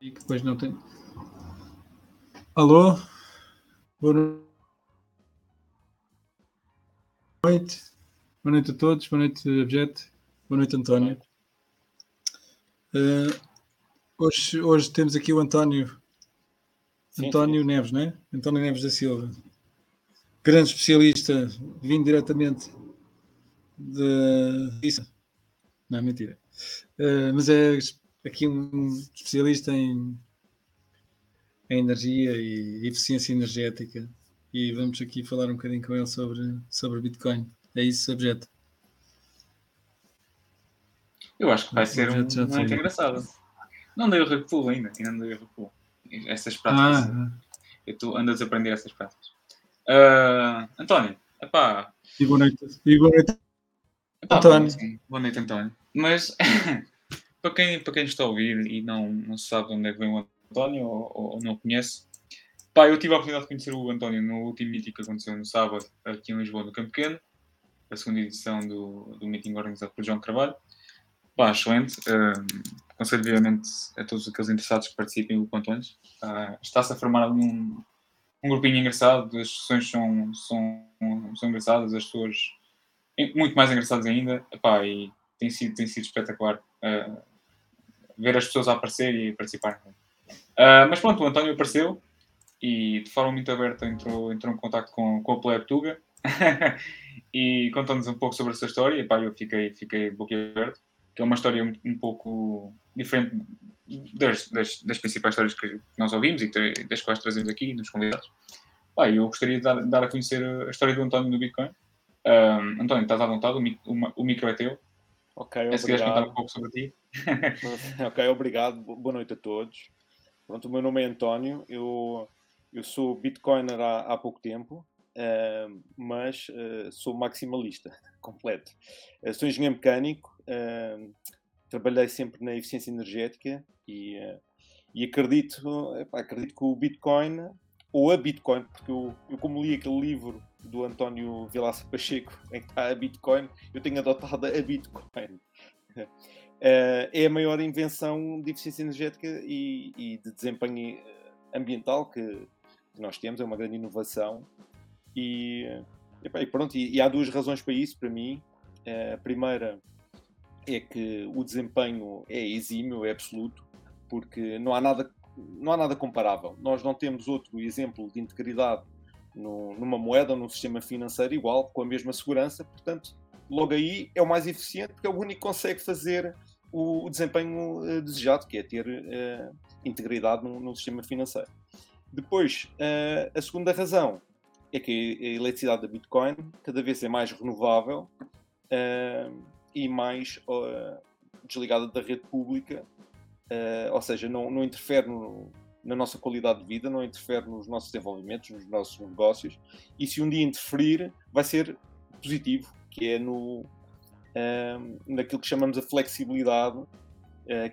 E que depois não tem. Alô? Boa noite. Boa noite a todos. Boa noite, Abjete. Boa noite, António. Uh, hoje, hoje temos aqui o António. Sim, António sim. Neves, não é? António Neves da Silva. Grande especialista, vindo diretamente de. Isso. Não, mentira. Uh, mas é aqui um especialista em, em energia e eficiência energética. E vamos aqui falar um bocadinho com ele sobre, sobre Bitcoin. É isso, objeto. Eu acho que vai ser um, muito engraçado. Não dei o recuo ainda, ainda não dei o recuo. Essas práticas. Ah, ah. Eu tô, ando a desaprender essas práticas. Uh, António, epá. E boa noite. E boa noite. Epá, António. Noite, boa noite, António. Mas para, quem, para quem está a ouvir e não, não sabe onde é que vem o António ou, ou não conhece, pá, eu tive a oportunidade de conhecer o António no último meeting que aconteceu no sábado aqui em Lisboa, no Campo Pequeno, a segunda edição do, do meeting organizado por João Carvalho. Pá, excelente. Uh, aconselho vivamente a todos aqueles interessados que participem do António. Uh, Está-se a formar um, um grupinho engraçado, as sessões são, são, são engraçadas, as pessoas muito mais engraçadas ainda, Epá, e tem sido, tem sido espetacular uh, ver as pessoas a aparecer e participar. Uh, mas pronto, o António apareceu e de forma muito aberta entrou, entrou em contato com, com a Plebe e contou-nos um pouco sobre essa história e pá, eu fiquei, fiquei boquiaberto, que é uma história um, um pouco diferente das, das, das, principais histórias que nós ouvimos e que, das quais trazemos aqui nos convidados. Pá, eu gostaria de dar, dar, a conhecer a história do António no Bitcoin. Um, António, estás à vontade, o, o, o micro é teu. Ok, obrigado. Se queres contar um pouco sobre ti. ok, obrigado. Boa noite a todos. Pronto, o meu nome é António. Eu, eu sou Bitcoiner há, há pouco tempo, uh, mas uh, sou maximalista completo. Uh, sou engenheiro mecânico, trabalhei sempre na eficiência energética e, e acredito, epá, acredito que o Bitcoin, ou a Bitcoin, porque eu, eu como li aquele livro do António Vilaça Pacheco, em que está a Bitcoin, eu tenho adotado a Bitcoin. Uh, é a maior invenção de eficiência energética e, e de desempenho ambiental que, que, nós temos, é uma grande inovação. E, e pronto, e, e, há duas razões para isso, para mim. A primeira é que o desempenho é exímio, é absoluto, porque não há nada, não há nada comparável. Nós não temos outro exemplo de integridade no, numa moeda num sistema financeiro igual, com a mesma segurança, portanto, logo aí é o mais eficiente, porque é o único que consegue fazer o, o desempenho uh, desejado, que é ter uh, integridade no, sistema financeiro. Depois, uh, a segunda razão é que a eletricidade da Bitcoin cada vez é mais renovável e mais desligada da rede pública, ou seja, não, não interfere no, na nossa qualidade de vida, não interfere nos nossos desenvolvimentos, nos nossos negócios, e se um dia interferir, vai ser positivo, que é no, naquilo que chamamos a flexibilidade, uh,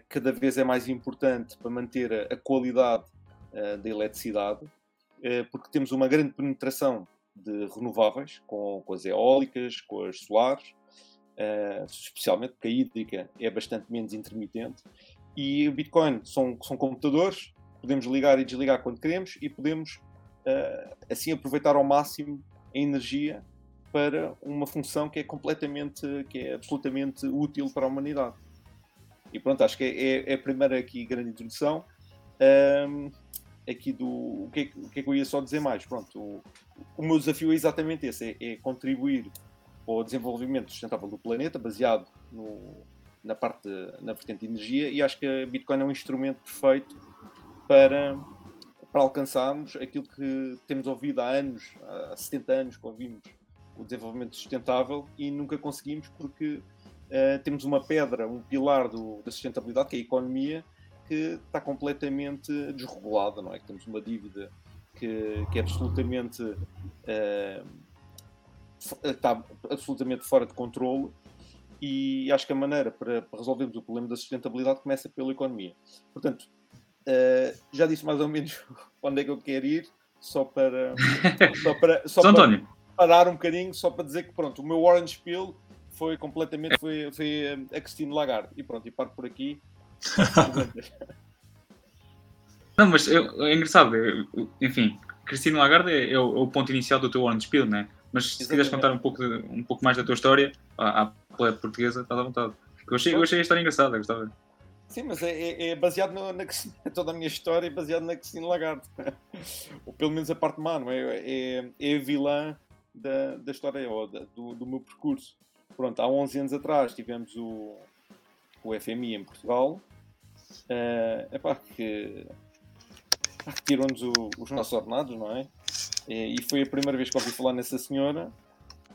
cada vez é mais importante para manter a, a qualidade uh, da eletricidade, uh, porque temos uma grande penetração de renováveis, com, com as eólicas, com as solares, especialmente porque a hídrica é bastante menos intermitente, e o Bitcoin são, são computadores, podemos ligar e desligar quando queremos e podemos uh, assim aproveitar ao máximo a energia para uma função que é completamente, que é absolutamente útil para a humanidade. E pronto, acho que é, é, é a primeira aqui grande introdução. Um, aqui do o que, é, o que, é, que eu ia só dizer mais? Pronto, o, o meu desafio é exatamente esse: é, é, contribuir para o desenvolvimento sustentável do planeta, baseado no, na parte na vertente de energia, e acho que a Bitcoin é um instrumento perfeito para, para alcançarmos aquilo que temos ouvido há anos, há 70 anos que ouvimos o desenvolvimento sustentável e nunca conseguimos porque uh, temos uma pedra, um pilar do, da sustentabilidade, que é a economia, que está completamente desregulada, não é? Que temos uma dívida que, que é absolutamente uh, está absolutamente fora de controle e acho que a maneira para, para resolvermos o problema da sustentabilidade começa pela economia. Portanto, Uh, já disse mais ou menos onde é que eu quero ir, só para, só para, só para parar um bocadinho, só para dizer que pronto, o meu Orange Pill foi completamente foi, foi a Christine Lagarde. E pronto, e paro por aqui. Não, mas eu, é engraçado, eu, enfim, Cristina Lagarde é, é, o, é, o, ponto inicial do teu Orange Spiel, né? Mas se quiseres contar um pouco, de, um pouco mais da tua história, à, à portuguesa, estás à vontade. Eu achei, eu achei a história engraçada, gostava. Sim, mas é, é, é baseado no, na toda a minha história é baseada na Cristina Lagarde. ou pelo menos a parte má, não é? É, é a vilã da, da história, ou da, do, do meu percurso. Pronto, há 11 anos atrás tivemos o, o FMI em Portugal. Uh, epá, que retiram-nos os nossos ordenados, não é? E foi a primeira vez que ouvi falar nessa senhora.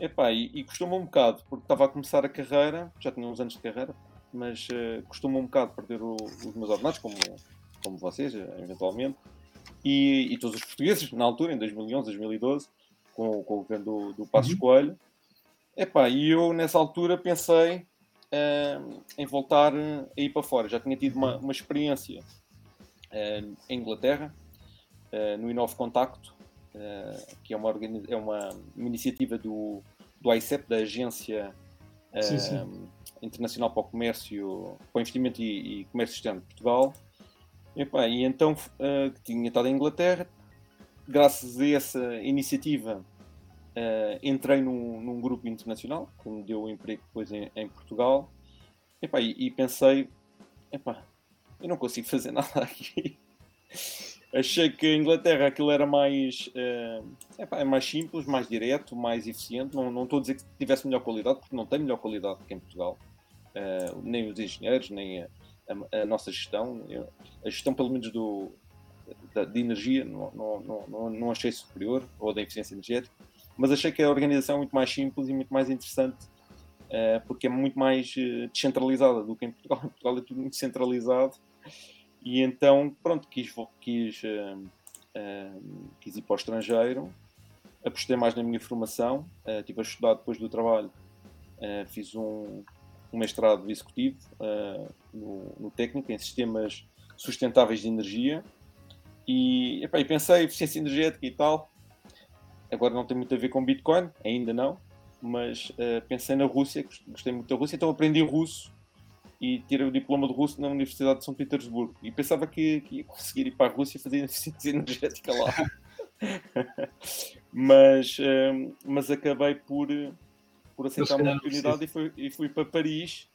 Epá, e, e costuma um bocado, porque estava a começar a carreira, já tinha uns anos de carreira, mas uh, costuma um bocado perder o, os meus ordenados, como, como vocês, eventualmente. E, e, todos os portugueses, na altura, em 2011, 2012, com, com o governo do, do Passos uhum. Coelho. Epá, e eu, nessa altura, pensei uh, em voltar a ir para fora. Já tinha tido uma, uma experiência uh, em Inglaterra, no Inove Contacto, que é uma, é uma, uma iniciativa do, do ICEP, da Agência sim, sim. Internacional para o Comércio, para o Investimento e, e Comércio Externo de Portugal. E, pá, e então, que tinha estado em Inglaterra, graças a essa iniciativa, entrei num, num, grupo internacional, que me deu um emprego depois em, em Portugal. E, pá, e, e pensei, epá, eu não consigo fazer nada aqui. Achei que a Inglaterra aquilo era mais, uh, epá, é mais simples, mais direto, mais eficiente. Não, não estou a dizer que tivesse melhor qualidade, porque não tem melhor qualidade que em Portugal. Uh, nem os engenheiros, nem a, a, a, nossa gestão. A gestão, pelo menos, do, da, de energia, não, não, não, não achei superior, ou da eficiência energética. Mas achei que a organização é muito mais simples e muito mais interessante, uh, porque é muito mais descentralizada do que em Portugal. Em Portugal é tudo muito centralizado e então, pronto, quis, quis, uh, uh, quis ir para o estrangeiro, apostei mais na minha formação, uh, estive a estudar depois do trabalho, uh, fiz um, um, mestrado executivo no, no, técnico em sistemas sustentáveis de energia e, epá, e pensei eficiência energética e tal. Agora não tem muito a ver com Bitcoin, ainda não, mas pensei na Rússia, gostei muito da Rússia, então aprendi russo e tirei o diploma de russo na Universidade de São Petersburgo. E pensava que, que ia conseguir ir para a Rússia fazer eficiência energética lá. mas, um, mas acabei por, por aceitar uma oportunidade e fui, e fui para Paris.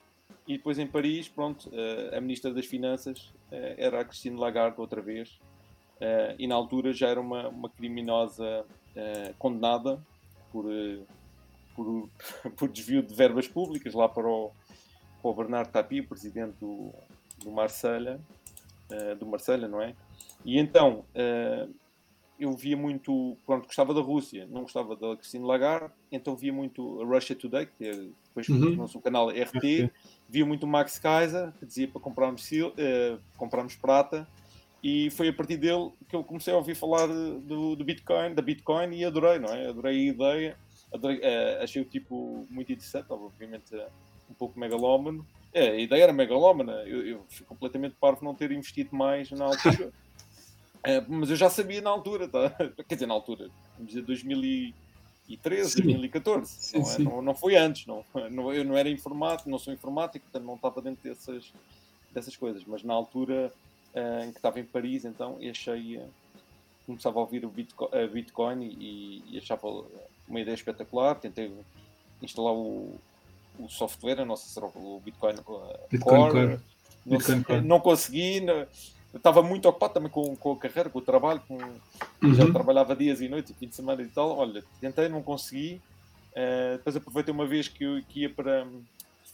E depois em Paris, pronto, eh, a Ministra das Finanças eh, era a Christine Lagarde outra vez. Eh, e na altura já era uma, uma criminosa condenada por, por, por desvio de verbas públicas lá para o, para o Bernardo Tapie, presidente do, do Marselha, do Marselha, não é? E então eu via muito, pronto, gostava da Rússia, não gostava da Christine Lagarde, então via muito a Russia Today, que é, depois uhum. o canal RT, via muito o Max Kaiser, que dizia para comprarmos, uh, comprarmos prata, e foi a partir dele que eu comecei a ouvir falar do, do Bitcoin, da Bitcoin, e adorei, não é? Adorei a ideia, adorei, uh, achei o tipo muito interessante, obviamente um pouco megalómano. É, a ideia era megalómana. Eu, eu fui completamente parvo não ter investido mais na altura. é, mas eu já sabia na altura, tá? quer dizer, na altura, vamos dizer 2013, sim. 2014. Sim, não, é, não, não, foi antes. Não, não, eu não era informático, não sou informático, portanto não estava dentro dessas, dessas coisas. Mas na altura uh, em que estava em Paris, então, achei. Uh, começava a ouvir o Bitcoin, a Bitcoin e, e achava uma ideia espetacular. Tentei instalar o, o software, se era o Bitcoin, Bitcoin Core, Core. Não, Bitcoin Core. não consegui, não, estava muito ocupado também com, com a carreira, com o trabalho, com, uhum. já trabalhava dias e noites, fim de semana e tal. Olha, tentei, não consegui. Uh, depois aproveitei uma vez que, eu, que ia para.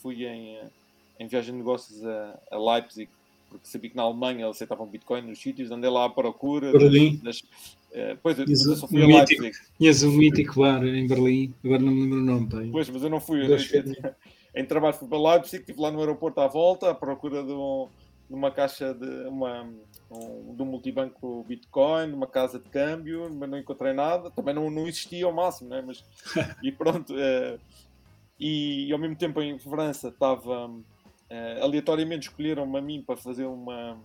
fui em, em viagem de negócios a, a Leipzig, porque sabia que na Alemanha eles aceitavam Bitcoin nos sítios, andei lá à procura. Berlim. Das, uh, pois, eu, eu só fui a Leipzig. Conheço um mítico bar em Berlim, agora não me lembro o nome. Pai. Pois, mas eu não fui. Eu, em trabalho fui para Leipzig, estive lá no aeroporto à volta, à procura de, um, de uma caixa de, uma, um, de um multibanco Bitcoin, de uma casa de câmbio, mas não encontrei nada. Também não, não existia ao máximo, né? mas e pronto. Uh, e, e, ao mesmo tempo em França estava Uh, aleatoriamente escolheram-me a mim para fazer uma.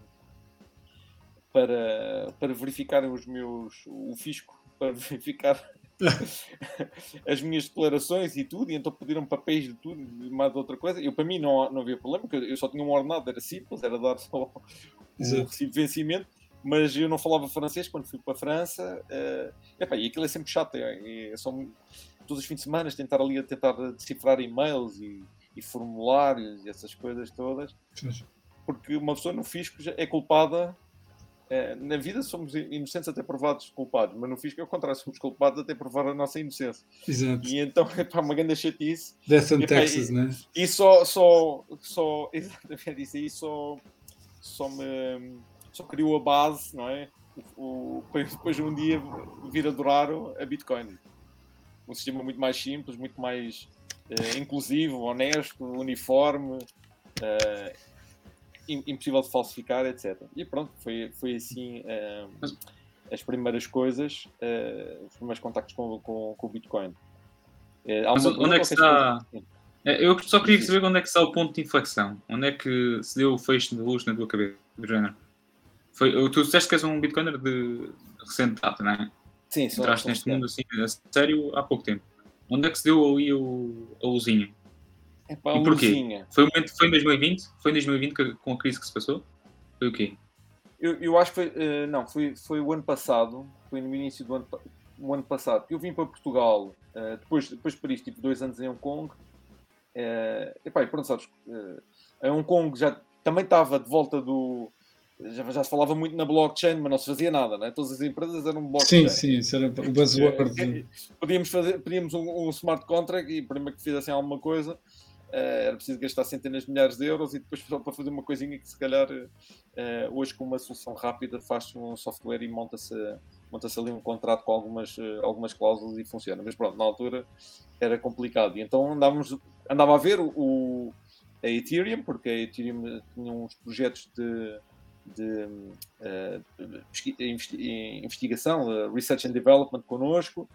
para, para verificarem os meus. o fisco, para verificar as minhas declarações e tudo, e então pediram papéis de tudo e mais outra coisa. Eu, para mim, não, não havia problema, porque eu só tinha um ordenado, era simples, era dar só o recibo de vencimento. mas eu não falava francês quando fui para a França. Uh, epá, e aquilo é sempre chato. É, é, são todos os fins de semana tentar ali a tentar decifrar e-mails e, e formulários e essas coisas todas. Porque uma pessoa no fisco é culpada. É, na vida somos inocentes até provados culpados, mas no fisco é o contrário, somos culpados até provar a nossa inocência. Exato. E então é pá, uma grande chatice. Death in Texas, né? E só, só, só, exatamente isso aí só, só me só criou a base, não é? O, o, depois um dia vir adorar a Bitcoin. Um sistema muito mais simples, muito mais uh, inclusivo, honesto, uniforme, uh, impossível de falsificar, etc. E pronto, foi, foi assim uh, as primeiras coisas, os primeiros contactos com, com, com o Bitcoin. Mas onde é que está... Eu só queria saber onde é que está o ponto de inflexão. Onde é que se deu o fecho de luz na tua cabeça, do género? Foi, tu disseste que és um Bitcoiner de recente data, não é? Sim, sim. Entraste neste mundo assim, a sério, há pouco tempo. Onde é que se deu ali o, a luzinha? É e porquê? Foi, momento, foi em 2020? Foi em 2020 que, com a crise que se passou? Foi o quê? Eu, eu acho que foi, uh, não, foi, foi o ano passado, foi no início do ano, o ano passado. Eu vim para Portugal, uh, depois, depois de Paris, tipo dois anos em Hong Kong. Uh, epá, e pronto, sabes, uh, em Hong Kong já também estava de volta do, já, já se falava muito na blockchain, mas não se fazia nada, né? todas as empresas eram blockchain. Sim, sim, isso era o buzzword. Podíamos fazer pedíamos um, um, smart contract e primeiro que fizessem alguma coisa era preciso gastar centenas de milhares de euros e depois só para fazer uma coisinha que se calhar uh, hoje com uma solução rápida faz um software e monta-se monta ali um contrato com algumas, uh, algumas cláusulas e funciona. Mas pronto, na altura era complicado. E então andávamos, andava a ver o, o a Ethereum, porque a Ethereum tinha uns projetos de de uh, investigação, uh, research and development connosco,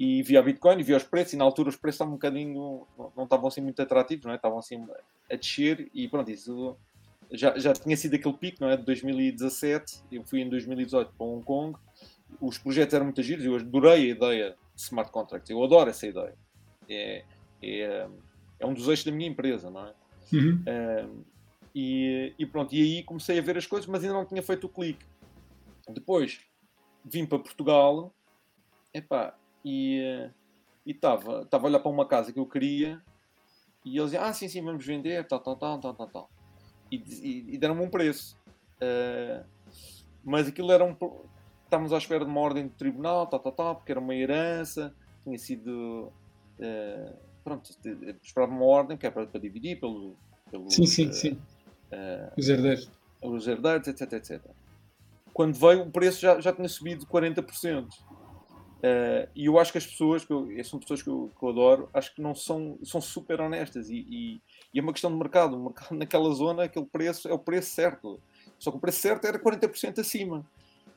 e via Bitcoin, e via os preços, e na altura os preços estavam um bocadinho, não, não estavam assim muito atrativos, não é? estavam assim a descer, e pronto, isso já, já tinha sido aquele pico, não é? De 2017, eu fui em 2018 para Hong Kong, os projetos eram muito giros, eu adorei a ideia de smart contracts, eu adoro essa ideia. É, é, é um dos eixos da minha empresa, não é? Uhum. E, e, pronto, e aí comecei a ver as coisas, mas ainda não tinha feito o clique. Depois vim para Portugal epá, e estava a olhar para uma casa que eu queria e eles diziam, ah, sim, sim, vamos vender, tal, tal, tal, tal, tal, tal. E, e, e deram-me um preço. Uh, mas aquilo era um. Estávamos à espera de uma ordem de tribunal, tal, tal, tal, porque era uma herança, tinha sido. Uh, pronto, esperava uma ordem que era para, para dividir pelo, pelo. Sim, sim, uh, sim. Os herdeiros. Os herdeiros, etc, etc. Quando veio, o preço já, já tinha subido 40%. Uh, e eu acho que as pessoas, que eu, são pessoas que eu, que eu, adoro, acho que não são, são super honestas. E, e, e, é uma questão de mercado. O mercado naquela zona, aquele preço é o preço certo. Só que o preço certo era 40% acima.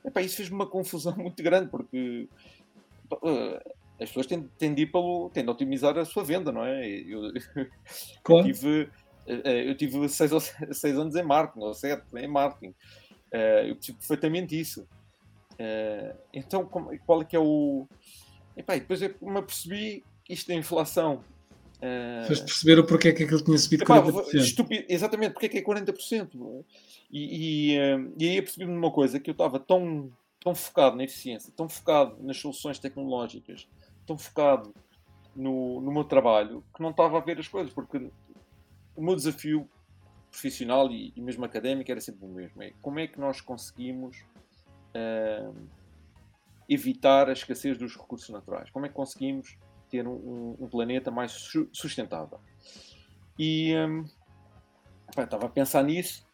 Epá, isso fez-me uma confusão muito grande, porque uh, as pessoas de ir pelo, de otimizar a sua venda, não é? Eu, claro. eu tive eh, eu tive seis, seis anos em marketing, ou sete em marketing. Eh, eu percebo perfeitamente isso. Então, qual é que é o. Epá, depois eu me apercebi isto é inflação. Uh, Foste perceber o porquê que aquilo tinha subido epá, 40%. Estúpido, exatamente, porque é que é 40%. E, e, e aí apercebi-me de uma coisa, que eu estava tão, tão focado na eficiência, tão focado nas soluções tecnológicas, tão focado no, no meu trabalho, que não estava a ver as coisas, porque o meu desafio profissional e, e, mesmo académico era sempre o mesmo: é como é que nós conseguimos uh, evitar a escassez dos recursos naturais? Como é que conseguimos ter um, um planeta mais sustentável? E um, estava a pensar nisso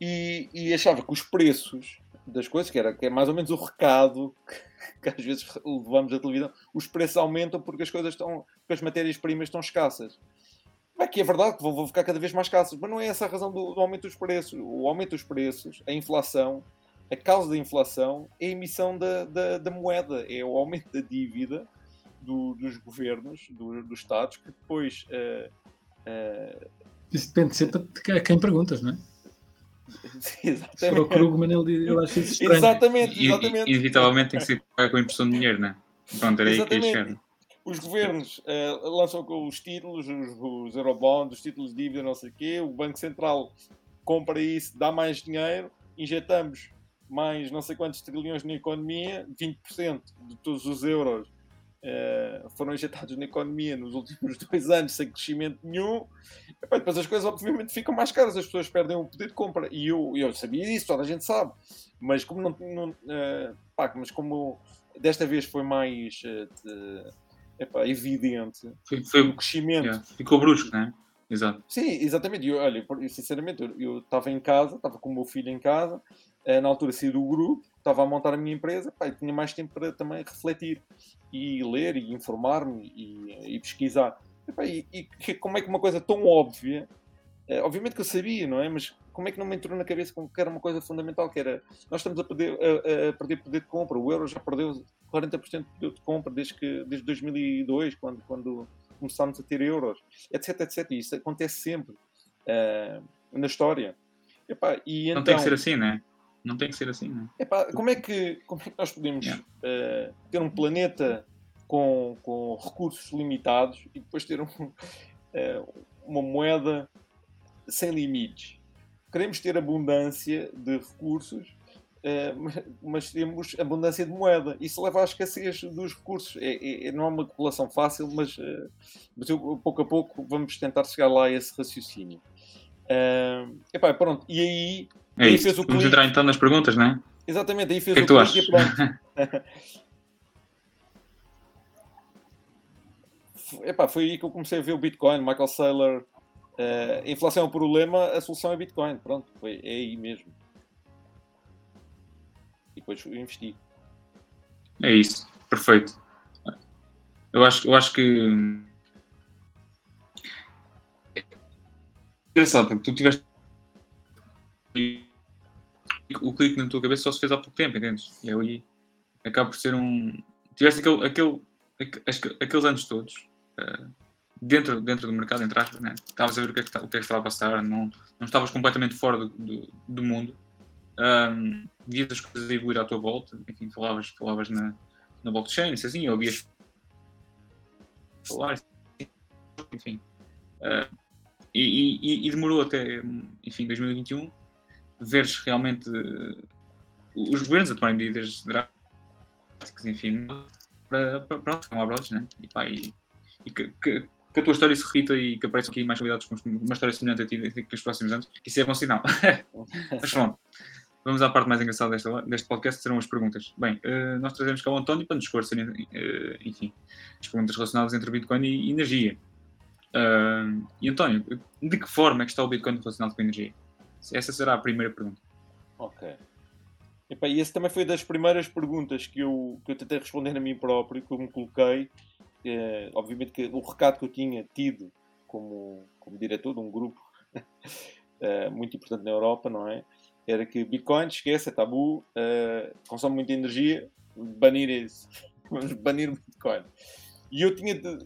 e, e, achava que os preços das coisas, que, era, que é mais ou menos o recado que, que às vezes levamos à televisão, os preços aumentam porque as coisas estão, porque as matérias-primas estão escassas. É que é verdade que vão ficar cada vez mais escassos, mas não é essa a razão do, do, aumento dos preços. O aumento dos preços, a inflação, a causa da inflação é a emissão da, da, da moeda, é o aumento da dívida do, dos governos, do, dos Estados, que depois. Uh, uh, isso depende sempre de a quem perguntas, não é? Exatamente. Se for o Krugman, ele, ele acha isso estranho. Exatamente, exatamente. Inevitavelmente tem que ser com a impressão de dinheiro, não é? Pronto, era aí que ia os governos uh, lançam com os títulos, os, os eurobonds, os títulos de dívida, não sei o quê, o Banco Central compra isso, dá mais dinheiro, injetamos mais não sei quantos trilhões na economia, 20% de todos os euros uh, foram injetados na economia nos últimos dois anos sem crescimento nenhum. E, pá, depois as coisas, obviamente, ficam mais caras, as pessoas perdem o poder de compra. E eu, eu sabia disso, toda a gente sabe. Mas como não. não uh, pá, mas como desta vez foi mais. Uh, epá, evidente foi, foi, o crescimento. Yeah, ficou brusco, não é? Exato. Sim, exatamente. Eu, olha, eu, sinceramente, eu estava em casa, estava com o meu filho em casa, na altura saí do grupo, estava a montar a minha empresa, pá, tinha mais tempo para também refletir e ler e informar-me e, e, pesquisar. E, e, e, como é que uma coisa tão óbvia, é, obviamente que eu sabia, não é? Mas como é que não me entrou na cabeça que era uma coisa fundamental, que era nós estamos a perder, a, a perder poder de compra, o euro já perdeu 40% de poder de compra desde, que, desde 2002, quando, quando começámos a ter euros, etc, etc. E isso acontece sempre uh, na história. Epá, e não tem que então ser assim, né? Não tem que ser assim, né? Epá, como, é que, como é que nós podemos yeah. uh, ter um planeta com, com recursos limitados e depois ter um, uh, uma moeda sem limites? Queremos ter abundância de recursos eh, mas temos abundância de moeda. Isso leva à escassez dos recursos. É, é, não é uma população fácil, mas, uh, mas eu, pouco a pouco vamos tentar chegar lá a esse raciocínio. Uh, epá, pronto, e aí, é aí fez o Vamos entrar então nas perguntas, não é? Exatamente, aí fez que é o clique e pronto. Epá, foi aí que eu comecei a ver o Bitcoin, Michael Saylor. Uh, a inflação é um problema, a solução é Bitcoin. Pronto, foi, é aí mesmo e depois eu investi. É isso, perfeito. Eu acho, eu acho que. Engraçado, porque tu tiveste. O clique na tua cabeça só se fez há pouco tempo, entendes? E aí acaba por ser um. Tiveste aquele, aquele, aqueles anos todos uh, dentro, dentro do mercado, entre né? estavas a ver o que, é que, o que, é que estava a passar, não, não estavas completamente fora do, do, do mundo um, vias as coisas evoluir à tua volta, enfim, falavas, falavas na, na blockchain, assim, ouvias falar, enfim. Uh, e, e, e, demorou até, enfim, 2021, veres realmente uh, os governos a tomarem medidas drásticas, enfim, para, para, para não abroados, né? E, pá, e, e que, que, que, a tua história se repita e que apareçam aqui mais convidados com uma história semelhante a ti nos próximos anos, isso é bom sinal. Mas pronto. Vamos à parte mais engraçada deste podcast, serão as perguntas. Bem, uh, nós trazemos cá o António para nos esclarecer, uh, enfim, as perguntas relacionadas entre Bitcoin e energia. Uh, e António, de que forma é que está o Bitcoin relacionado com a energia? Essa será a primeira pergunta. Ok. Epa, e essa também foi das primeiras perguntas que eu, que eu tentei responder a mim próprio, que eu me coloquei. É, obviamente que o recado que eu tinha tido como, como diretor de um grupo é, muito importante na Europa, não é? era que Bitcoin, esquece, é tabu, uh, consome muita energia, banir isso. Vamos banir Bitcoin. E eu tinha. De...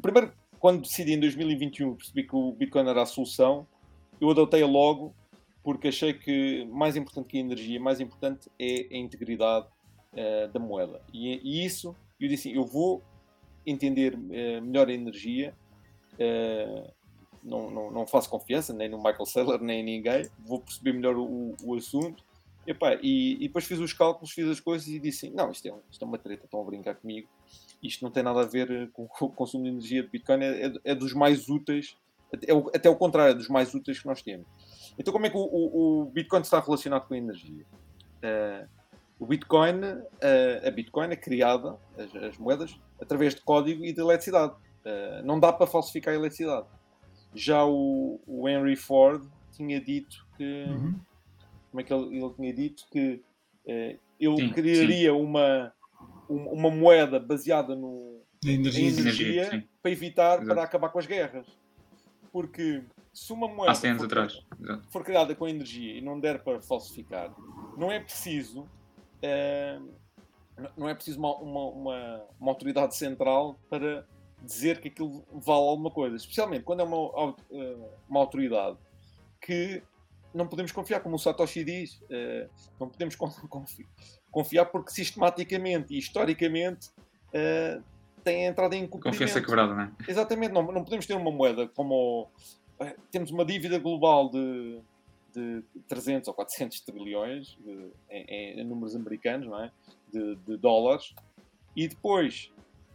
Primeiro, quando decidi em 2021 percebi que o Bitcoin era a solução, eu adotei-a logo porque achei que mais importante que a energia, mais importante é a integridade uh, da moeda. E, e, isso, eu disse assim, eu vou entender uh, melhor a energia, uh, não, não, não faço confiança nem no Michael Saylor nem em ninguém, vou perceber melhor o, o assunto. E, epá, e, e, depois fiz os cálculos, fiz as coisas e disse: Não, isto é, isto é uma treta, estão a brincar comigo. Isto não tem nada a ver com o consumo de energia de Bitcoin, é, é, é dos mais úteis, é, até o contrário, é dos mais úteis que nós temos. Então, como é que o, o, o Bitcoin está relacionado com a energia? Uh, o Bitcoin, uh, a Bitcoin é criada, as, as, moedas, através de código e de eletricidade. Uh, não dá para falsificar a eletricidade. Já o, o Henry Ford tinha dito que. Uhum. Como é que ele, ele tinha dito? Que ele sim, criaria sim. Uma, uma moeda baseada no, energia, em energia para evitar, Exato. para acabar com as guerras. Porque se uma moeda for, atrás. for, criada com energia e não der para falsificar, não é preciso. Eh, não é preciso uma, uma, uma, uma autoridade central para dizer que aquilo vale alguma coisa, especialmente quando é uma, eh, uma autoridade que não podemos confiar, como o Satoshi diz, uh, não podemos confiar porque sistematicamente e historicamente uh, tem entrado em cumprimento. Confiança quebrada, não é? Exatamente, não, não podemos ter uma moeda como. Temos uma dívida global de, de 300 ou 400 trilhões em, em, números americanos, não é? De, de, dólares. E depois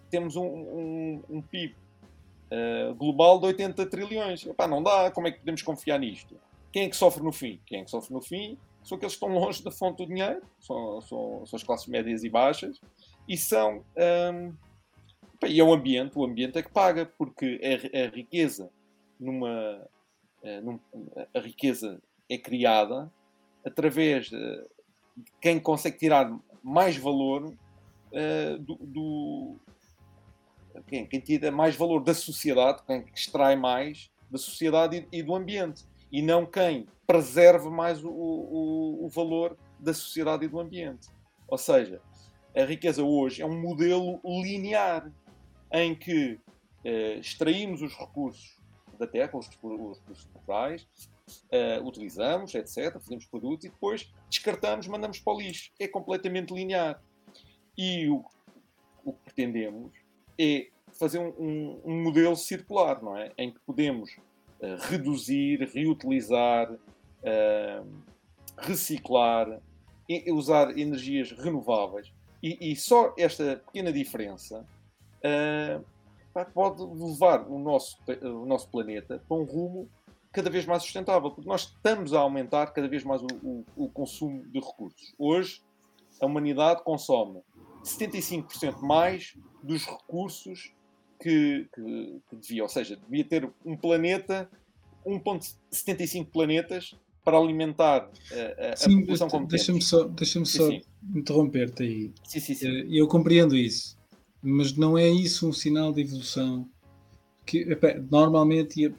temos um, um, um PIB uh, global de 80 trilhões. Epá, não dá, como é que podemos confiar nisto? Quem é que sofre no fim? Quem é que sofre no fim? São aqueles que estão longe da fonte do dinheiro, são, são, são as classes médias e baixas, e são. Um, e é o ambiente, o ambiente é que paga, porque a, a riqueza numa, uh, num, a riqueza é criada através de quem consegue tirar mais valor uh, do, do, quem, quem tira mais valor da sociedade, quem extrai mais da sociedade e, e do ambiente, e não quem preserva mais o, o, o, valor da sociedade e do ambiente. Ou seja, a riqueza hoje é um modelo linear em que eh, extraímos os recursos da terra, os, os naturais, uh, utilizamos, etc., fazemos produtos e depois descartamos, mandamos para o lixo. É completamente linear. E o, o que pretendemos é fazer um, um, um, modelo circular, não é? Em que podemos uh, reduzir, reutilizar, uh, reciclar, e, usar energias renováveis. E, e, só esta pequena diferença uh, pode levar o nosso, o nosso planeta para um rumo cada vez mais sustentável, porque nós estamos a aumentar cada vez mais o, o, o consumo de recursos. Hoje, a humanidade consome 75% mais dos recursos que, que, que, devia. Ou seja, devia ter um planeta, 1,75 planetas para alimentar a, a, sim, população como Deixa-me só, deixa só interromper-te aí. Sim, sim, sim. Eh, eu compreendo isso, mas não é isso um sinal de evolução que normalmente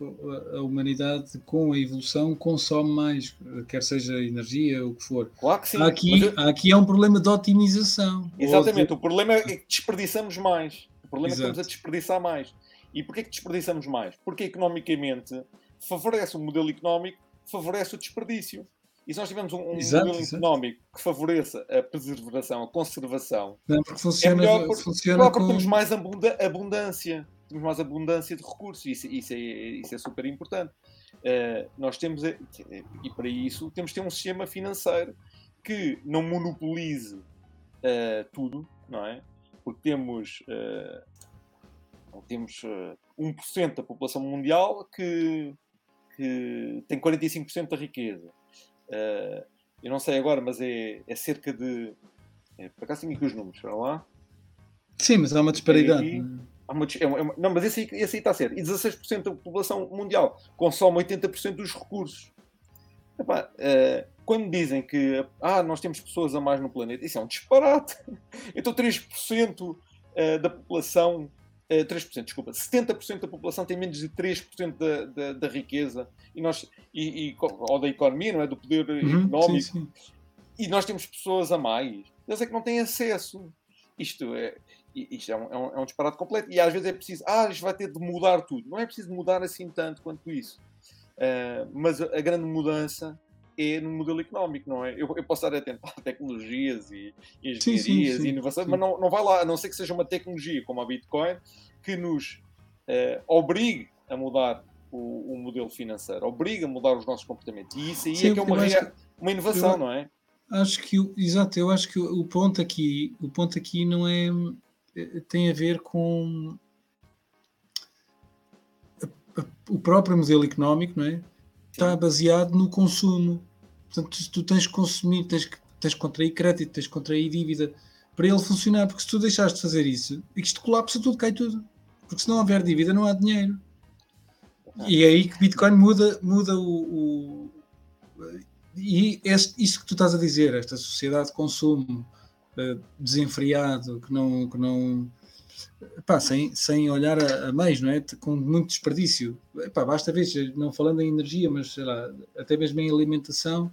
a, humanidade com a evolução consome mais, quer seja energia ou o que for. Claro que sim. Aqui, eu... aqui é um problema de otimização. Exatamente, de... o problema é que desperdiçamos mais. O problema Exato. é que estamos a desperdiçar mais. E porquê que desperdiçamos mais? Porque economicamente favorece o modelo económico, favorece o desperdício. E se nós tivermos um, um exato, modelo exato. económico que favoreça a preservação, a conservação, não, porque funciona, é melhor porque, funciona porque com... temos mais abundância temos mais abundância de recursos, isso, isso, é, isso é super importante. Uh, nós temos, e para isso, temos de ter um sistema financeiro que não monopolize uh, tudo, não é? Porque temos, uh, temos uh, 1% da população mundial que, que tem 45% da riqueza. Eu não sei agora, mas é, é cerca de. É, por acaso tenho aqui os números, para lá. Sim, mas há uma disparidade. Uma, é uma, é não, mas esse aí, esse aí está certo. E 16% da população mundial consome 80% dos recursos. Epá, uh, quando dizem que ah, nós temos pessoas a mais no planeta, isso é um disparate. Então 3% uh, eh, da população, uh, eh, 3%, desculpa, 70% da população tem menos de 3% da, da, da riqueza e nós, e, e, ou da economia, não é? Do poder uhum, económico. Sim, sim. E nós temos pessoas a mais. Eles é que não têm acesso. Isto é, isto é um, é, um, é um disparate completo. E às vezes é preciso, ah, isto vai ter de mudar tudo. Não é preciso mudar assim tanto quanto isso. Uh, mas a, grande mudança é no modelo económico, não é? Eu, eu posso estar atento a tecnologias e, engenharias e inovações, mas não, não vai lá, a não ser que seja uma tecnologia como a Bitcoin que nos uh, obrigue a mudar o, o, modelo financeiro, obriga a mudar os nossos comportamentos. E isso aí sim, é que é uma, rea, uma inovação, eu, não é? Acho que, exato, eu acho que o, o ponto aqui, o ponto aqui não é tem a ver com o próprio modelo económico, não é? Está baseado no consumo. Portanto, tu tens que consumir, tens que, tens contrair crédito, tens que contrair dívida para ele funcionar, porque se tu deixares de fazer isso, isto colapsa tudo, cai tudo. Porque se não houver dívida, não há dinheiro. E é aí que Bitcoin muda, muda o. o e este, isso que tu estás a dizer, esta sociedade de consumo, uh, desenfreado, que não, que não sem, sem olhar a, a não é? Com muito desperdício. Basta ver, não falando em energia, mas sei lá, até mesmo em alimentação,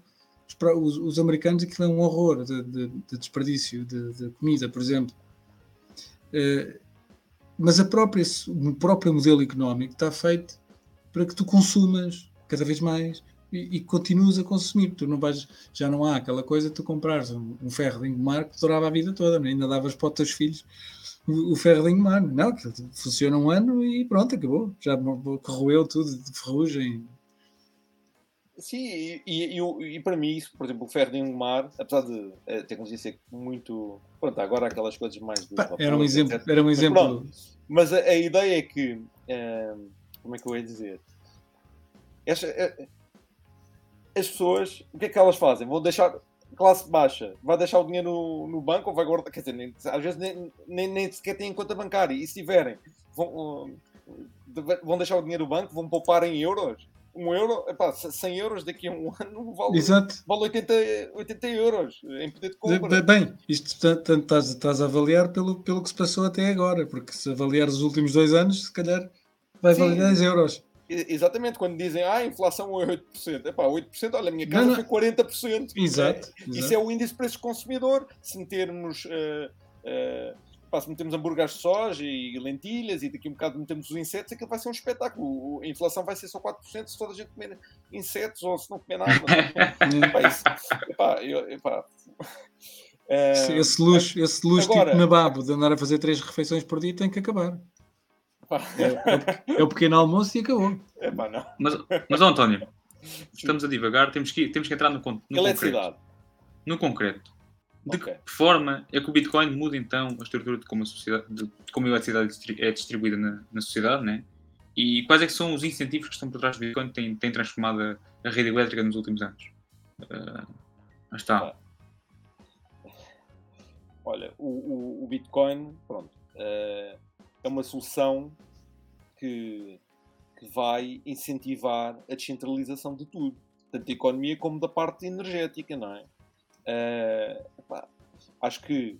os, os americanos aquilo é um horror de, de, de desperdício de, de, comida, por exemplo. Uh, mas a própria, o próprio modelo económico está feito para que tu consumas cada vez mais e, e continuas a consumir. Tu não vais, já não há aquela coisa de tu comprares um, um ferro de engomar que durava a vida toda, né? ainda davas para os teus filhos o, o ferro de engomar. Não, que funciona um ano e pronto, acabou. Já corroeu tudo de ferrugem. Sim, e, e, e, e, para mim, isso, por exemplo, o ferro de engomar, apesar de a tecnologia ser muito. Pronto, agora aquelas coisas mais. Pá, vapor, era um exemplo. Era um exemplo. Mas, mas a, a, ideia é que. Hum, como é que eu ia dizer? Esta, eh, as pessoas, o que é que elas fazem? Vão deixar. Classe baixa, vai deixar o dinheiro no, no banco ou vai guardar? Quer dizer, nem, às vezes nem, nem, nem sequer têm conta bancária. E se tiverem, vão, vão deixar o dinheiro no banco, vão poupar em euros um euro, epá, 100 euros daqui a um ano vale, Exato. vale 80, 80 euros em poder de compra. Bem, isto tanto estás, estás a avaliar pelo, pelo que se passou até agora, porque se avaliar os últimos dois anos, se calhar vai Sim. valer 10 euros. Exatamente, quando dizem ah, a inflação é 8%, epá, 8%, olha, a minha casa não, não. foi 40%. Exato, é? exato, Isso é o índice de preços consumidor. Se metermos uh, uh, pá, se metemos hambúrgueres de soja e lentilhas e daqui a um bocado metemos os insetos, aquilo vai ser um espetáculo. A inflação vai ser só 4% se toda a gente comer insetos ou se não comer nada. epá, isso, epá, eu, epá. Uh, esse luxo, esse luxo agora, tipo nababo de andar a fazer três refeições por dia tem que acabar. É, é, o pequeno almoço e acabou. Epá, não. Mas, mas António, estamos a divagar, temos que, temos que entrar no, no concreto. No concreto. De okay. que forma é que o Bitcoin muda então a estrutura de como a, sociedade, de, como a eletricidade é distribuída na, na sociedade, né? E quais é que são os incentivos que estão por trás do Bitcoin que têm, têm transformado a, a, rede elétrica nos últimos anos? Uh, está. Olha, o, o, o Bitcoin, pronto, uh, é uma solução que, que vai incentivar a descentralização de tudo, tanto da economia como da parte energética, não é? Uh, acho que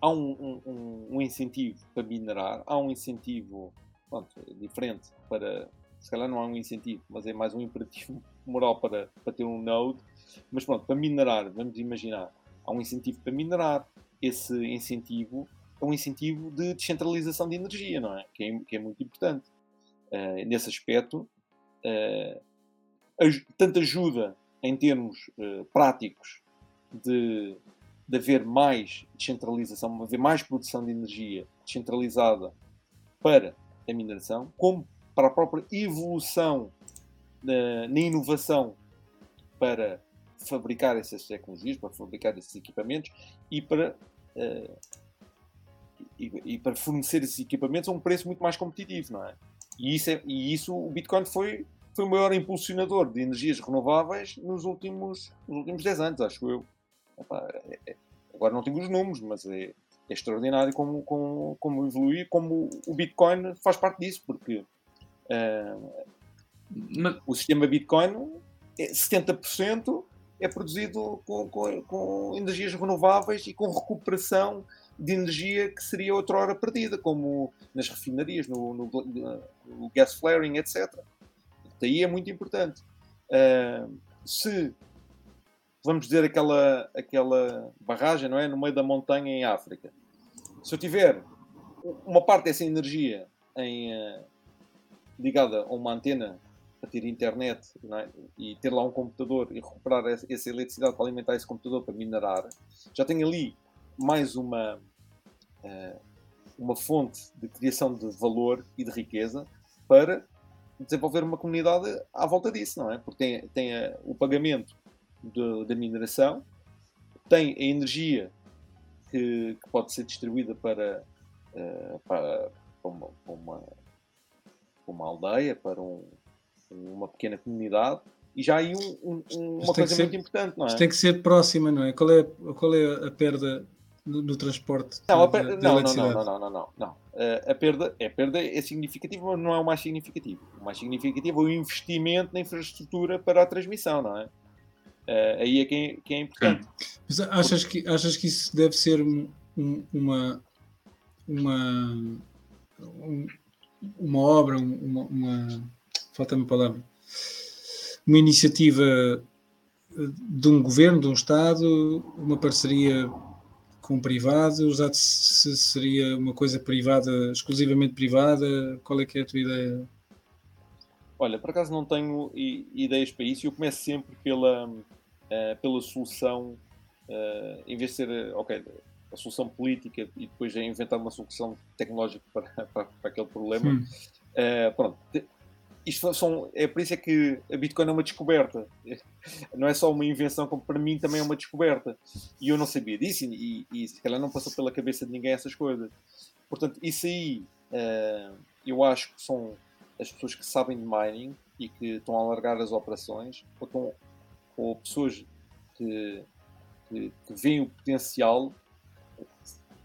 há um, um, um, incentivo para minerar, há um incentivo pronto, diferente para. Se calhar não há um incentivo, mas é mais um imperativo moral para, para ter um node. Mas pronto, para minerar, vamos imaginar, há um incentivo para minerar. Esse incentivo um incentivo de descentralização de energia, não é? Que é, que é muito importante. Uh, nesse aspecto, uh, tanto ajuda em termos uh, práticos de de haver mais descentralização, haver mais produção de energia descentralizada para a mineração, como para a própria evolução na, na inovação para fabricar essas tecnologias, para fabricar esses equipamentos e para, uh, e, e, para fornecer esses equipamentos a um preço muito mais competitivo, não é? E isso, é, e isso o Bitcoin foi, foi o maior impulsionador de energias renováveis nos últimos, nos últimos 10 anos, acho eu. Epá, é, é, agora não tenho os números, mas é, é extraordinário como, como, como evoluir, como o Bitcoin faz parte disso, porque uh, mas... o sistema Bitcoin, é 70% é produzido com, com, com, energias renováveis e com recuperação de energia que seria outrora perdida, como nas refinarias, no, no, no gas flaring, etc. Daí é muito importante. Uh, se vamos dizer, aquela, aquela barragem, não é? No meio da montanha em África. Se eu tiver uma parte dessa energia em, uh, ligada a uma antena para ter internet é? e ter lá um computador e recuperar essa eletricidade para alimentar esse computador para minerar, já tenho ali mais uma, uh, uma fonte de criação de valor e de riqueza para desenvolver uma comunidade à volta disso, não é? Porque tem, tem uh, o pagamento da mineração, tem a energia que, que pode ser distribuída para, uh, para, para, uma, para, uma, para, uma, aldeia, para um, uma pequena comunidade, e já há aí um, um, uma coisa ser, muito importante, não é? tem que ser próxima, não é? Qual é, qual é a perda no, no transporte? Não, per... da, não, não, não, não, não, não, não. Uh, a perda, a perda é significativa, mas não é o mais significativo. O mais significativo é o investimento na infraestrutura para a transmissão, não é? Uh, aí é que é, que é importante. Mas achas que, achas que isso deve ser um, uma, uma, uma obra, uma, uma falta-me a palavra, uma iniciativa de um governo, de um Estado, uma parceria com privados, se seria uma coisa privada, exclusivamente privada? Qual é que é a tua ideia? Olha, por acaso não tenho ideias para isso. Eu começo sempre pela, uh, pela solução, uh, em vez de ser, uh, ok, a solução política e depois inventar uma solução tecnológica para, para, para aquele problema. Pronto, isto são, é por isso é que a Bitcoin é uma descoberta. Não é só uma invenção, como para mim também é uma descoberta. E eu não sabia disso e, e se calhar não passou pela cabeça de ninguém essas coisas. Portanto, isso aí uh, eu acho que são as pessoas que sabem de mining e que estão a alargar as operações, ou, estão, ou pessoas que, que, que veem o potencial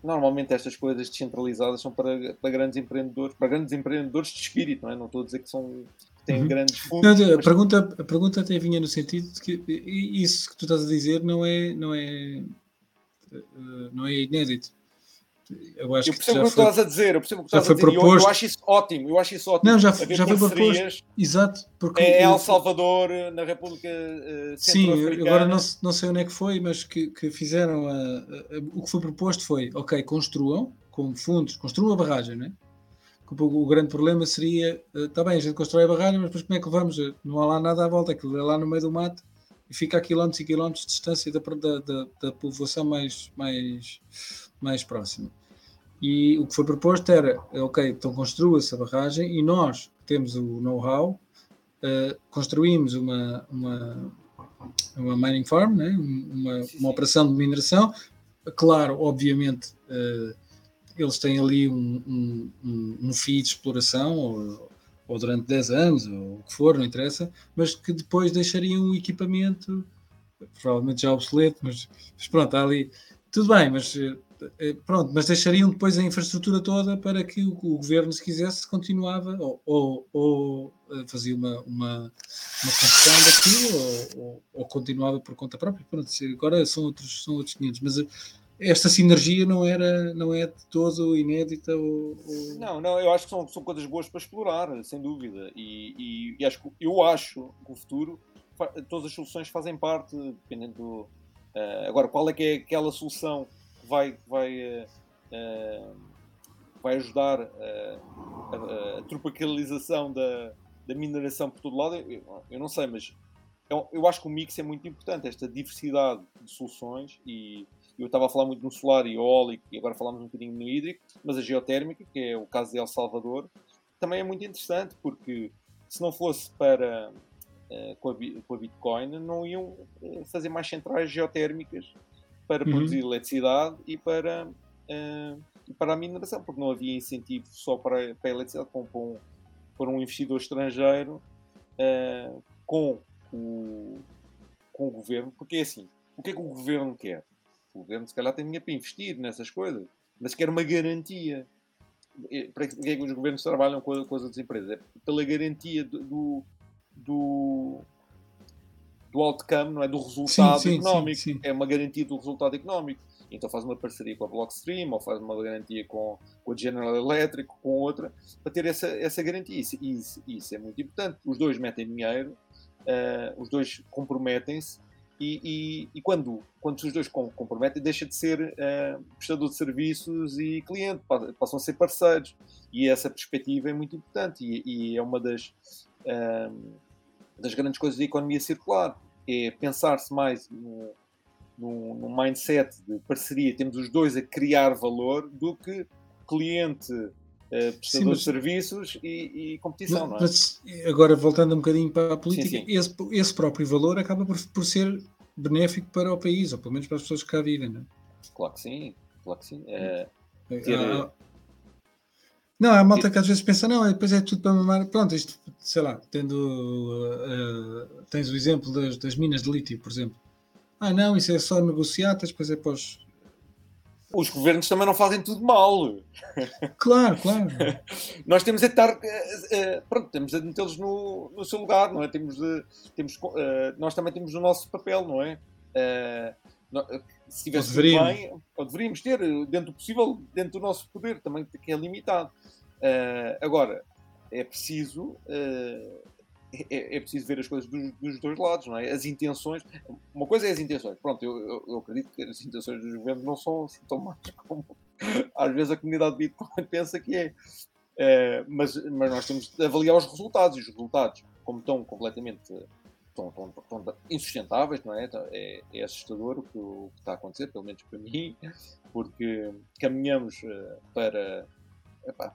normalmente estas coisas descentralizadas são para, para grandes empreendedores, para grandes empreendedores de espírito, não é? Não estou a dizer que são têm uhum. grandes fundos. Não, a, pergunta, a pergunta até vinha no sentido de que isso que tu estás a dizer não é, não é, eh, não é inédito. Eu, acho eu percebo o que, estás a dizer, eu percebo o que estás a dizer. Proposto... Eu, eu, acho isso ótimo, eu acho isso ótimo. Não, já, já foi proposto. Exato. Porque é El Salvador, na República uh, Sim, agora não, não sei onde é que foi, mas que, que fizeram a, a, o que foi proposto foi, ok, construam com fundos, construam a barragem, não é? O, o grande problema seria, está eh, bem, a gente constrói a barragem, mas depois como é que vamos? Não há lá nada à volta, aquilo é lá no meio do mato e fica a quilómetros e quilómetros de distância da, da, da, da povoação mais, mais mais próxima. E o que foi proposto era, ok, então construa-se a barragem e nós temos o know-how, uh, construímos uma, uma, uma mining farm, né? uma, uma operação de mineração. Claro, obviamente, uh, eles têm ali um, um, um, de exploração, ou, ou, durante 10 anos, ou o que for, não interessa, mas que depois deixariam um equipamento, provavelmente já obsoleto, mas, mas pronto, ali. Tudo bem, mas uh, eh, pronto, mas deixariam depois a infraestrutura toda para que o, o governo, se quisesse, continuava ou, ou, ou eh, fazia uma, uma, uma concessão daquilo ou, ou, continuava por conta própria. Pronto, agora são outros, são outros 500, mas eh, esta sinergia não era não é de todo inédita ou, ou... não não eu acho que são, são coisas boas para explorar sem dúvida. E, e, e acho que, eu acho que o futuro todas as soluções fazem parte dependendo do, uh, agora qual é que é aquela solução vai, vai, uh, vai ajudar uh, a, a, tropicalização da, da mineração por todo lado, eu, eu não sei, mas eu, eu, acho que o mix é muito importante, esta diversidade de soluções e eu estava a falar muito no solar e eólico e agora falamos um bocadinho no hídrico, mas a geotérmica, que é o caso de El Salvador, também é muito interessante porque se não fosse para uh, com, a, Bitcoin não iam fazer mais centrais geotérmicas para uhum. produzir eletricidade e para, uh, para a mineração, porque não havia incentivo só para, para a eletricidade, como para um, para um investidor estrangeiro com, o, com o governo, porque é assim, o que é que o governo quer? O governo se calhar tem dinheiro para investir nessas coisas, mas quer uma garantia. Para que é que os governos trabalham com, com as outras empresas? É pela garantia do, do do outcome, não é? do resultado sim, sim, económico. Sim, é uma garantia do resultado económico. Então faz uma parceria com a Blockstream ou faz uma garantia com, com a General Electric, com outra, para ter essa, essa garantia. Isso, isso, isso é muito importante. Os dois metem dinheiro, uh, os dois comprometem-se e, e, e, quando, quando os dois comprometem, deixa de ser uh, prestador de serviços e cliente, passam a ser parceiros. E essa perspectiva é muito importante e, e é uma das, uh, das grandes coisas da economia circular é pensar-se mais no, no, no, mindset de parceria, temos os dois a criar valor, do que cliente, uh, prestador de serviços e, e competição. Não, não é? Mas agora, voltando um bocadinho para a política, sim, sim. Esse, esse próprio valor acaba por, por ser benéfico para o país, ou pelo menos para as pessoas que cá vivem, não é? Claro que sim, claro que sim. É, ter, há, não, há malta que às vezes pensa, não, depois é tudo para mamar. Pronto, isto, sei lá, tendo. Uh, tens o exemplo das, das, minas de lítio, por exemplo. Ah, não, isso é só negociatas, depois é pós. Os governos também não fazem tudo mal. Claro, claro. Nós temos de estar. Uh, pronto, temos de metê-los no, no seu lugar, não é? Temos de, temos, nós também temos o nosso papel, não é? se tivesse bem, ou deveríamos ter, dentro do possível, dentro do nosso poder, também que é limitado. Agora, é preciso, é, é, preciso ver as coisas dos, dos, dois lados, não é? As intenções, uma coisa é as intenções, pronto, eu, eu, acredito que as intenções dos governos não são assim tão más como às vezes a comunidade de Bitcoin pensa que é. Uh, mas, mas nós temos de avaliar os resultados, e os resultados, como estão completamente estão, estão, estão insustentáveis, não é? Então, é, é assustador o que, o que, está a acontecer, pelo menos para mim, porque caminhamos uh, para para,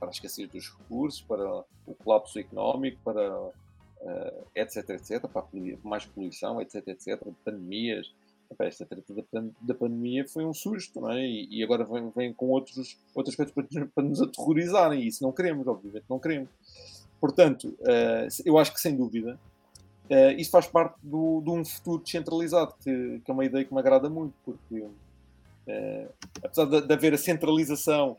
a escassez dos recursos, para o colapso económico, para uh, etc, etc, para mais poluição, etc, etc, pandemias. Epá, esta treta da, pandemia foi um susto, não é? E, e agora vem, vem, com outros, outras coisas para, para, nos aterrorizarem, e isso não queremos, obviamente não queremos. Portanto, uh, eu acho que sem dúvida Uh, faz parte do, de um futuro descentralizado, que, que, é uma ideia que me agrada muito, porque uh, apesar de, de, haver a centralização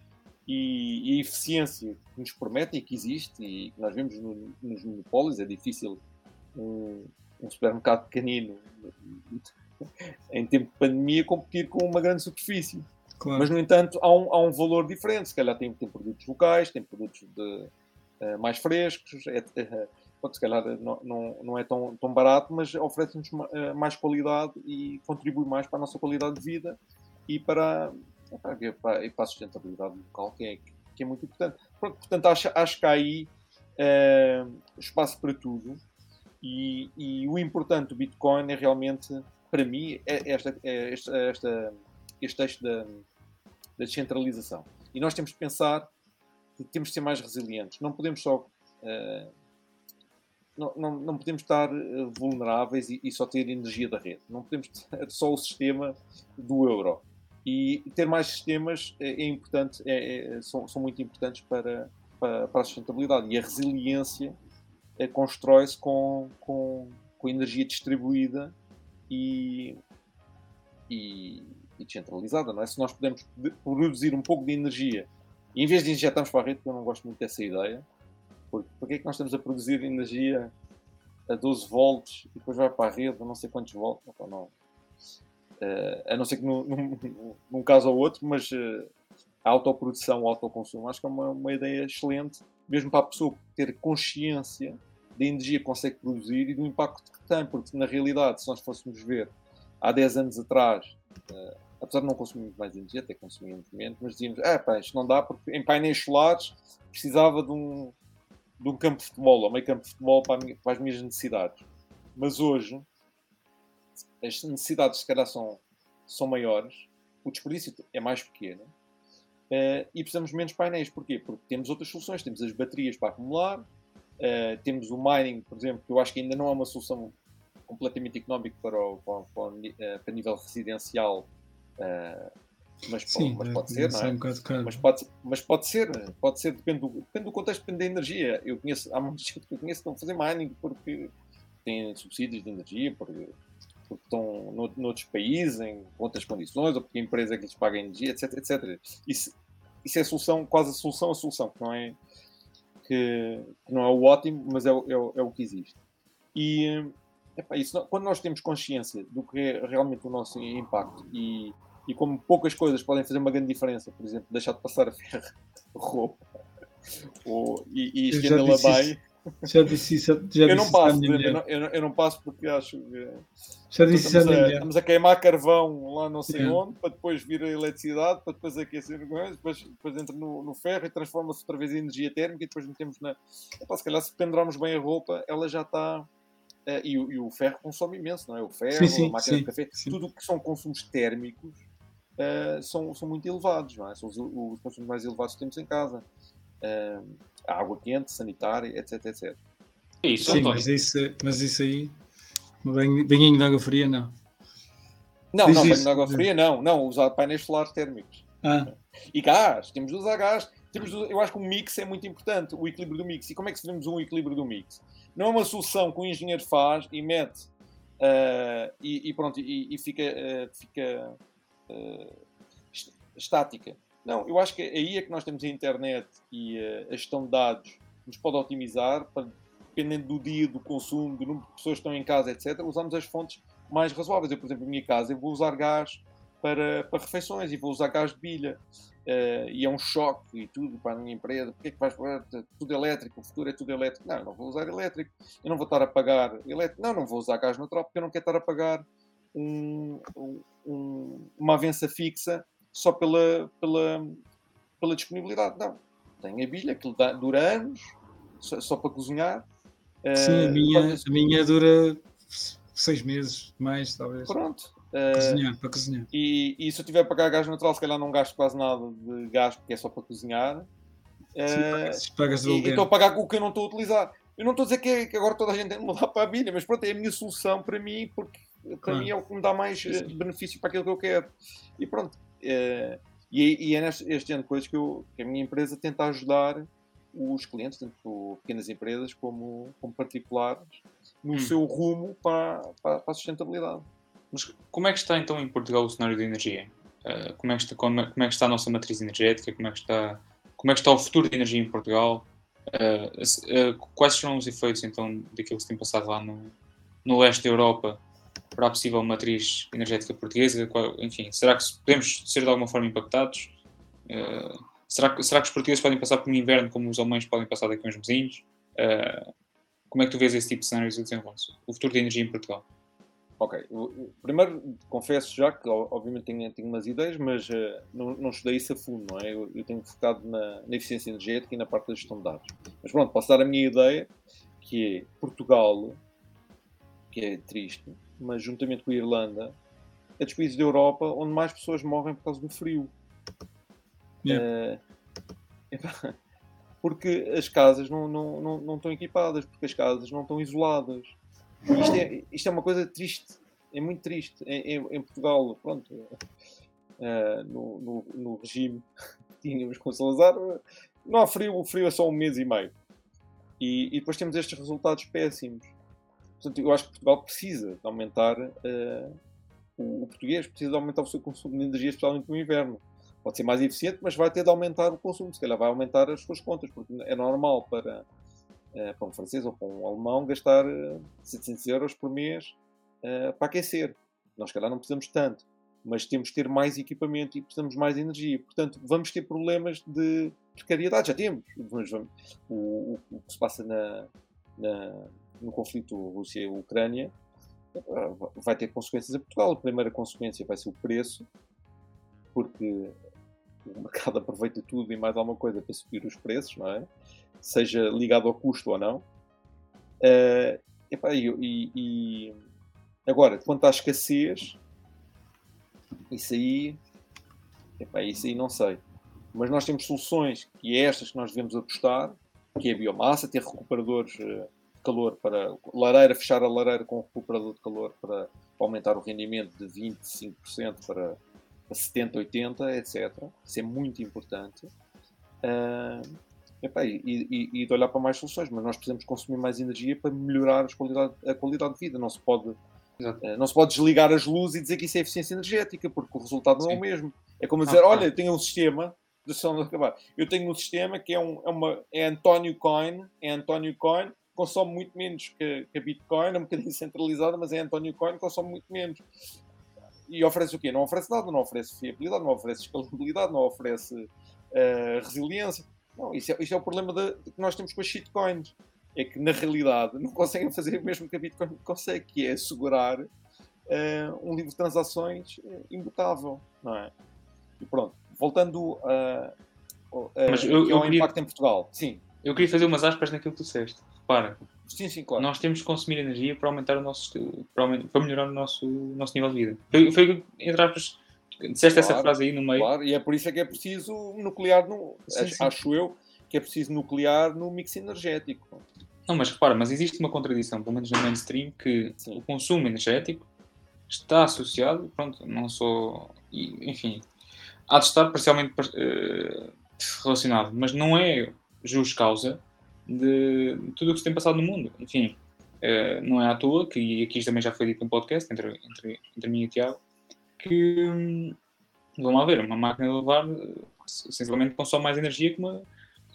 e, e, a eficiência que nos prometem e que existe, e que nós vemos no, nos monopólios, é difícil um, um supermercado pequenino em tempo de pandemia competir com uma grande superfície. Claro. Mas, no entanto, há um, há um valor diferente. Se calhar tem, tem produtos locais, tem produtos de, uh, mais frescos, é, pode, se calhar não, não, não é tão, tão barato, mas oferece-nos eh, mais qualidade e contribui mais para a nossa qualidade de vida e para, para, para, para a sustentabilidade local, que é, que é muito importante. Portanto, acho, acho que há aí é, espaço para tudo e, e, o importante do Bitcoin é realmente, para mim, é esta, é esta, esta, este texto da, da descentralização. E nós temos que pensar que temos de ser mais resilientes. Não podemos só uh, não, não, não, podemos estar eh, vulneráveis e, e, só ter energia da rede. Não podemos ter só o sistema do euro. E ter mais sistemas é, é importante, é, é, são, são, muito importantes para, para, para, a sustentabilidade. E a resiliência é, constrói-se com, com, com energia distribuída e, e, e, descentralizada. Não é? Se nós pudermos produzir um pouco de energia, em vez de injetarmos para a rede, porque eu não gosto muito dessa ideia, porque porquê é que nós estamos a produzir energia a 12 volts e depois vai para a rede a não sei quantos volts? Então, não. Uh, a não ser que num, num, num, caso ou outro, mas uh, a autoprodução, o autoconsumo, acho que é uma, uma ideia excelente, mesmo para a pessoa ter consciência da energia que consegue produzir e do impacto que tem, porque na realidade, se nós fôssemos ver há 10 anos atrás, uh, apesar de não consumirmos mais energia, até consumíamos menos, mas dizíamos, ah, pá, isto não dá porque em painéis solares precisava de um, de um campo de futebol, ou meio campo de futebol para, minha, para, as minhas necessidades. Mas hoje, as necessidades se calhar são, são maiores, o desperdício é mais pequeno uh, e precisamos de menos painéis. Porquê? Porque temos outras soluções, temos as baterias para acumular, uh, temos o mining, por exemplo, que eu acho que ainda não é uma solução completamente económica para, o, para, para, uh, para nível residencial mas, Sim, mas pode ser, não é? Um mas, pode, mas pode ser, pode ser, depende do, depende do contexto, depende da energia. Eu conheço, há muita gente que eu conheço que estão a fazer mining porque têm subsídios de energia, porque, porque estão no, noutros países, em outras condições, ou porque a empresa que lhes paga energia, etc, etc. Isso, isso é a solução, quase a solução, a solução, que não é, que, que não é o ótimo, mas é, é, é o que existe. E epá, isso, quando nós temos consciência do que é realmente o nosso impacto e e como poucas coisas podem fazer uma grande diferença, por exemplo, deixar de passar a ferro roupa ou, e, e estendê-la bem. Já disse isso. Já eu, não passo, eu, não, eu, não, eu, não, passo porque acho que já disse estamos, a, estamos a queimar carvão lá não sei é. onde para depois vir a eletricidade, para depois aquecer, depois, depois entra no, no ferro e transforma-se outra vez em energia térmica e depois metemos na. Epá, se calhar se pendurarmos bem a roupa, ela já está. Uh, e, e, o ferro consome imenso, não é? O ferro, sim, sim, a máquina sim, de café, tudo o que são consumos térmicos uh, são, são muito elevados, não é? São os, os consumos mais elevados que temos em casa. Uh, a água quente, sanitária, etc, etc. Isso, Sim, mas isso, mas isso aí, banhinho de água fria, não. Não, Diz não, banho de água fria, não. Não, usar painéis solares térmicos. Ah. E gás, temos de usar gás. Temos de, eu acho que o mix é muito importante, o equilíbrio do mix. E como é que fazemos um equilíbrio do mix? Não é uma solução que o engenheiro faz e mete uh, e, e, pronto, e, e fica, uh, fica uh, estática. Não, eu acho que aí é que nós temos a internet e uh, a gestão de dados nos pode otimizar, para, dependendo do dia, do consumo, do número de pessoas que estão em casa, etc., usamos as fontes mais razoáveis. Eu, por exemplo, na minha casa, eu vou usar gás para, para refeições e vou usar gás de bilha. Uh, e é um choque e tudo para a minha empresa. Porque é que vais tudo elétrico? O futuro é tudo elétrico. Não, não vou usar elétrico. Eu não vou estar a pagar elétrico. Não, não vou usar gás natural porque eu não quero estar a pagar um, um, uma avença fixa só pela, pela, pela disponibilidade. Não. Tem a bilha que dura anos, só, só para cozinhar. Sim, a, uh, minha, a minha dura seis meses, mais talvez. Pronto. Uh, cozinhar, para cozinhar. E, e, se eu tiver a pagar gás natural, se calhar não gasto quase nada de gás porque é só para cozinhar. Uh, pagas e estou a pagar com o que eu não estou a utilizar. Eu não estou a dizer que, é, que, agora toda a gente tem de mudar para a Bíblia, mas pronto, é a minha solução para mim, porque para mim é o que me dá mais uh, benefício para aquilo que eu quero. E pronto. Uh, e, e, é neste, este ano de coisas que, eu, que a minha empresa tenta ajudar os clientes, tanto pequenas empresas como, como particulares, no hum. seu rumo para, para, para, a sustentabilidade. Mas como é que está então em Portugal o cenário da energia? Uh, como, é que está, como, é, como é que está a nossa matriz energética? Como é que está, como é que está o futuro da energia em Portugal? Uh, uh, quais são os efeitos então daquilo que se tem passado lá no, no leste da Europa para a possível matriz energética portuguesa? Qual, enfim, será que podemos ser de alguma forma impactados? Uh, será, será que os portugueses podem passar por um inverno como os alemães podem passar daqui a uns vizinhos? como é que tu vês esse tipo de cenários a desenrolar-se? O futuro da energia em Portugal? Ok, primeiro confesso já que obviamente tenho, tenho umas ideias, mas uh, não, não estudei isso a fundo, não é? Eu, eu tenho focado na, na, eficiência energética e na parte da gestão de dados. Mas pronto, posso dar a minha ideia, que é Portugal, que é triste, mas juntamente com a Irlanda, é dos países da Europa onde mais pessoas morrem por causa do frio. Yeah. Uh, porque as casas não, não, não, não estão equipadas, porque as casas não estão isoladas isto é, isto é uma coisa triste, é muito triste. Em, em, em Portugal, pronto, uh, no, no, no, regime que tínhamos com o Salazar, não há frio, o frio é só um mês e meio. E, e depois temos estes resultados péssimos. Portanto, eu acho que Portugal precisa de aumentar, uh, o, o, português precisa de aumentar o seu consumo de energia, especialmente no inverno. Pode ser mais eficiente, mas vai ter de aumentar o consumo, se calhar vai aumentar as suas contas, porque é normal para uh, para um francês ou para um alemão, gastar 700 eh, euros por mês uh, para aquecer. Nós, se calhar, não precisamos tanto, mas temos que ter mais equipamento e precisamos mais energia. Portanto, vamos ter problemas de precariedade. Já temos. Vamos, vamos, o, o, o, que se passa na, na, no conflito Rússia-Ucrânia vai ter consequências a Portugal. A primeira consequência vai ser o preço, porque o mercado aproveita tudo e mais alguma coisa para subir os preços, não é? seja ligado ao custo ou não. Uh, e, e, agora, quanto à escassez, isso aí, epá, isso aí não sei. Mas nós temos soluções, e é estas que nós devemos apostar, que é a biomassa, ter recuperadores eh, de calor para lareira, fechar a lareira com um recuperador de calor para, aumentar o rendimento de 25% para, para 70%, 80%, etc. Isso é muito importante. Uh, Epá, e, e, e, de olhar para mais soluções, mas nós precisamos consumir mais energia para melhorar qualidade, a qualidade de vida. Não se pode, uh, não se pode desligar as luzes e dizer que isso é eficiência energética, porque o resultado não Sim. é o mesmo. É como dizer, ah, olha, eu tenho um sistema, de acabar, eu tenho um sistema que é, um, é, uma, é António Coin, é António Coin, consome muito menos que, que a Bitcoin, é um bocadinho centralizada, mas é António Coin, consome muito menos. E oferece o quê? Não oferece nada, não oferece fiabilidade, não oferece escalabilidade, não oferece uh, resiliência não, isso é, isso é o problema de, de que nós temos com as shitcoins. É que, na realidade, não conseguem fazer o mesmo que a Bitcoin consegue, que é assegurar uh, um livro de transações uh, imutável, não é? E pronto, voltando a, a, Mas eu, eu ao queria, impacto em Portugal. Sim. Eu queria fazer umas aspas naquilo que tu disseste. Repara. Sim, sim, claro. Nós temos que consumir energia para aumentar o nosso para, para melhorar o nosso, o nosso nível de vida. Foi, foi entre aspas, Disseste claro, essa frase aí no meio. Claro, e é por isso é que é preciso nuclear, no, sim, sim. acho eu, que é preciso nuclear no mix energético. Não, mas repara, mas existe uma contradição, pelo menos no mainstream, que sim. o consumo energético está associado, pronto, não só, enfim, há de estar parcialmente uh, relacionado, mas não é justo causa de tudo o que se tem passado no mundo. Enfim, uh, não é à toa, que e aqui também já foi dito no podcast entre, entre, entre mim e o Tiago, que, vamos lá ver, uma máquina de lavar, essencialmente consome mais energia que uma,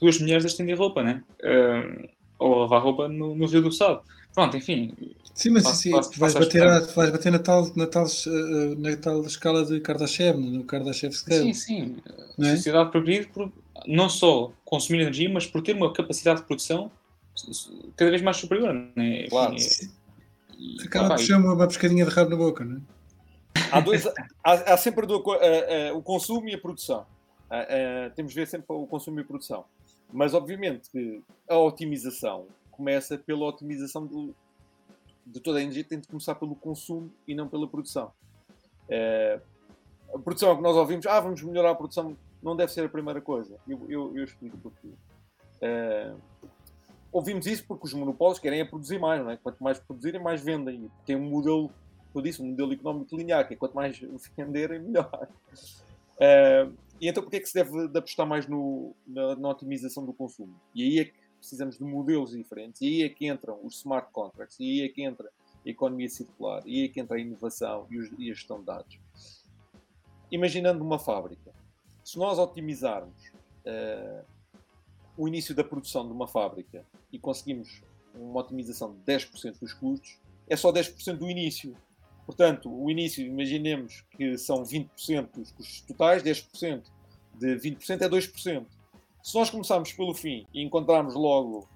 duas mulheres a estender roupa, né? Uh, ou a lavar roupa no, no Rio do Sado. Pronto, enfim. Sim, mas faço, sim, faço, vais, bater a, vais bater na tal, na, tal, uh, na tal escala de Kardashev, no Kardashev scale. Sim, sim. É? Sociedade progride por não só consumir energia, mas por ter uma capacidade de produção cada vez mais superior. Né? Claro. É, Acaba por ser uma, uma pescadinha de rabo na boca, não é? há, dois, há, há sempre do, uh, uh, o consumo e a produção. Uh, temos de ver sempre o consumo e a produção. Mas, obviamente, que a otimização começa pela otimização do, de toda a energia, tem de começar pelo consumo e não pela produção. a produção é que nós ouvimos, ah, vamos melhorar a produção, não deve ser a primeira coisa. Eu, eu, eu explico porquê. Uh, ouvimos isso porque os monopólios querem é produzir mais, não é? Quanto mais produzirem, mais vendem. Tem um modelo, eu disse, um modelo económico linear, que é quanto mais venderem, melhor. Uh, e então, porquê é que se deve de apostar mais no, na, na, otimização do consumo? E aí é que precisamos de modelos diferentes, e aí é que entram os smart contracts, e aí é que entra a economia circular, e aí é que entra a inovação e, os, e a gestão de dados. Imaginando uma fábrica, se nós otimizarmos uh, o início da produção de uma fábrica e conseguimos uma otimização de 10% dos custos, é só 10% do início. Portanto, o início, imaginemos que são 20% dos custos totais, 10% de 20% é 2%. Se nós começarmos pelo fim e encontrarmos logo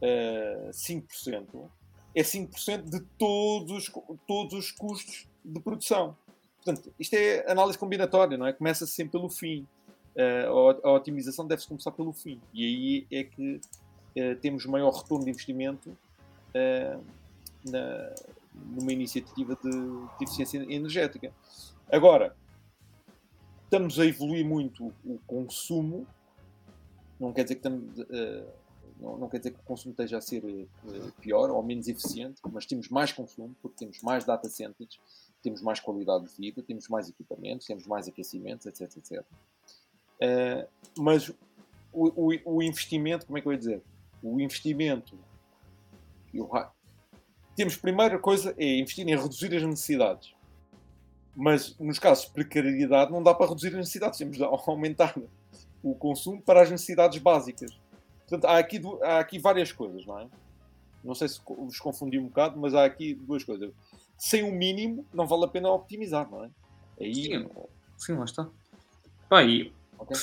uh, 5%, é 5% de todos, todos os custos de produção. Portanto, isto é análise combinatória, não é? Começa -se sempre pelo fim. Uh, a, otimização deve-se começar pelo fim. E aí é que uh, temos maior retorno de investimento uh, na, numa iniciativa de, de, eficiência energética. Agora, estamos a evoluir muito o consumo, não quer dizer que estamos, não, quer dizer que o consumo esteja a ser pior ou menos eficiente, mas temos mais consumo porque temos mais data centers, temos mais qualidade de vida, temos mais equipamentos, temos mais aquecimentos, etc, etc. Uh, mas o, o, o, investimento, como é que eu ia dizer? O investimento. Eu, temos, primeira coisa, é investir em reduzir as necessidades. Mas nos casos de precariedade não dá para reduzir as necessidades, temos de aumentar o consumo para as necessidades básicas. Portanto, há aqui, há aqui várias coisas, não é? Não sei se vos confundi um bocado, mas há aqui duas coisas sem o mínimo não vale a pena optimizar, não é? Aí... Sim, sim lá está. Pá, e... Okay.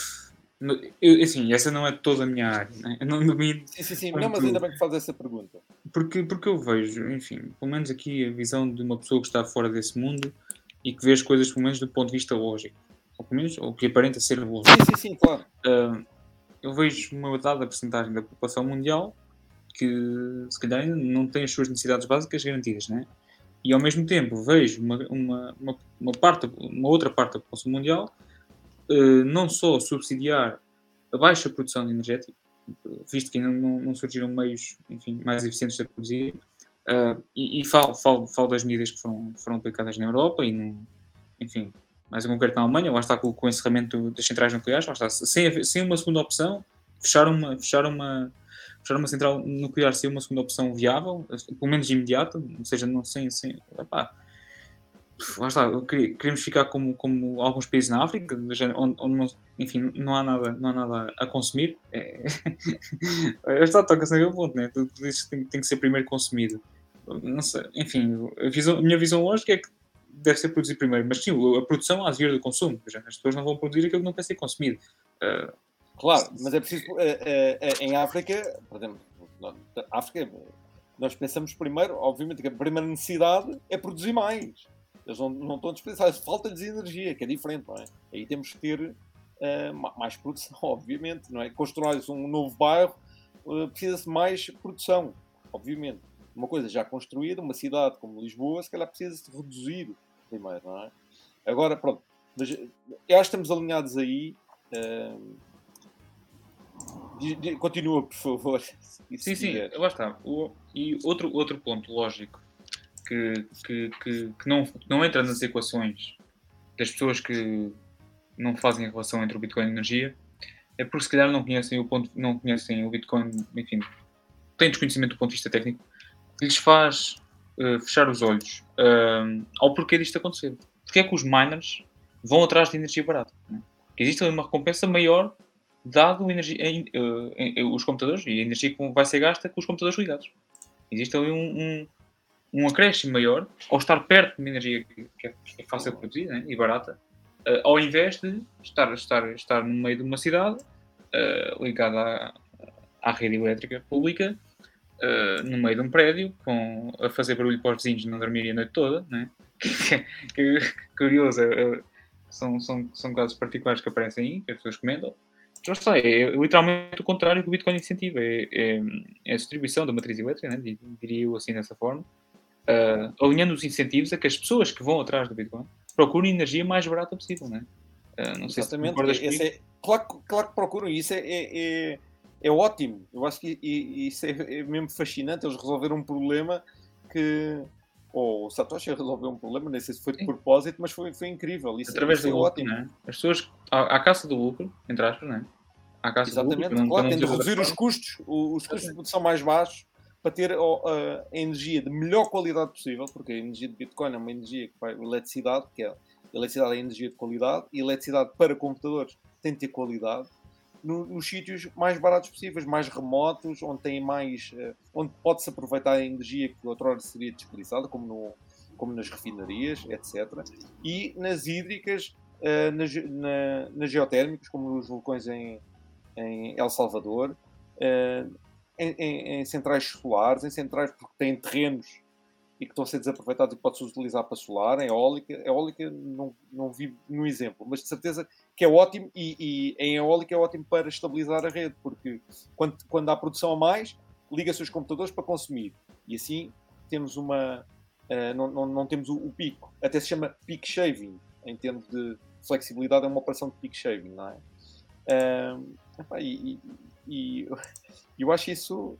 Eu, assim, essa não é toda a minha área, né? eu não domino. Sim, sim, sim, não, mas ainda bem que faz essa pergunta. Porque, porque eu vejo, enfim, pelo menos aqui a visão de uma pessoa que está fora desse mundo e que vê as coisas, pelo menos do ponto de vista lógico, ou pelo menos, ou que aparenta ser lógico. Sim, sim, sim, claro. Uh, eu vejo uma dada porcentagem da população mundial que, se calhar, não tem as suas necessidades básicas garantidas, né? E ao mesmo tempo vejo uma, uma, uma, uma parte, uma outra parte da população mundial uh, não só subsidiar a baixa produção energética, visto que ainda não, não surgiram meios enfim, mais eficientes de produzir, uh, e, e falo, falo, falo das medidas que foram, foram aplicadas na Europa e, no, enfim, mais em concreto na Alemanha, lá está com, com o encerramento das centrais nucleares, lá está, sem, sem uma segunda opção, fechar uma, fechar uma, fechar uma central nuclear ser uma segunda opção viável, pelo menos imediata, ou seja, não sem. sem epá, lá está, queremos ficar como, como alguns países na África, onde, onde não, enfim, não há nada, não há nada a consumir. É, está, toca-se naquele ponto, né? Tudo isso tem, tem que ser primeiro consumido. Não sei, enfim, a, visão, a minha visão lógica é que deve ser produzido primeiro, mas sim, a produção há de vir do consumo. As pessoas não vão produzir aquilo que não quer ser consumido. Uh, Claro, mas é preciso. É, é, em África, por exemplo, África, nós pensamos primeiro, obviamente, que a primeira necessidade é produzir mais. Eles não, não estão dispensados, falta-lhes energia, que é diferente, não é? Aí temos que ter uh, mais produção, obviamente, não é? Construir um novo bairro uh, precisa-se mais produção, obviamente. Uma coisa já construída, uma cidade como Lisboa, se calhar precisa-se reduzir primeiro, não é? Agora, pronto, mas, eu acho que estamos alinhados aí. Uh, Continua, por favor. Sim, sim, lá está. O, e outro, outro ponto lógico que, que, que, que, não, não entra nas equações das pessoas que não fazem a relação entre o Bitcoin e a energia é porque se calhar não conhecem o ponto, não conhecem o Bitcoin, enfim, têm desconhecimento do ponto de vista técnico, que lhes faz uh, fechar os olhos uh, ao porquê disto acontecer. Porque é que os miners vão atrás de energia barata? Né? Existe uma recompensa maior dado energia, em, os computadores e a energia que vai ser gasta com os computadores ligados. Existe ali um, um, um acréscimo maior ao estar perto de uma energia que, é, é fácil de produzir né, e barata, uh, ao invés de estar, estar, estar no meio de uma cidade uh, ligada à, à rede elétrica pública, uh, no meio de um prédio, com, a fazer barulho para os vizinhos não dormirem a noite toda, né? que, curioso, são, são, são casos particulares que aparecem aí, que as pessoas comentam. Já sei, é literalmente o contrário que o Bitcoin incentiva. É, é, é a distribuição da matriz elétrica, né? diria eu assim dessa forma, uh, alinhando os incentivos a que as pessoas que vão atrás do Bitcoin procurem energia mais barata possível. Né? Uh, não sei Exatamente. se é, claro, claro que procuram isso. É, é, é, é ótimo. Eu acho que isso é, é, mesmo fascinante. Eles resolveram um problema que. Ou o Satoshi resolveu um problema, nem sei se foi de propósito, mas foi, foi incrível. Isso, Através isso do é lucro, ótimo. né? As pessoas, à, à caça do lucro, entre aspas, né? À caça Exatamente, do lucro. claro, tem de reduzir os custos, os custos de produção mais baixos para ter a energia de melhor qualidade possível, porque a energia de Bitcoin é uma energia que vai, eletricidade, que é eletricidade é energia de qualidade, e eletricidade para computadores tem de ter qualidade, no- nos sítios mais baratos possíveis, mais remotos, onde tem mais, eh, onde pode-se aproveitar a energia que outrora seria desperdiçada, como, no, como nas refinarias, etc. E nas hídricas, eh, nas, na- nas geotérmicas, como nos vulcões em, em El Salvador, eh, em, em- em centrais solares, em centrais porque têm terrenos e que estão a ser desaproveitados e pode-se utilizar para solar, em eólica. Eólica não, não vi no exemplo, mas de certeza que é ótimo e, e em eólica é ótimo para estabilizar a rede, porque quando, quando há produção a mais, liga-se os computadores para consumir e assim temos uma. eh, não, não, não temos o, o pico. Até se chama peak shaving, em termos de flexibilidade, é uma operação de peak shaving, não é? Ahm, epá, e, e- e eu acho isso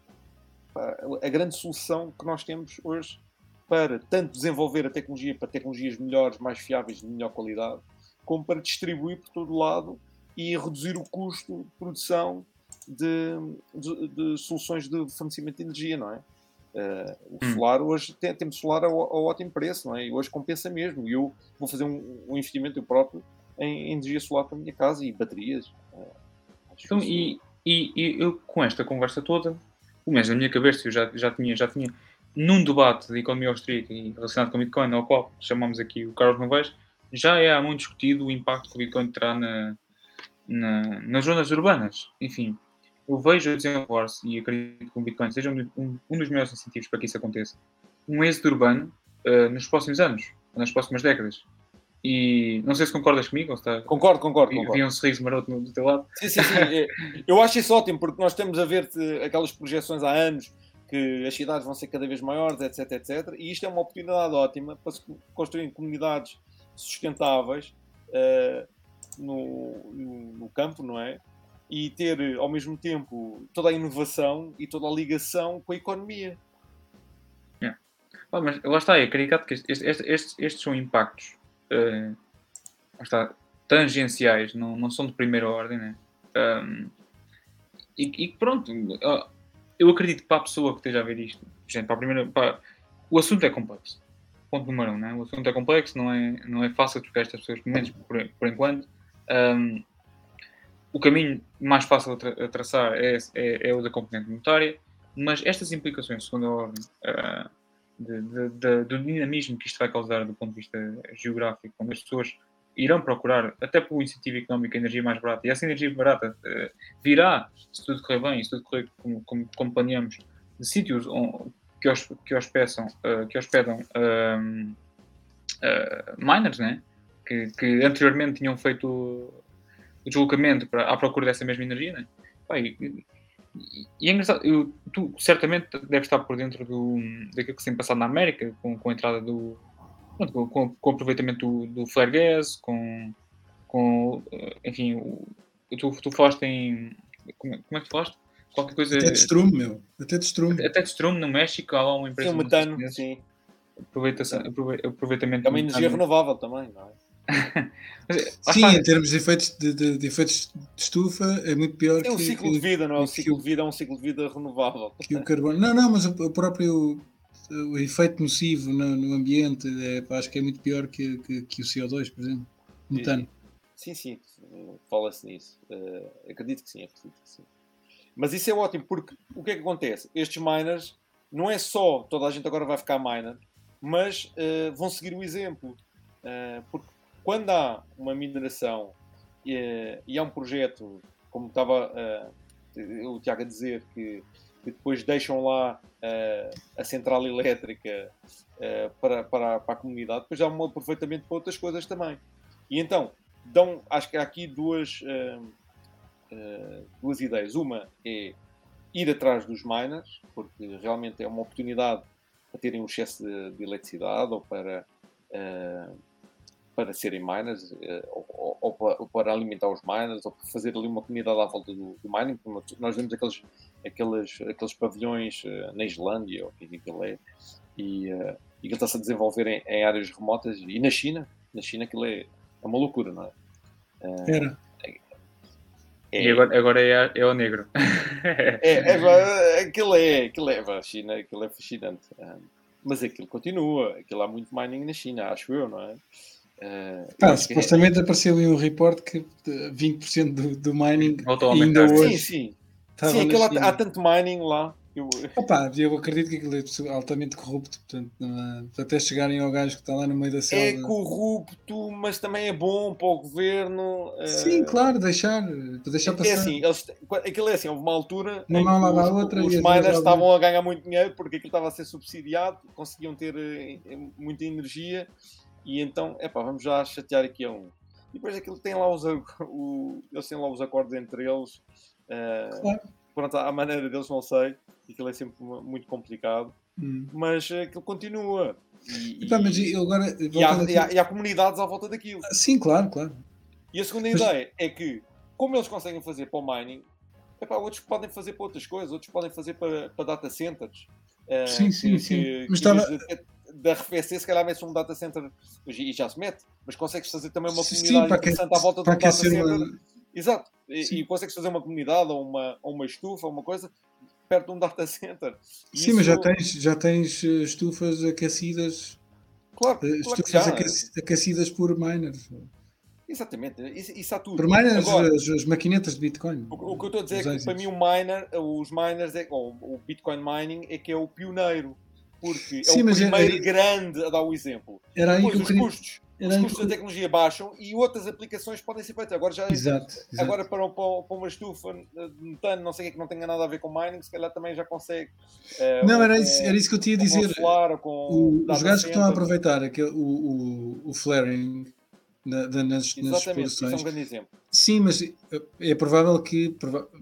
pá, a grande solução que nós temos hoje para tanto desenvolver a tecnologia para tecnologias melhores, mais fiáveis, de melhor qualidade, como para distribuir por todo lado e reduzir o custo de produção de, de- de soluções de fornecimento de energia, não é? Eh, o Hum. solar, hoje tem- temos solar a, a ótimo preço, não é? E hoje compensa mesmo. E eu vou fazer um, um investimento eu próprio em energia solar para a minha casa e baterias. Acho Então, e, e, e eu com esta conversa toda, pelo menos na minha cabeça, eu já, já, tinha, já tinha num debate de economia austríaca relacionado com o Bitcoin, ao qual chamamos aqui o Carlos Novaes, já é há muito discutido o impacto que o Bitcoin terá na, na- nas zonas urbanas. Enfim, eu vejo a desenrolar-se e acredito que o Bitcoin seja um, um, um dos melhores incentivos para que isso aconteça. Um êxito urbano eh, nos próximos anos, nas próximas décadas. E não sei se concordas comigo ou se está. Concordo, concordo, Vi, concordo. um sorriso maroto do teu lado. Sim, sim, sim. É, Eu acho isso ótimo, porque nós temos a ver aquelas projeções há anos que as cidades vão ser cada vez maiores, etc, etc. E isto é uma oportunidade ótima para se construir comunidades sustentáveis eh, no, no, no campo, não é? E ter, ao mesmo tempo, toda a inovação e toda a ligação com a economia. Ah, mas lá está, é caricato que estes, estes, são impactos lá está, tangenciais, não, não são de primeira ordem, né? Ahm, e, e pronto, ah, eu acredito que para a pessoa que esteja a ver isto, gente, para a primeira, para- o assunto é complexo. Ponto número um, né? O assunto é complexo, não é, não é fácil porque estas pessoas, pelo menos por, por enquanto. Ahm, o caminho mais fácil a, tra- a traçar é, é, é o da componente monetária, mas estas implicações, segundo a ordem, ah, de- de- de- do dinamismo que isto vai causar do ponto de vista geográfico, quando as pessoas irão procurar, até pelo incentivo económico, a energia mais barata, e essa energia barata eh, virá, se tudo correr bem, se tudo correr como, como, de sítios on- que, hos, que, hospeçam, eh, que hospedam ahm, eh, miners, né? que, que anteriormente tinham feito o deslocamento para, à procura dessa mesma energia. Né? Pá, e, e- é engraçado, eu- tu certamente deves estar por dentro do, daquilo que se tem passado na América, com, com a entrada do. pronto, com, com, o aproveitamento do, do flare gas, com. com eh, enfim, o- tu, tu falaste em. Como, é- como é que falaste? Qualquer coisa. Até de estrume, meu. Até de estrume. Até de Strom, no México, há lá uma empresa. Sim, metano, sim. aproveita- aprove- aproveitamento. É uma energia metano. renovável também, não é? Mas, Sim, está, em termos de efeitos de, de- de efeitos de estufa, é muito pior Tem um que, ciclo de vida, não é? O ciclo de vida é um ciclo de vida renovável. que o carbono. Não, não, mas o, próprio o efeito nocivo no, no ambiente é, pá, acho que é muito pior que, que, que o CO2, por exemplo. Metano. Sim, sim, fala-se nisso. Eh, acredito que sim, acredito que sim. Mas isso é ótimo, porque o que é que acontece? Estes miners, não é só toda a gente agora vai ficar miner, mas eh, vão seguir o exemplo. Eh, porque quando há uma mineração eh, e há um projeto, como estava o Tiago a dizer, que, que depois deixam lá a central elétrica para, para, para a comunidade, depois há um aproveitamento para outras coisas também. E então, dão, acho que há aqui duas, eh, duas ideias. Uma é ir atrás dos miners, porque realmente é uma oportunidade para terem um excesso de, de eletricidade ou para, eh, para serem miners, ou, ou, ou, para alimentar os miners, ou para fazer ali uma comunidade à volta do, do mining. Nós vemos aqueles, aqueles, aqueles pavilhões na Islândia, ou é aquilo é, e, uh, e ele está-se a desenvolver em, em, áreas remotas, e na China, na China aquilo é, é uma loucura, não é? Uh, Era. É, e agora, agora é, é o negro. é, é, aquilo é, aquilo é, a China, aquilo é fascinante. mas aquilo continua, aquilo há muito mining na China, acho eu, não é? Uh, ah, supostamente é... apareceu aí um report que 20% do, do mining ainda hoje. Sim, sim. Sim, aquilo há, há, tanto mining lá eu... Opa, eu acredito que aquilo é altamente corrupto, portanto, é... até chegarem ao gajo que está lá no meio da selva. É corrupto, mas também é bom para o governo. Sim, uh... claro, deixar, deixar é, passar. É assim, eles, aquilo é assim, houve uma altura uma mão lava a outra os, os miners estavam a ganhar muito dinheiro porque aquilo estava a ser subsidiado, conseguiam ter eh, muita energia e então, é pá, vamos já chatear aqui a um. E depois aquilo tem lá os, o, eles têm lá os acordos entre eles. Uh, claro. Pronto, à maneira deles, não sei aquilo é sempre muito complicado, hum. mas aquilo continua. E, Epá, mas agora, e, há, e, há, e, há, comunidades à volta daquilo. Sim, claro, claro. E a segunda mas... ideia é que, como eles conseguem fazer para o mining, epá, outros podem fazer para outras coisas, outros podem fazer para, para data centers. Uh, sim, sim, que, sim. Que, mas estava... Da RFC, se calhar mete um data center e já se mete, mas consegues fazer também uma comunidade sim, interessante à volta do data center. Uma... Exato, e, e, consegues fazer uma comunidade ou uma, ou uma estufa, uma coisa, perto de um data center. Sim, Isso... mas já tens, já tens eh, estufas aquecidas. Claro, uh, claro estufas aquecidas por miners. Exatamente, isso, isso há tudo. Por miners, Agora, as, as, maquinetas de Bitcoin. O, o que eu estou a dizer é que para mim o miner, os miners, é, ou o Bitcoin mining é que é o pioneiro. Porque Sim, é o primeiro era, grande a dar o exemplo. Era aí Depois, que eu queria... custos os custos da tecnologia baixam e outras aplicações podem ser feitas. Agora, já, exato, exato. agora para, para, para, uma estufa de metano, não sei o que, que não tenha nada a ver com mining, se calhar também já consegue. Uh, não, era, isso, era isso que eu tinha a dizer. Solar, o, os gajos que estão a aproveitar o, o, o flaring na, nas, nas explorações. é um grande exemplo. Sim, mas é provável que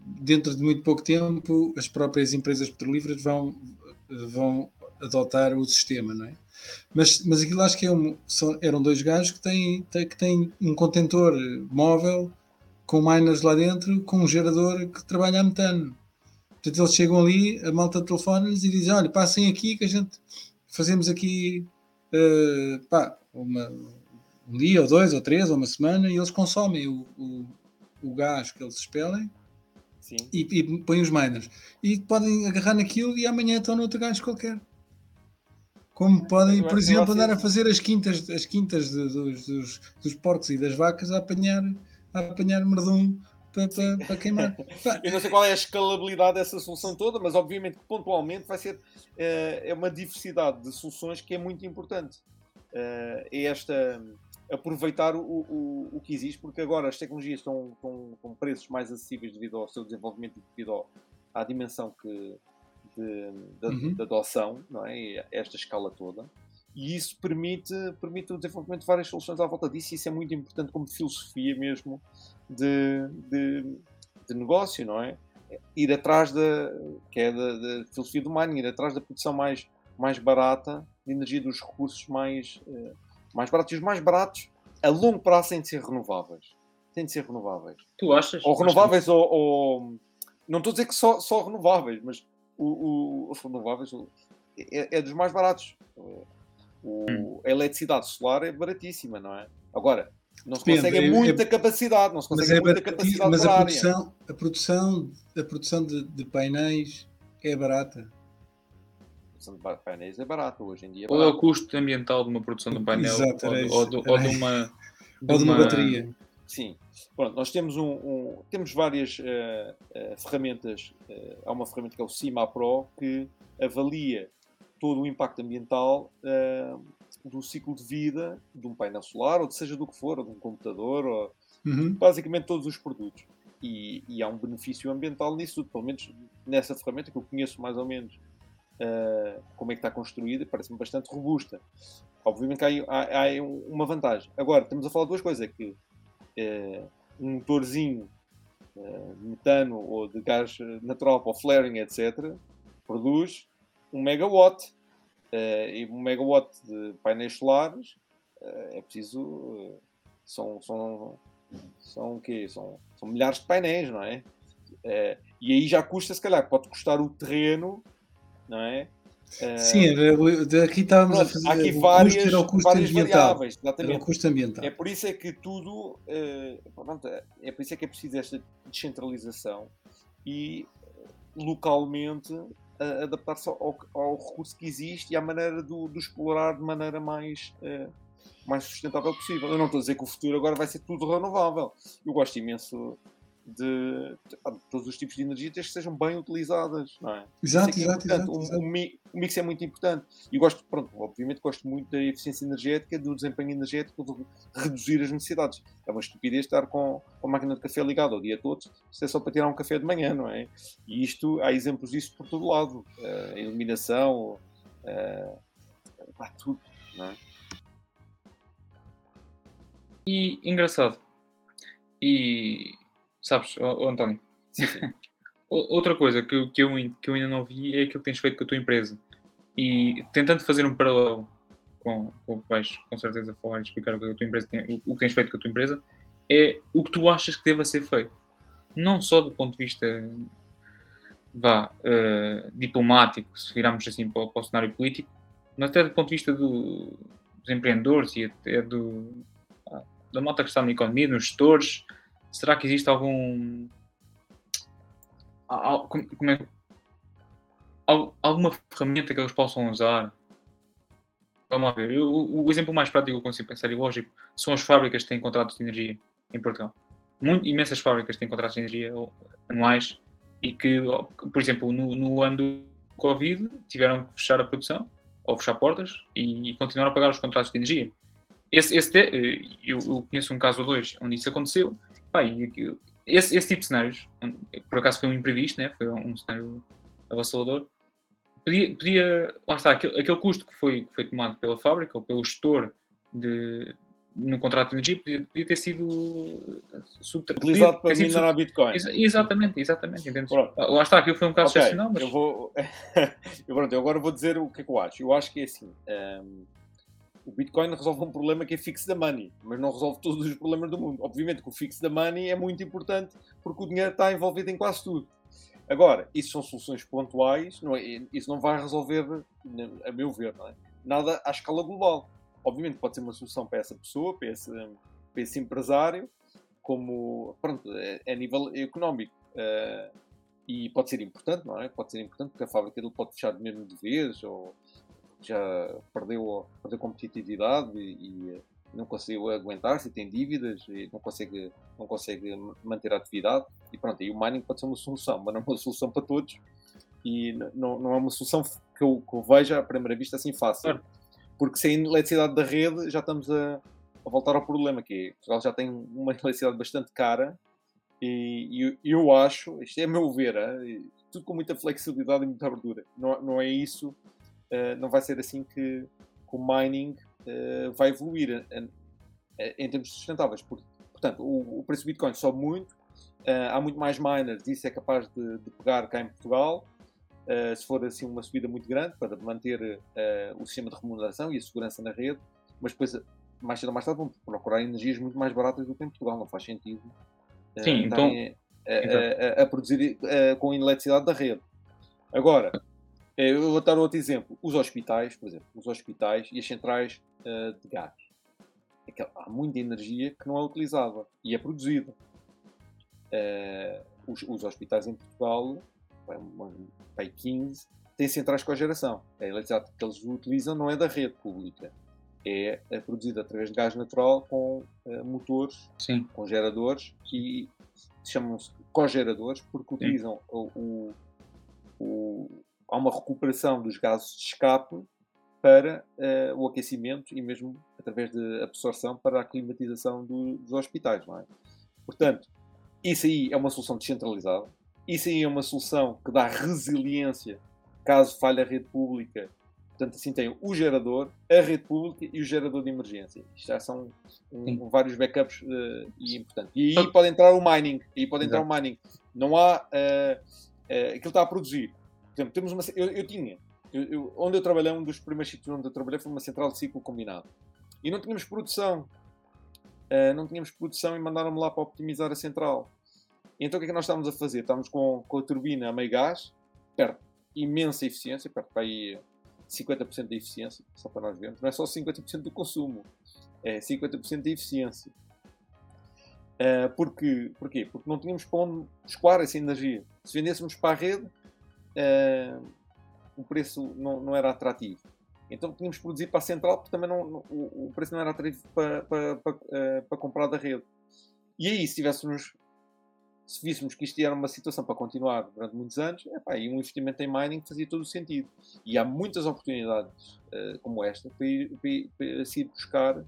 dentro de muito pouco tempo as próprias empresas petrolíferas vão, vão adotar o sistema, não é? Mas, mas aquilo acho que é um, são, eram dois gajos que têm, têm, que têm um contentor móvel com miners lá dentro, com um gerador que trabalha a metano. Portanto, eles chegam ali, a malta telefona-lhes e dizem: Olha, passem aqui que a gente fazemos aqui uh, pá, uma, um dia, ou dois, ou três, ou uma semana, e eles consomem o, o, o gás que eles expelem e, e põem os miners. E podem agarrar naquilo e amanhã estão noutro gás qualquer. Como podem, por exemplo, andar a fazer as quintas, as quintas de, dos, dos, dos, porcos e das vacas a apanhar, a apanhar merdum para, para, para queimar. Eu não sei qual é a escalabilidade dessa solução toda, mas obviamente pontualmente vai ser é, é uma diversidade de soluções que é muito importante. É, é esta aproveitar o, o, o que existe, porque agora as tecnologias estão com, preços mais acessíveis devido ao seu desenvolvimento e devido à dimensão que, de, de, uhum. de adoção, não é? esta escala toda. E isso permite, permite o desenvolvimento de várias soluções à volta disso, e isso é muito importante como filosofia mesmo de, de, de negócio, não é? Ir atrás da, que é da, da, filosofia do mining, ir atrás da produção mais, mais barata, de energia dos recursos mais, uh, mais baratos. E os mais baratos, a longo prazo, têm de ser renováveis. Têm de ser renováveis. Tu achas? Ou renováveis, ou, ou, Não estou a dizer que só, só renováveis, mas o, o, os renováveis é, é, dos mais baratos. O. A eletricidade solar é baratíssima, não é? Agora, não se Depende, consegue é, muita é, capacidade, não se consegue é muita capacidade mas a produção, a produção, a produção de, de, painéis é barata. A produção de painéis é barata hoje em dia. Qual é o custo ambiental de uma produção de um painel Exato, ou, ou, de, ou, de, uma, de ou de uma bateria? Sim. Pronto, nós temos, um, um temos várias uh, uh, ferramentas. Uh, há uma ferramenta que é o CIMA Pro que avalia todo o impacto ambiental do ciclo de vida de um painel solar, ou de seja do que for, ou de um computador, ou uhum. basicamente todos os produtos. E, e, há um benefício ambiental nisso tudo, pelo menos nessa ferramenta que eu conheço mais ou menos como é que está construída, parece-me bastante robusta. Obviamente que há, há, há, uma vantagem. Agora, estamos a falar de duas coisas, é que um motorzinho uh, de metano ou de gás natural para o flaring, etc., produz um megawatt. Uh, e um megawatt de painéis solares, é preciso. São, são, são o quê? São, são milhares de painéis, não é? E aí já custa, se calhar, pode custar o terreno, não é? Sim, aqui estávamos Pronto, a fazer. Aqui várias, custo era o custo várias ambiental. variáveis, exatamente. Era o custo ambiental. É por isso é que tudo. pronto, é por isso é que é preciso esta descentralização e localmente adaptar-se ao, ao, recurso que existe e à maneira do, do explorar de maneira mais, uh, mais sustentável possível. Eu não estou a dizer que o futuro agora vai ser tudo renovável. Eu gosto imenso de, de, todos os tipos de energia que sejam bem utilizadas, não é? Exato, é exato, exato, exato. O, o, mix é muito importante. E gosto, pronto, obviamente gosto muito da eficiência energética, do desempenho energético, de reduzir as necessidades. É uma estupidez estar com, com a máquina de café ligada o dia todo, se é só para tirar um café de manhã, não é? E isto, há exemplos disso por todo lado. Uh, a iluminação, uh, tudo, não é? E engraçado. E Sabes, oh, António? Sim, sim. Outra coisa que, que, eu, que eu ainda não vi é aquilo que tens feito com a tua empresa. E tentando fazer um paralelo com, com o que vais com certeza falar e explicar o que, a tua empresa tem, o, o que tens feito com a tua empresa, é o que tu achas que deva ser feito. Não só do ponto de vista vá, uh, diplomático, se virarmos assim para, para, o cenário político, mas até do ponto de vista do, dos empreendedores e até do, da malta que está na economia, dos gestores, será que existe algum. Como é, alguma ferramenta que eles possam usar? Vamos ver. O, o exemplo mais prático que eu consigo pensar e lógico são as fábricas que têm contratos de energia em Portugal. Muito, imensas fábricas têm contratos de energia anuais e que, por exemplo, no, no ano do Covid tiveram que fechar a produção ou fechar portas e, e continuaram a pagar os contratos de energia. Esse, esse eh, eu, eu, conheço um caso ou dois onde isso aconteceu Pá, esse, esse tipo de cenários, por acaso foi um imprevisto, né? foi um cenário avassalador, podia, podia lá está, aquele, aquele custo que foi, que foi tomado pela fábrica ou pelo gestor de, no contrato de energia podia, podia ter sido utilizado para minar a Bitcoin. Ex exatamente, exatamente. Lá está, aquilo foi um caso okay, excepcional. Mas... Eu vou, eu, pronto, eu agora vou dizer o que é que eu acho. Eu acho que é assim. Um o Bitcoin resolve um problema que é fixo da money, mas não resolve todos os problemas do mundo. Obviamente que o fixo da money é muito importante porque o dinheiro está envolvido em quase tudo. Agora, isso são soluções pontuais, não é? isso não vai resolver, a meu ver, é? nada à escala global. Obviamente pode ser uma solução para essa pessoa, para esse, para esse empresário, como, pronto, é, é a nível económico. Uh, e pode ser importante, não é? Pode ser importante porque a fábrica dele pode fechar mesmo de vez, ou já perdeu, perdeu competitividade e, e não conseguiu aguentar-se, tem dívidas e não consegue, não consegue manter a atividade. E pronto, aí o mining pode ser uma solução, mas não é uma solução para todos e não, não é uma solução que eu, que eu veja à primeira vista assim fácil. Porque sem eletricidade da rede já estamos a, a voltar ao problema, que é, Portugal já tem uma eletricidade bastante cara e, e eu acho, isto é a meu ver, é, tudo com muita flexibilidade e muita abertura. Não, não é isso não vai ser assim que, o mining uh, vai evoluir em, em termos sustentáveis. Portanto, o, preço do Bitcoin sobe muito, há muito mais miners, isso é capaz de, pegar cá em Portugal. se for assim uma subida muito grande para manter o sistema de remuneração e a segurança na rede, mas depois mais cedo ou mais tarde vão procurar energias muito mais baratas do que em Portugal, não faz sentido. Sim, então, a, a, a, produzir com a eletricidade da rede. Agora, eu vou dar outro exemplo. Os hospitais, por exemplo, os hospitais e as centrais uh, de gás. É há muita energia que não é utilizada e é produzida. Uh, os, os, hospitais em Portugal, bem 15, têm centrais com a geração. A eletricidade que eles utilizam não é da rede pública. É, é produzida através de gás natural com uh, motores, Sim. com geradores e chamam-se cogeradores porque utilizam o, o, o há uma recuperação dos gases de escape para uh, o aquecimento e mesmo através de absorção para a climatização do, dos hospitais. Não é? Portanto, isso aí é uma solução descentralizada, isso aí é uma solução que dá resiliência caso falhe a rede pública. Portanto, assim tem o gerador, a rede pública e o gerador de emergência. Isto já são um, vários backups uh, e importante. E aí pode entrar o mining. Aí pode entrar Exato. o mining. Não há. Uh, uh, aquilo está a produzir exemplo, temos uma, eu, eu tinha, eu, eu, onde eu trabalhei, um dos primeiros sítios onde eu trabalhei foi uma central de ciclo combinado. E não tínhamos produção. Uh, não tínhamos produção e mandaram-me lá para optimizar a central. E então o que é que nós estávamos a fazer? Estávamos com, com a turbina a meio gás, perto imensa eficiência, perto para aí 50% da eficiência, só para nós vermos. Não é só 50% do consumo, é 50% da eficiência. Uh, porque, porquê? Porque não tínhamos para onde escoar essa energia. Se vendêssemos para a rede, uh, o preço não, não, era atrativo. Então tínhamos que produzir para a central, porque também não, o, o, preço não era atrativo para, para, para, uh, para, comprar da rede. E aí, se tivéssemos se víssemos que isto era uma situação para continuar durante muitos anos, epá, e um investimento em mining fazia todo o sentido. E há muitas oportunidades uh, como esta para ir, para ir, para se ir buscar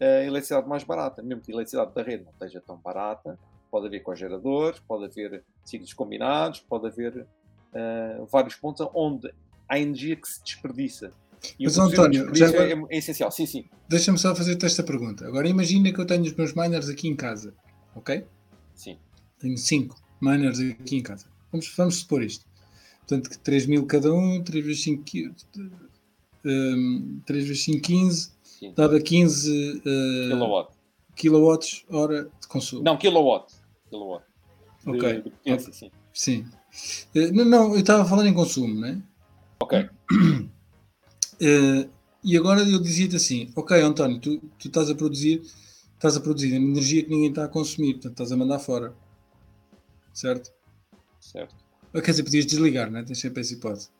a eletricidade mais barata. Mesmo que a eletricidade da rede não esteja tão barata, pode haver cogeradores, pode haver ciclos combinados, pode haver uh, vários pontos onde há energia que se desperdiça. E Mas, António, já é, é, essencial. Sim, sim. Deixa-me só fazer-te esta pergunta. Agora imagina que eu tenho os meus miners aqui em casa, ok? Sim. Tenho 5 miners aqui em casa. Vamos, vamos supor isto. Portanto, 3 mil cada um, 3 vezes 5, um, 3 vezes 5, 15, dava 15 uh, Kilowatt. kilowatts hora de consumo. Não, kilowatt. kilowatt. Ok. De, de potência, okay. sim. Sim. Uh, não, não, eu estava falar em consumo, não é? Ok. Uh, e agora eu dizia-te assim, ok, António, tu, tu estás a produzir estás a produzir energia que ninguém está a consumir, portanto estás a mandar fora. Certo? Certo. Ou, quer dizer, podias desligar, não é? Tens sempre essa hipótese.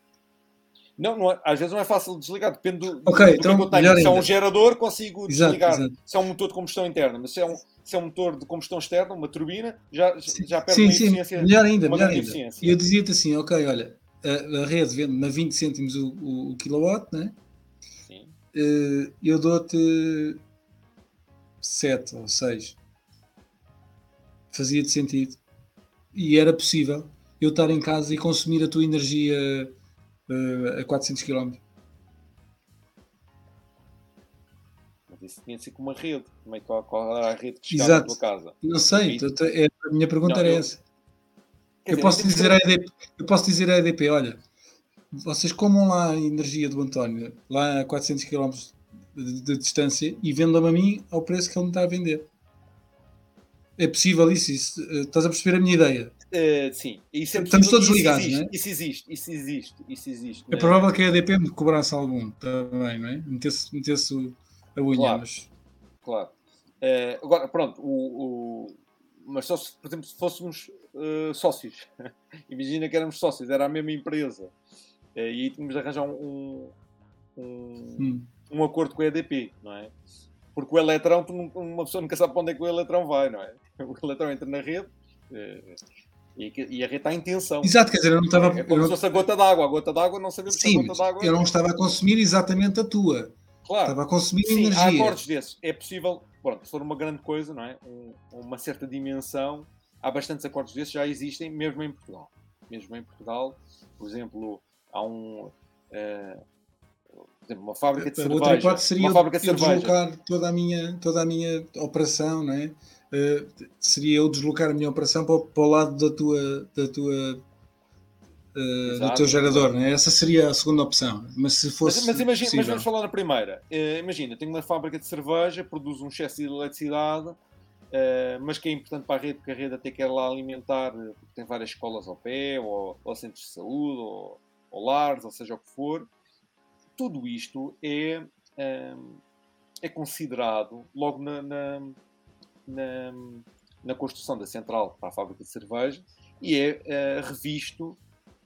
Não, não é, às vezes não é fácil de desligar, depende do, okay, do então, que eu tenho. Se é um gerador, consigo exato, desligar. Exato. Se é um motor de combustão interna, mas se é um, se é um motor de combustão externa, uma turbina, já, já perde sim, uma eficiência. Sim, melhor ainda, melhor ainda. E eu dizia-te assim, ok, olha, a, a rede vende-me a 20 cêntimos o, o, o kilowatt, né? Sim. Uh, eu dou-te 7 ou 6. Fazia-te sentido. E era possível eu estar em casa e consumir a tua energia uh, a 400 km. Isso tinha com uma rede. Como é que qual era a rede que chegava Exato. à tua casa? Não sei, é, a minha pergunta não, era eu... essa. eu, dizer, posso dizer EDP, eu posso dizer à EDP, olha, vocês comam lá a energia do António, lá a 400 km de, de distância, e vendam a mim ao preço que ele me está a vender. É possível isso? isso eh, estás a perceber a minha ideia? Uh, sim, isso é Estamos todos ligados, isso não é? Isso existe, isso existe, isso existe. É, provável que a EDP me cobrasse algum também, não é? Metesse, metesse a unha, claro, mas... Claro. Uh, agora, pronto, o, o, mas só se, por exemplo, se fôssemos uh, sócios, imagina que éramos sócios, era a mesma empresa, e aí tínhamos de arranjar um, um, hum. um acordo com a EDP, não é? Porque o eletrão, uma pessoa nunca sabe para onde é que o eletrão vai, não é? O eletrão entra na rede eh, e, e a rede está em tensão. Exato, quer dizer, eu não estava. É como se fosse a gota d'água. A gota d'água não sabemos Sim, a gota d'água. Eu não estava a consumir exatamente a tua. Claro. Estava a consumir Sim, energia. Há acordos desses. É possível, pronto, se for uma grande coisa, não é? Um, uma certa dimensão, há bastantes acordos desses, já existem, mesmo em Portugal. Mesmo em Portugal, por exemplo, há um. Uh, exemplo, uma fábrica de cerveja. Outra hipótese seria uma fábrica de eu cerveja. deslocar toda a, minha, toda a minha operação, não é? Uh, seria eu deslocar a minha operação para, para o lado da tua, da tua Uh, do teu gerador, né? essa seria a segunda opção. Mas se fosse. Mas, mas imagina, mas vamos falar na primeira. Uh, imagina, tenho uma fábrica de cerveja, produz um excesso de eletricidade, uh, mas que é importante para a rede, porque a rede até quer lá alimentar, tem várias escolas ao pé, ou, ou centros de saúde, ou, ou lares, ou seja o que for tudo isto é, hum, é considerado logo na, na, na, na, construção da central para a fábrica de cerveja e é uh, revisto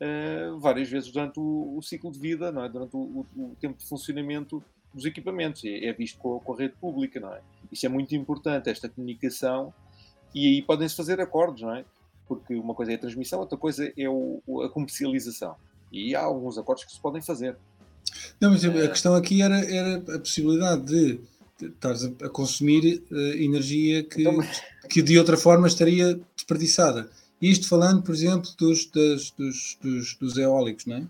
uh, várias vezes durante o, o, ciclo de vida, não é? durante o, o, tempo de funcionamento dos equipamentos. É, é visto com, com, a rede pública. Não é? Isso é muito importante, esta comunicação. E aí podem-se fazer acordos, não é? Porque uma coisa é a transmissão, outra coisa é o, a comercialização. E há alguns acordos que se podem fazer. Não, mas a é. questão aqui era, era a possibilidade de estares a, consumir uh, energia que, então, que de outra forma estaria desperdiçada. Isto falando, por exemplo, dos, das, dos, dos, dos, eólicos, não é?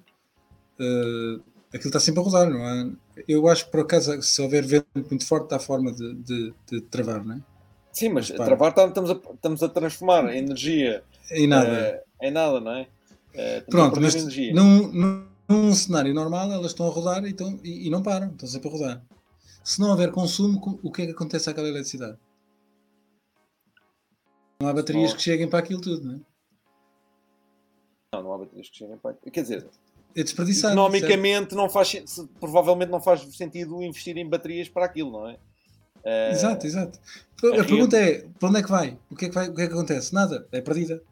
Uh, aquilo está sempre a rodar, não é? Eu acho que por acaso, se houver vento muito forte, está a forma de, de, de travar, não é? Sim, mas, travar tá, estamos a, estamos a transformar a energia em nada, uh, em nada não é? Uh, Pronto, mas num, num num cenário normal elas estão a rodar e, estão, e, e, não param, estão sempre a rodar. se não houver consumo, o que é que acontece àquela eletricidade? Não há baterias que cheguem para aquilo tudo, não é? Não, não há baterias que cheguem para aquilo. Quer dizer, é desperdiçado. Economicamente, não faz, provavelmente não faz sentido investir em baterias para aquilo, não é? Uh, exato, exato. A, a pergunta é: para onde é que vai? O que é que, vai? o que, é que acontece? Nada, é perdida,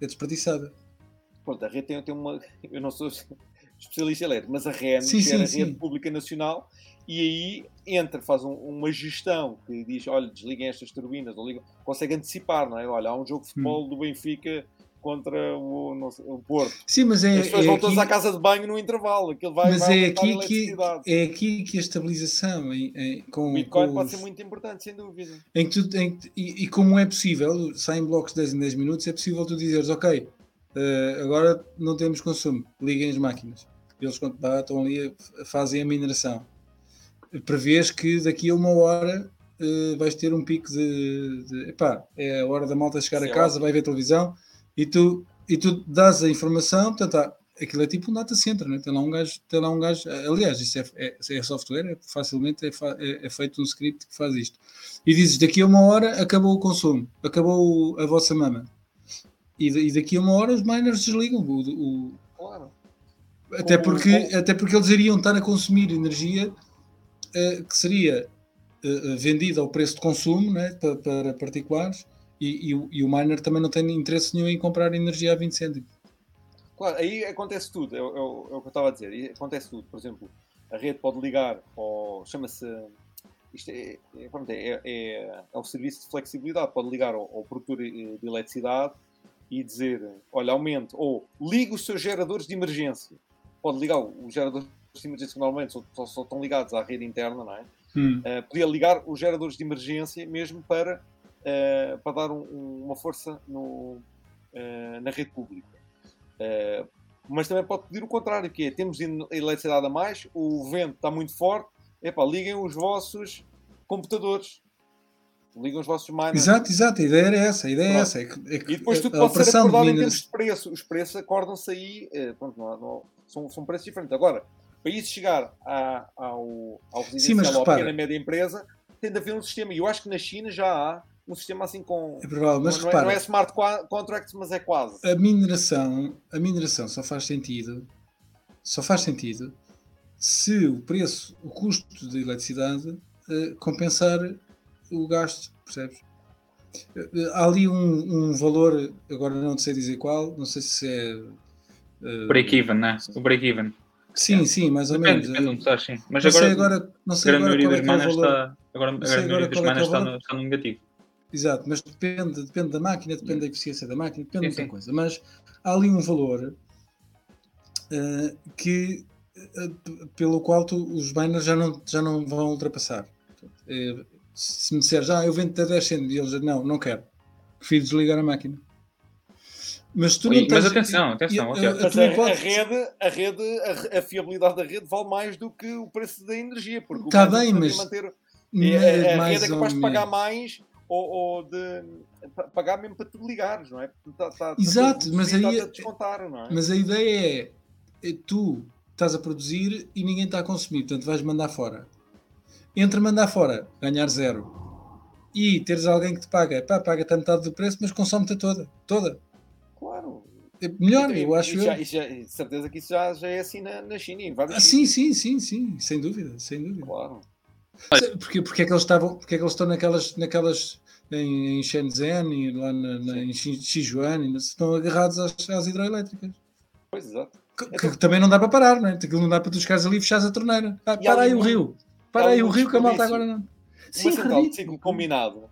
é desperdiçada. Pronto, a rede tem, tem uma. Eu não sou especialista elétrico, mas a REN, sim, que é a Rede Pública Nacional, e aí entra, faz um, uma gestão que diz: olha, desliguem estas turbinas, ou ligam, consegue antecipar, não é? Olha, há um jogo de futebol hum. do Benfica contra o, sei, o Porto. Sim, mas é. As pessoas é vão todas à casa de banho no intervalo. Aquilo vai, mas vai é, aqui que, é aqui que a estabilização em, em, com. O Bitcoin com pode os... ser muito importante, sem dúvida. Em tu, em, e, e, como é possível, saem blocos de 10 em 10 minutos, é possível tu dizeres, ok, uh, agora não temos consumo, liguem as máquinas. Eles quando estão ali, fazem a mineração. Prevês que daqui a uma hora uh, vais ter um pico de, de. Epá, é a hora da malta chegar Sim, a casa, vai ver televisão e tu, e tu dás a informação, portanto, há, aquilo é tipo um data center, né? tem, lá um gajo, tem lá um gajo, aliás, isso é, é, é software, é, facilmente é, é, é, feito um script que faz isto. E dizes, daqui a uma hora acabou o consumo, acabou a vossa mama. E, e daqui a uma hora os miners desligam o, o claro. até, porque, até porque eles iriam estar a consumir energia que seria uh, vendida ao preço de consumo né? para, para particulares e, e, e, o miner também não tem interesse nenhum em comprar energia a 20 cêntimos. Claro, aí acontece tudo, é, é, é, o que eu estava a dizer, aí acontece tudo. Por exemplo, a rede pode ligar ao. chama-se. Isto é, é, é, é, é um serviço de flexibilidade, pode ligar ao, ao produtor de eletricidade e dizer: olha, aumente, ou liga os seus geradores de emergência. Pode ligar os geradores de emergência que normalmente só, só, estão ligados à rede interna, não é? Hum. Uh, podia ligar os geradores de emergência mesmo para uh, para dar um, uma força no, uh, na rede pública. Mas também pode pedir o contrário, que é, temos eletricidade a mais, o vento está muito forte, epá, liguem os vossos computadores. Ligam os vossos miners. Exato, exato, a ideia era essa, a ideia é essa. É que, é que e depois tudo pode ser acordado em termos de preço. Os preços acordam-se aí, pronto, não, não, são, são preços diferentes. Agora, para isso chegar a, ao, ao residencial, Sim, à pequena média empresa, tem de haver um sistema. E eu acho que na China já há um sistema assim com. É provável, mas não, repara, não é smart contracts, mas é quase. A mineração, a mineração só faz sentido, só faz sentido se o preço, o custo de eletricidade uh, compensar o gasto, percebes? Uh, há ali um, um, valor, agora não sei dizer qual, não sei se é. Uh, break-even, né? O break-even. Sim, sim, mais ou depende, menos. Depende estás, sim. Mas não agora, sei agora, não sei agora qual é, que é o valor. Está, agora, agora a maioria das manas está, no, está no negativo. Exato, mas depende, depende da máquina, depende da eficiência da máquina, depende sim, de muita coisa. Mas há ali um valor uh, que, uh, pelo qual tu, os miners já não, já não vão ultrapassar. Uh, se me disseres, ah, eu vendo a 10 cêntimos, e eles não, não quero, prefiro desligar a máquina. Mas tu não tens... Mas atenção, atenção. A, a, a, a, rede, a rede, a, fiabilidade da rede vale mais do que o preço da energia. Porque Está bem, mas... Manter, é, a, rede é capaz de pagar mais ou, ou de pagar mesmo para tu ligares, não é? Tá, tá, Exato, mas aí, não é? mas a ideia é, é tu estás a produzir e ninguém está a consumir, portanto vais mandar fora. Entre mandar fora, ganhar zero e teres alguém que te paga, pá, paga-te a metade do preço, mas consome-te toda. Toda. Claro. É melhor, eu acho. E já, já, certeza que isso já, já é assim na, na China. Em ah, sim, sim, sim, sim, sem dúvida, sem dúvida. Claro. Porque, porque, é que eles estavam, porque é que eles estão naquelas, naquelas em, em Shenzhen e lá na, na, em Sichuan, estão agarrados às, às hidroelétricas. Pois, exato. Que, que, também não dá para parar, não é? Aquilo não dá para tu chegares ali e fechares a torneira. Ah, para aí o rio. Para aí o rio que a malta agora não. Sim, uma central de ciclo combinado,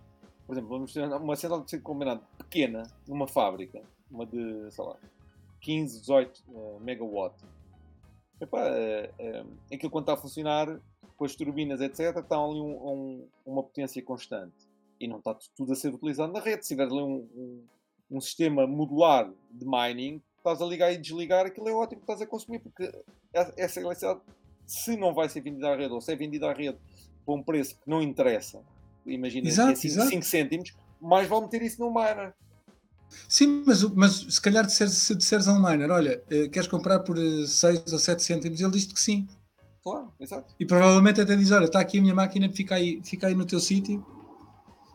por exemplo, vamos ter uma central de ciclo combinado pequena, numa fábrica, uma de, sei lá, 15, 18 uh, megawatt. Epá, uh, uh, aquilo quando está a funcionar, com as turbinas, etc., está ali um, um, uma potência constante. E não está tudo a ser utilizado na rede. Se tiver ali um, um, sistema modular de mining, estás a ligar e desligar, aquilo é ótimo que estás a consumir, porque essa eletricidade, se não vai ser vendida à rede, ou se é vendida à rede por um preço que não interessa, imagina exato, que é 5, cêntimos, mais vale meter isso no miner. Sim, mas, mas se calhar se disseres a um miner, olha, eh, queres comprar por 6 eh, ou 7 cêntimos, ele diz que sim. Claro, exato. E provavelmente até diz: olha, está aqui a minha máquina, fica aí, fica aí no teu sítio.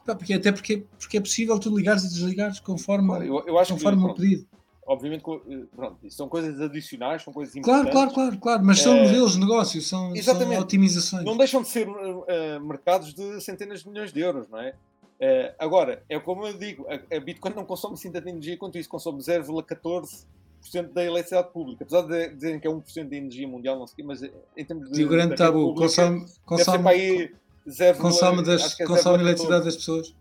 Porque, até porque, porque é possível tu ligares e desligares conforme, claro, eu, eu acho conforme que, o pedido. Obviamente, eh, pronto, são coisas adicionais, são coisas Claro, importantes. claro, claro, claro, mas são É, modelos de negócio, são, são otimizações. Não deixam de ser eh, mercados de centenas de milhões de euros, não é? Eh, agora, é como eu digo, a, a Bitcoin não consome assim tanta energia quanto isso, consome 0,14% da eletricidade pública. Apesar de dizerem que é 1% da energia mundial, não sei mas em termos de. E o grande tabu, pública, consome, consome, aí 0, consome, das, é consome 0,14. eletricidade das pessoas.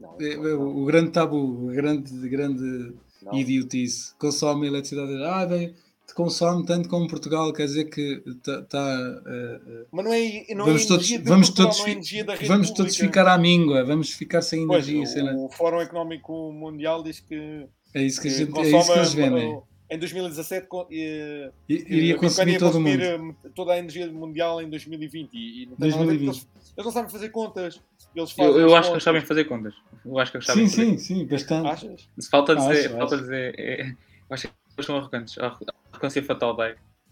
Não, É, é, o, o grande tabu, o grande, grande não. idiotice. Consome eletricidade. Ah, bem, consome tanto como Portugal, quer dizer que está. Tá, eh, Mas não é, não vamos é todos, vamos Portugal, todos, não é vamos todos ficar à míngua, vamos ficar sem Pois, energia. o, o Fórum Económico Mundial diz que, É isso que, a gente, é consome isso que eles vendem. uh, em 2017 co- eh, I- que Iria consumir todo o consumir mundo. eh, toda a energia mundial em 2020 e, e não tem nada a ver, porque 2020. eles, eles não sabem fazer contas. Eles fazem Eu, eu acho que eles sabem fazer contas. Eu acho que eles sabem Sim, fazer sim, sim, bastante. Achas? Se falta dizer, Acho, falta acho. dizer é, acho que são arrogantes. A arrogância fatal.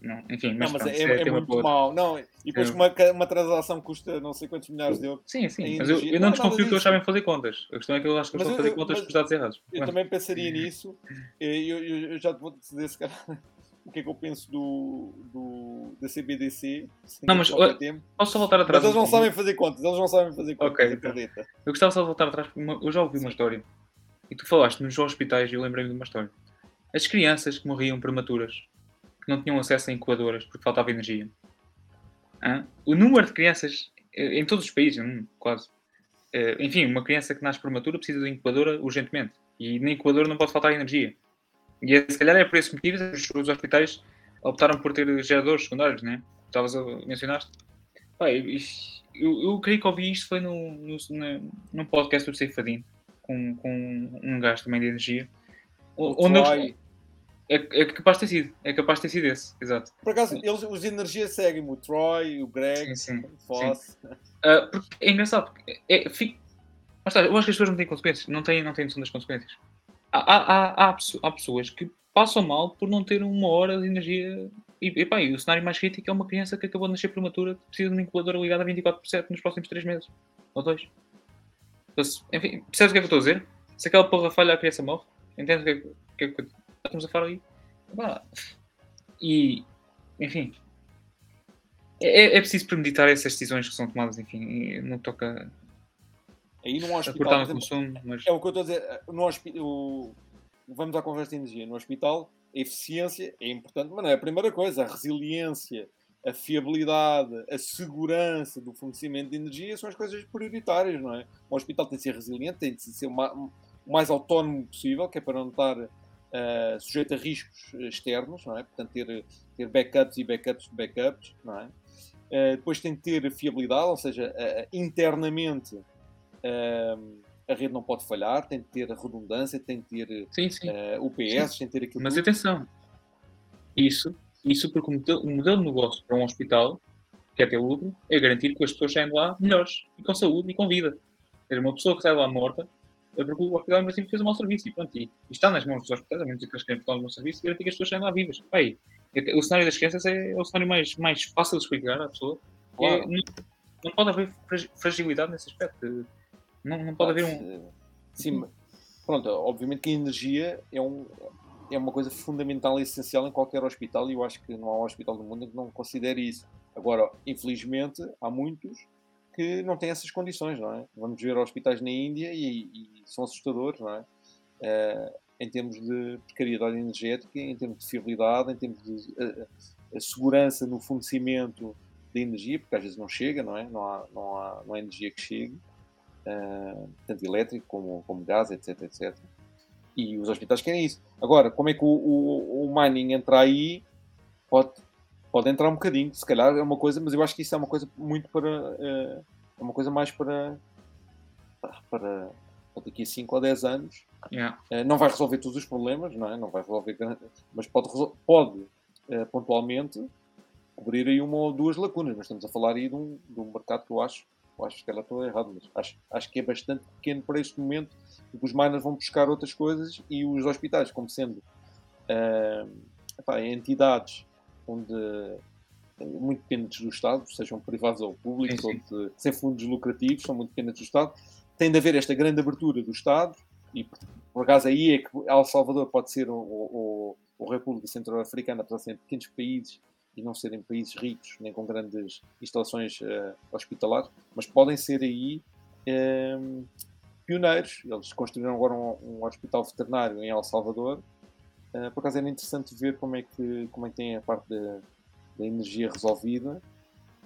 Não, enfim, mas, não, mas pronto, é, isso é tema muito mau. Não, e depois É. uma, uma transação custa não sei quantos milhares de euros. Sim, sim, mas eu, eu não não é desconfio que eles sabem fazer contas. A questão é que eu acho que eles Mas estão a fazer eu- contas mas com os dados errados. Eu Mas- também pensaria nisso. Eu, eu, eu- já te vou dizer, se calhar, o que é que eu penso do, do, da CBDC. Não, mas. Posso só voltar Mas atrás? eles um não sabem fazer contas, eles não sabem fazer contas, Ok, então. Eu gostava só de voltar atrás, porque uma- eu já ouvi uma história. E tu falaste nos hospitais e eu lembrei-me de uma história. As crianças que morriam prematuras, que não tinham acesso a incubadoras porque faltava energia. O número de crianças eh, em todos os países, hum, quase. Eh, Enfim, uma criança que nasce prematura precisa de incubadora urgentemente. E na incubadora não pode faltar energia. E é- se calhar é por esse motivo que os, os hospitais optaram por ter geradores secundários, né? Estavas a mencionaste. Pá, eu, eu, creio que ouvi isto foi no, no, na- num podcast do Ceifadinho, com, com um gajo também de energia. O- O Onde eles, é, é capaz de ter sido, é capaz de ter sido esse, exato. Por acaso, eles, os de energia seguem o Troy, o Greg, Sim, sim. o Foss. Ah, porque é engraçado, porque é, é, fico- Mas, tá, eu acho que as pessoas não têm consequências, não têm, não têm noção das consequências. Há, há, há, há, pesso- há pessoas que passam mal por não ter uma hora de energia. E, e, pá, e o cenário mais crítico é uma criança que acabou de nascer prematura que precisa de uma incubadora ligada a 24 por 7 nos próximos 3 meses. Ou 2. Enfim, percebes o que é que eu estou a dizer? Se aquela porra falha, a criança morre. Entendes o que é que, que, é que estamos a falar aí? Pá, E, enfim, é, é preciso premeditar essas decisões que são tomadas, enfim, não toca Aí num hospital, exemplo, consumo, mas é o que eu estou a dizer. No hospital, vamos à conversa de energia. No hospital, a eficiência é importante, mas não é a primeira coisa. A resiliência, a fiabilidade, a segurança do fornecimento de energia são as coisas prioritárias, não é? Um hospital tem de ser resiliente, tem de ser o ma- o mais autónomo possível, que é para não estar eh, sujeito a riscos externos, não é? Portanto, ter, ter backups e backups de backups, não é? Eh, depois tem de ter fiabilidade, ou seja, eh, internamente eh, a rede não pode falhar, tem de ter redundância, tem de ter sim, sim. eh, UPS, tem de ter aquilo Mas tudo. atenção, isso, isso porque o modelo, o modelo de negócio para um hospital, que é ter lucro, é garantir que as pessoas saem lá melhores, e com saúde e com vida. Uma pessoa que sai lá morta, porque o hospital mesmo fez um mau serviço e pronto. E, está nas mãos dos hospitais, a menos que eles querem prestar um bom serviço, garantir que as pessoas saem lá vivas. Pai, o cenário das crianças é, o cenário mais, mais fácil de explicar à pessoa. É, Claro. não, não pode haver fragi- fragilidade nesse aspecto. Não, não pode haver um. Sim, pronto, obviamente que a energia é, um, é uma coisa fundamental e essencial em qualquer hospital e eu acho que não há um hospital do mundo que não considere isso. Agora, infelizmente, há muitos que não têm essas condições, não é? Vamos ver hospitais na Índia e, e são assustadores, não é? Eh, em termos de precariedade energética, em termos de fiabilidade, em termos de eh, segurança no fornecimento de energia, porque às vezes não chega, não é? Não há, não há, não há energia que chegue uh, tanto elétrico como, como gás, etc, etc. E os hospitais querem isso. Agora, como é que o, o, o mining entra aí? Pode, pode entrar um bocadinho, se calhar é uma coisa, mas eu acho que isso é uma coisa muito para. uh, é uma coisa mais para. para, para daqui a 5 ou 10 anos. Yeah. Uh, não vai resolver todos os problemas, não é? Não vai resolver. Mas pode, pode uh, pontualmente cobrir aí uma ou duas lacunas. Mas estamos a falar aí de um, de um mercado que eu acho eu acho que ela estou errado, mas acho, acho que é bastante pequeno para este momento, porque os miners vão buscar outras coisas e os hospitais, como sendo ah, epá, entidades onde muito dependentes do Estado, sejam privados ou públicos, sim, sim. ou de, sem fundos lucrativos, são muito dependentes do Estado. Tem de haver esta grande abertura do Estado, e por acaso aí é que El Salvador pode ser, ou, ou, República Centro-Africana, apesar de serem pequenos países e não serem países ricos, nem com grandes instalações uh, hospitalares, mas podem ser aí um, pioneiros. Eles construíram agora um, um, hospital veterinário em El Salvador. Uh, por acaso era interessante ver como é que, como é que tem a parte da, da energia resolvida.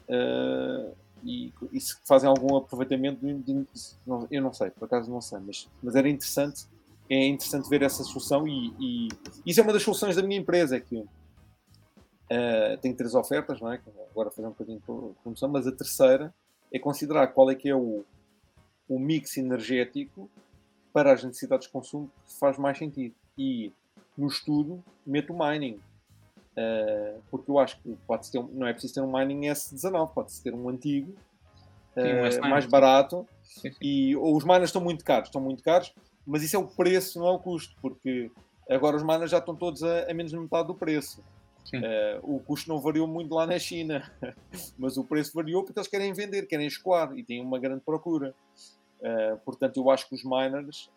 Uh, e, e, se fazem algum aproveitamento, de, de, não, eu não sei, por acaso não sei, mas, mas era interessante, é interessante ver essa solução e, e isso é uma das soluções da minha empresa, é que uh, tenho três ofertas, não é? agora fazer um bocadinho de promoção, mas a terceira é considerar qual é que é o, o mix energético para as necessidades de consumo que faz mais sentido. E no estudo meto o mining. Uh, porque eu acho que pode ter, não é preciso ter um mining S19, pode-se ter um antigo, uh, mais barato, sim, sim. e ou os miners estão muito caros, estão muito caros, mas isso é o preço, não é o custo, porque agora os miners já estão todos a, a menos de metade do preço. Uh, o custo não variou muito lá na China, mas o preço variou porque eles querem vender, querem escoar e têm uma grande procura. Portanto, eu acho que os miners,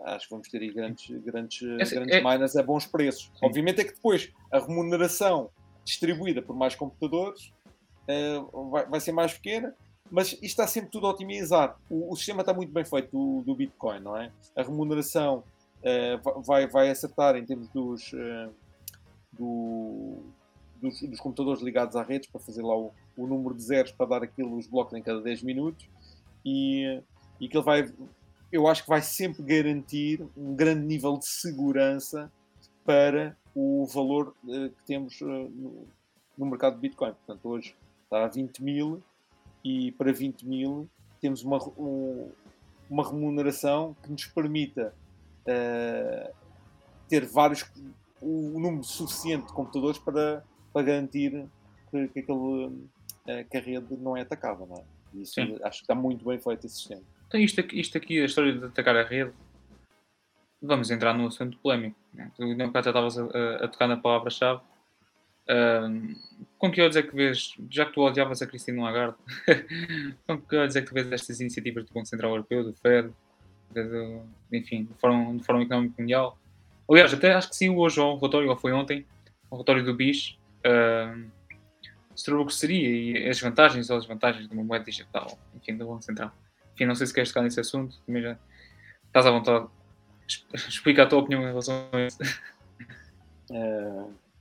acho que vamos ter aí grandes, grandes, Esse, grandes é... miners a bons preços. Sim. Obviamente é que depois a remuneração distribuída por mais computadores vai, vai, ser mais pequena, mas isto está sempre tudo otimizado. O, o sistema está muito bem feito do, do Bitcoin, não é? A remuneração vai, vai acertar em termos dos do, dos, dos, computadores ligados à rede para fazer lá o, o, número de zeros para dar aquilo os blocos em cada 10 minutos e, e que ele vai eu acho que vai sempre garantir um grande nível de segurança para o valor uh, que temos uh, no, no, mercado de Bitcoin. Portanto, hoje está a 20 mil e para 20 mil temos uma, um, uma remuneração que nos permita uh, ter vários o, número suficiente de computadores para, para garantir que, que, aquele, que a rede não é atacada. Não é? Isso Sim. acho que está muito bem feito esse sistema. Então, isto aqui, isto aqui, a história de atacar a rede, vamos entrar num assunto polémico. Né? Tu não já estavas a, a, tocar na palavra-chave. com que olhos é que vês, já que tu odiavas a Cristina Lagarde, com que olhos é que vês estas iniciativas do Banco Central Europeu, do FED, enfim, do Fórum, do Fórum Económico Mundial, Aliás, até acho que sim, hoje, um relatório, ou foi ontem, um relatório do BIS, uh, sobre o que seria e as vantagens ou as desvantagens de uma moeda digital, enfim, do Banco Central. Enfim, não sei se queres tocar nesse assunto, também já estás à vontade. Explica a tua opinião em relação a isso.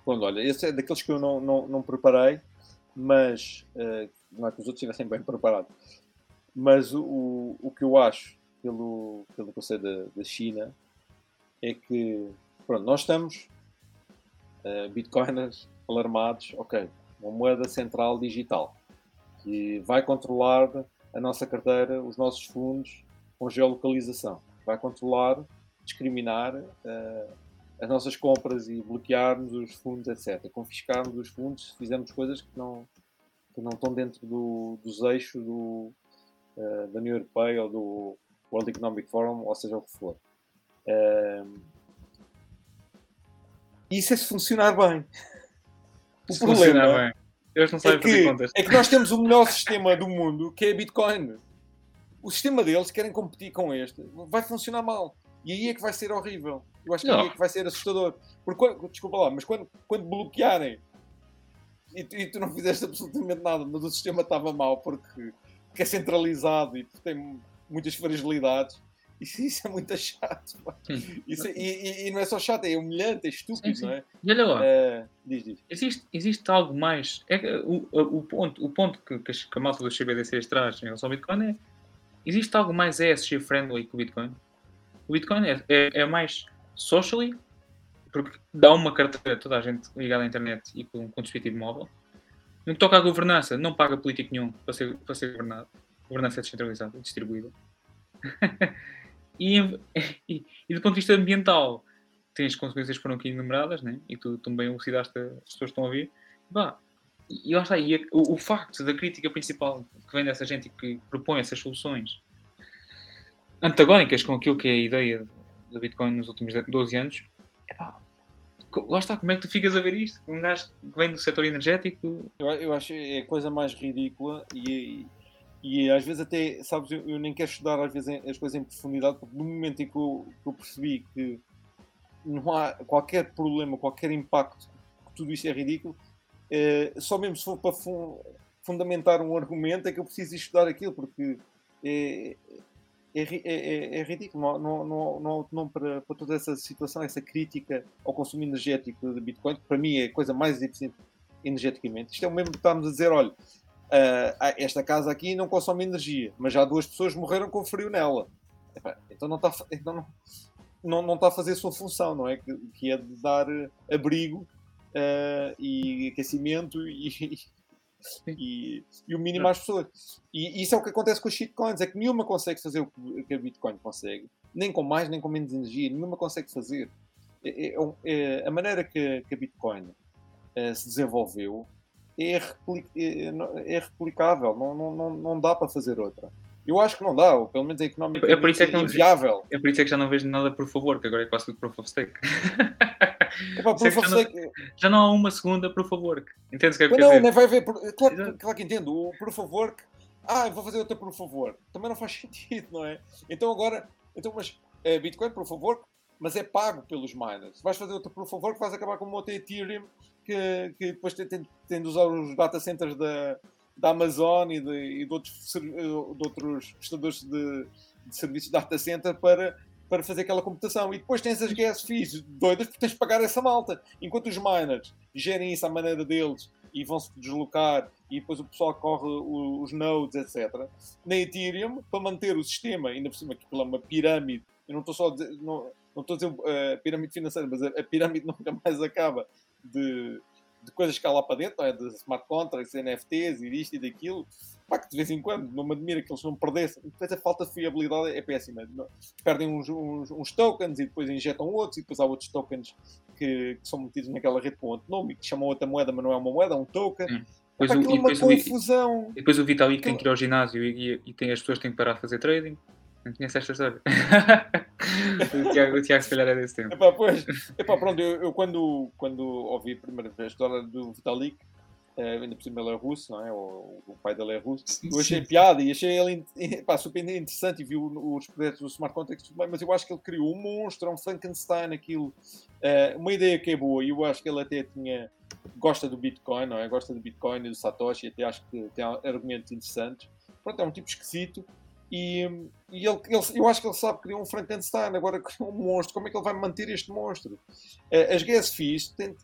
Bom, olha, esse é daqueles que eu não, não, não preparei, mas uh, não é que os outros estivessem bem preparados. Mas o, o que eu acho, pelo, pelo que sei da, da China, é que pronto, nós estamos uh, bitcoiners alarmados, ok, uma moeda central digital que vai controlar a nossa carteira, os nossos fundos com geolocalização, vai controlar, discriminar uh, as nossas compras e bloquearmos os fundos, etc. Confiscarmos os fundos se fizermos coisas que não, que não estão dentro do, dos eixos do, uh, da União Europeia ou do World Economic Forum, ou seja o que for. Uh, isso é se funcionar bem. O se problema bem. Eles não sabem é que, contas. é que nós temos o melhor sistema do mundo, que é Bitcoin. O sistema deles, querem competir com este, vai funcionar mal. E aí é que vai ser horrível. Eu acho que não. aí é que vai ser assustador. Porque, desculpa lá, mas quando, quando bloquearem e, e, tu não fizeste absolutamente nada, mas o sistema estava mal porque, porque é centralizado e tem muitas fragilidades, isso, é muito chato. Isso, é, e, e, não é só chato, é humilhante, é estúpido, sim, sim. não é? E olha lá, uh, diz, diz. Existe, existe algo mais. É o, o, ponto, o ponto que, que a malta dos CBDCs traz em relação ao Bitcoin é: existe algo mais ESG friendly que o Bitcoin? O Bitcoin é, é, é mais socially, porque dá uma carteira a toda a gente ligada à internet e com, com dispositivo móvel. No que toca à governança, não paga político nenhum para ser, para ser governado. Governança é descentralizada, distribuída. E, e, e, do ponto de vista ambiental, tens consequências que foram aqui enumeradas, né? e tu também elucidaste as pessoas que estão a ouvir. Bah, e lá está, e o, o, facto da crítica principal que vem dessa gente que propõe essas soluções antagónicas com aquilo que é a ideia do Bitcoin nos últimos 12 anos, lá está, como é que tu ficas a ver isto? Um gajo que vem do setor energético. Eu, eu acho é a coisa mais ridícula e, e, às vezes até, sabes, eu, eu, nem quero estudar às vezes as coisas em profundidade, porque no momento em que eu, que eu percebi que não há qualquer problema, qualquer impacto, que tudo isto é ridículo, é, só mesmo se for para fun fundamentar um argumento é que eu preciso estudar aquilo, porque é, é, é, é, é ridículo. Não, não, não, não, para, para toda essa situação, essa crítica ao consumo energético de Bitcoin, que para mim é a coisa mais eficiente energeticamente. Isto é o mesmo que estamos a dizer: olha, uh, esta casa aqui não consome energia, mas já duas pessoas morreram com frio nela. Então não está, então não, não, não está a fazer a sua função, não é? Que, que é de dar abrigo uh, e aquecimento e, e, e, o mínimo às pessoas. E isso é o que acontece com os shitcoins, é que nenhuma consegue fazer o que a Bitcoin consegue, nem com mais nem com menos energia, nenhuma consegue fazer. É, é, é, é a maneira que, que a Bitcoin se desenvolveu é, é, é, replicável, não, não, não, dá para fazer outra. Eu acho que não dá, ou pelo menos é económico é por isso é que não, inviável. É por isso é que já não vejo nada por favor, que agora é quase tudo proof of stake. Epá, proof of stake... Já, não, já não há uma segunda proof of work. Entendes o que é que Não, dizer? não vai haver. Claro, claro que entendo. O proof of work. Ah, vou fazer outra proof of work. Também não faz sentido, não é? Então agora. Então, mas é Bitcoin proof of work, mas é pago pelos miners. Vais fazer outra proof of work, vais acabar com uma outra Ethereum que, que depois tem, tem, tem de usar os data centers da da Amazon e de, e de outros, de outros prestadores de, de, serviços de data center para, para fazer aquela computação. E depois tens as gas fees doidas porque tens de pagar essa malta. Enquanto os miners gerem isso à maneira deles e vão se deslocar e depois o pessoal corre os nodes, etc. Na Ethereum, para manter o sistema, ainda por cima que é uma pirâmide, eu não estou só a dizer, não, não estou a dizer uh, pirâmide financeira, mas a, a pirâmide nunca mais acaba de, de coisas que há lá para dentro, é? de smart contracts, NFTs e disto e daquilo, pá, que de vez em quando não me admira que eles não perdessem. Depois a falta de fiabilidade é péssima. Perdem uns, uns, uns, tokens e depois injetam outros, e depois há outros tokens que, que são metidos naquela rede com outro nome, que chamam outra moeda, mas não é uma moeda, é um token. Hum. Depois o, e, depois uma confusão. O, e depois o Vitalik tem que ir ao ginásio e, e, e tem, as pessoas têm que parar de fazer trading. Não conheço esta história. o, Tiago, o Tiago, se calhar, é desse tempo. Epá, pois, epá, pronto, eu, eu, quando, quando ouvi a primeira vez a história do Vitalik, uh, ainda por cima ele é russo, não é? O, o pai dele é russo. Eu achei piada e achei ele epá, super interessante e vi os projetos do Smart bem, mas eu acho que ele criou um monstro, um Frankenstein, aquilo. Uh, uma ideia que é boa e eu acho que ele até tinha. Gosta do Bitcoin, não é? Gosta do Bitcoin e do Satoshi, até acho que tem argumentos interessantes. Pronto, é um tipo esquisito e, e ele, ele, eu acho que ele sabe criar um Frankenstein, agora criou um monstro. Como é que ele vai manter este monstro? Eh, as gas fees tem,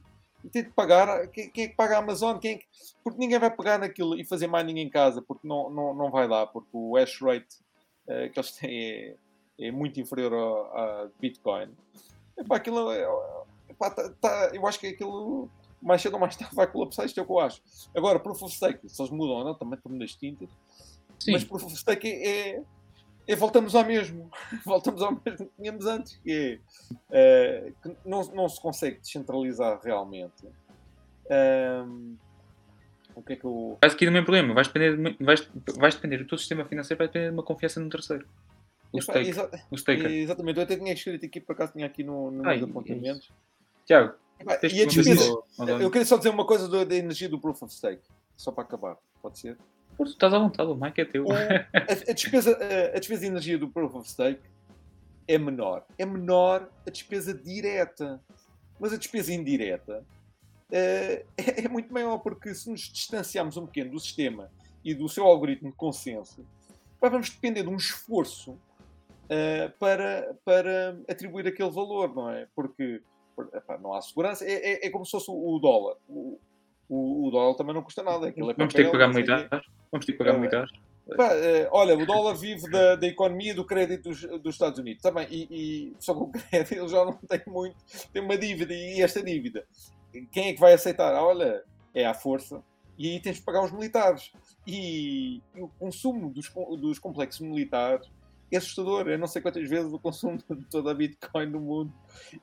de pagar. Quem, quem, é que paga a Amazon? Quem é que, porque ninguém vai pegar naquilo e fazer mining em casa, porque não, não, não vai dar, porque o hash rate uh, que eles têm é, é muito inferior a, a Bitcoin. Epá, aquilo é, epá, tá, tá, eu acho que aquilo mais cedo ou mais tarde vai colapsar, isto é o que eu acho. Agora, Proof of Stake, se eles mudam ou não, também estão das tintas. Sim. Mas proof of stake é, é, é, voltamos ao mesmo. voltamos ao mesmo que tínhamos antes, que é uh, que não, não se consegue descentralizar realmente. Um, o que é que eu. Vais aqui do mesmo problema, vais depender, de, vais, vais depender do teu sistema financeiro, vai depender de uma confiança num terceiro. O, Epa, stake, exa o staker. Exatamente, eu até tinha escrito aqui, por acaso tinha aqui no, no Ai, apontamentos. Tiago, e a despesa, eu queria só dizer uma coisa da energia do Proof of Stake, só para acabar, pode ser? Estás à vontade, o Mike é teu. O, a, a, despesa, a, a, despesa de energia do Proof of Stake é menor. É menor a despesa direta. Mas a despesa indireta uh, é, é, muito maior, porque se nos distanciarmos um bocadinho do sistema e do seu algoritmo de consenso, vamos depender de um esforço uh, para, para atribuir aquele valor, não é? Porque epá, não há segurança. É, é, é, como se fosse o dólar. O, o, o dólar também não custa nada. É Vamos ter que pagar militar. Vamos ter que pagar militar. Uh, olha, o dólar vive da, da economia do crédito dos, dos Estados Unidos também, e, e só que o crédito ele já não tem muito, tem uma dívida, e esta dívida, quem é que vai aceitar? Ah, olha, é à força, e aí tens de pagar os militares. E, e o consumo dos, dos complexos militares é assustador. Eu não sei quantas vezes o consumo de toda a Bitcoin no mundo.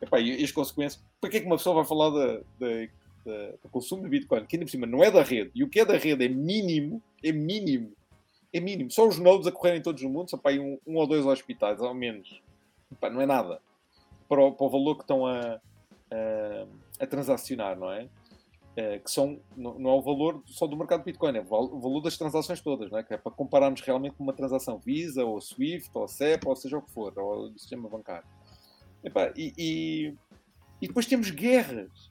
Epá, e, e as consequências. Para que é que uma pessoa vai falar da, da do consumo de Bitcoin, que ainda por cima não é da rede, e o que é da rede é mínimo, é mínimo, é mínimo. Só os nodes a correrem todos no mundo, são para aí um, um ou dois hospitais, ao menos. Não é nada. Para o, para o valor que estão a, a, a transacionar, não é? Uh, que são, não, não, é o valor só do mercado Bitcoin, é o valor das transações todas, não é? que é para compararmos realmente com uma transação Visa, ou Swift, ou SEP, ou seja o que for, ou do sistema bancário. Epá, e, e, e, depois temos guerras,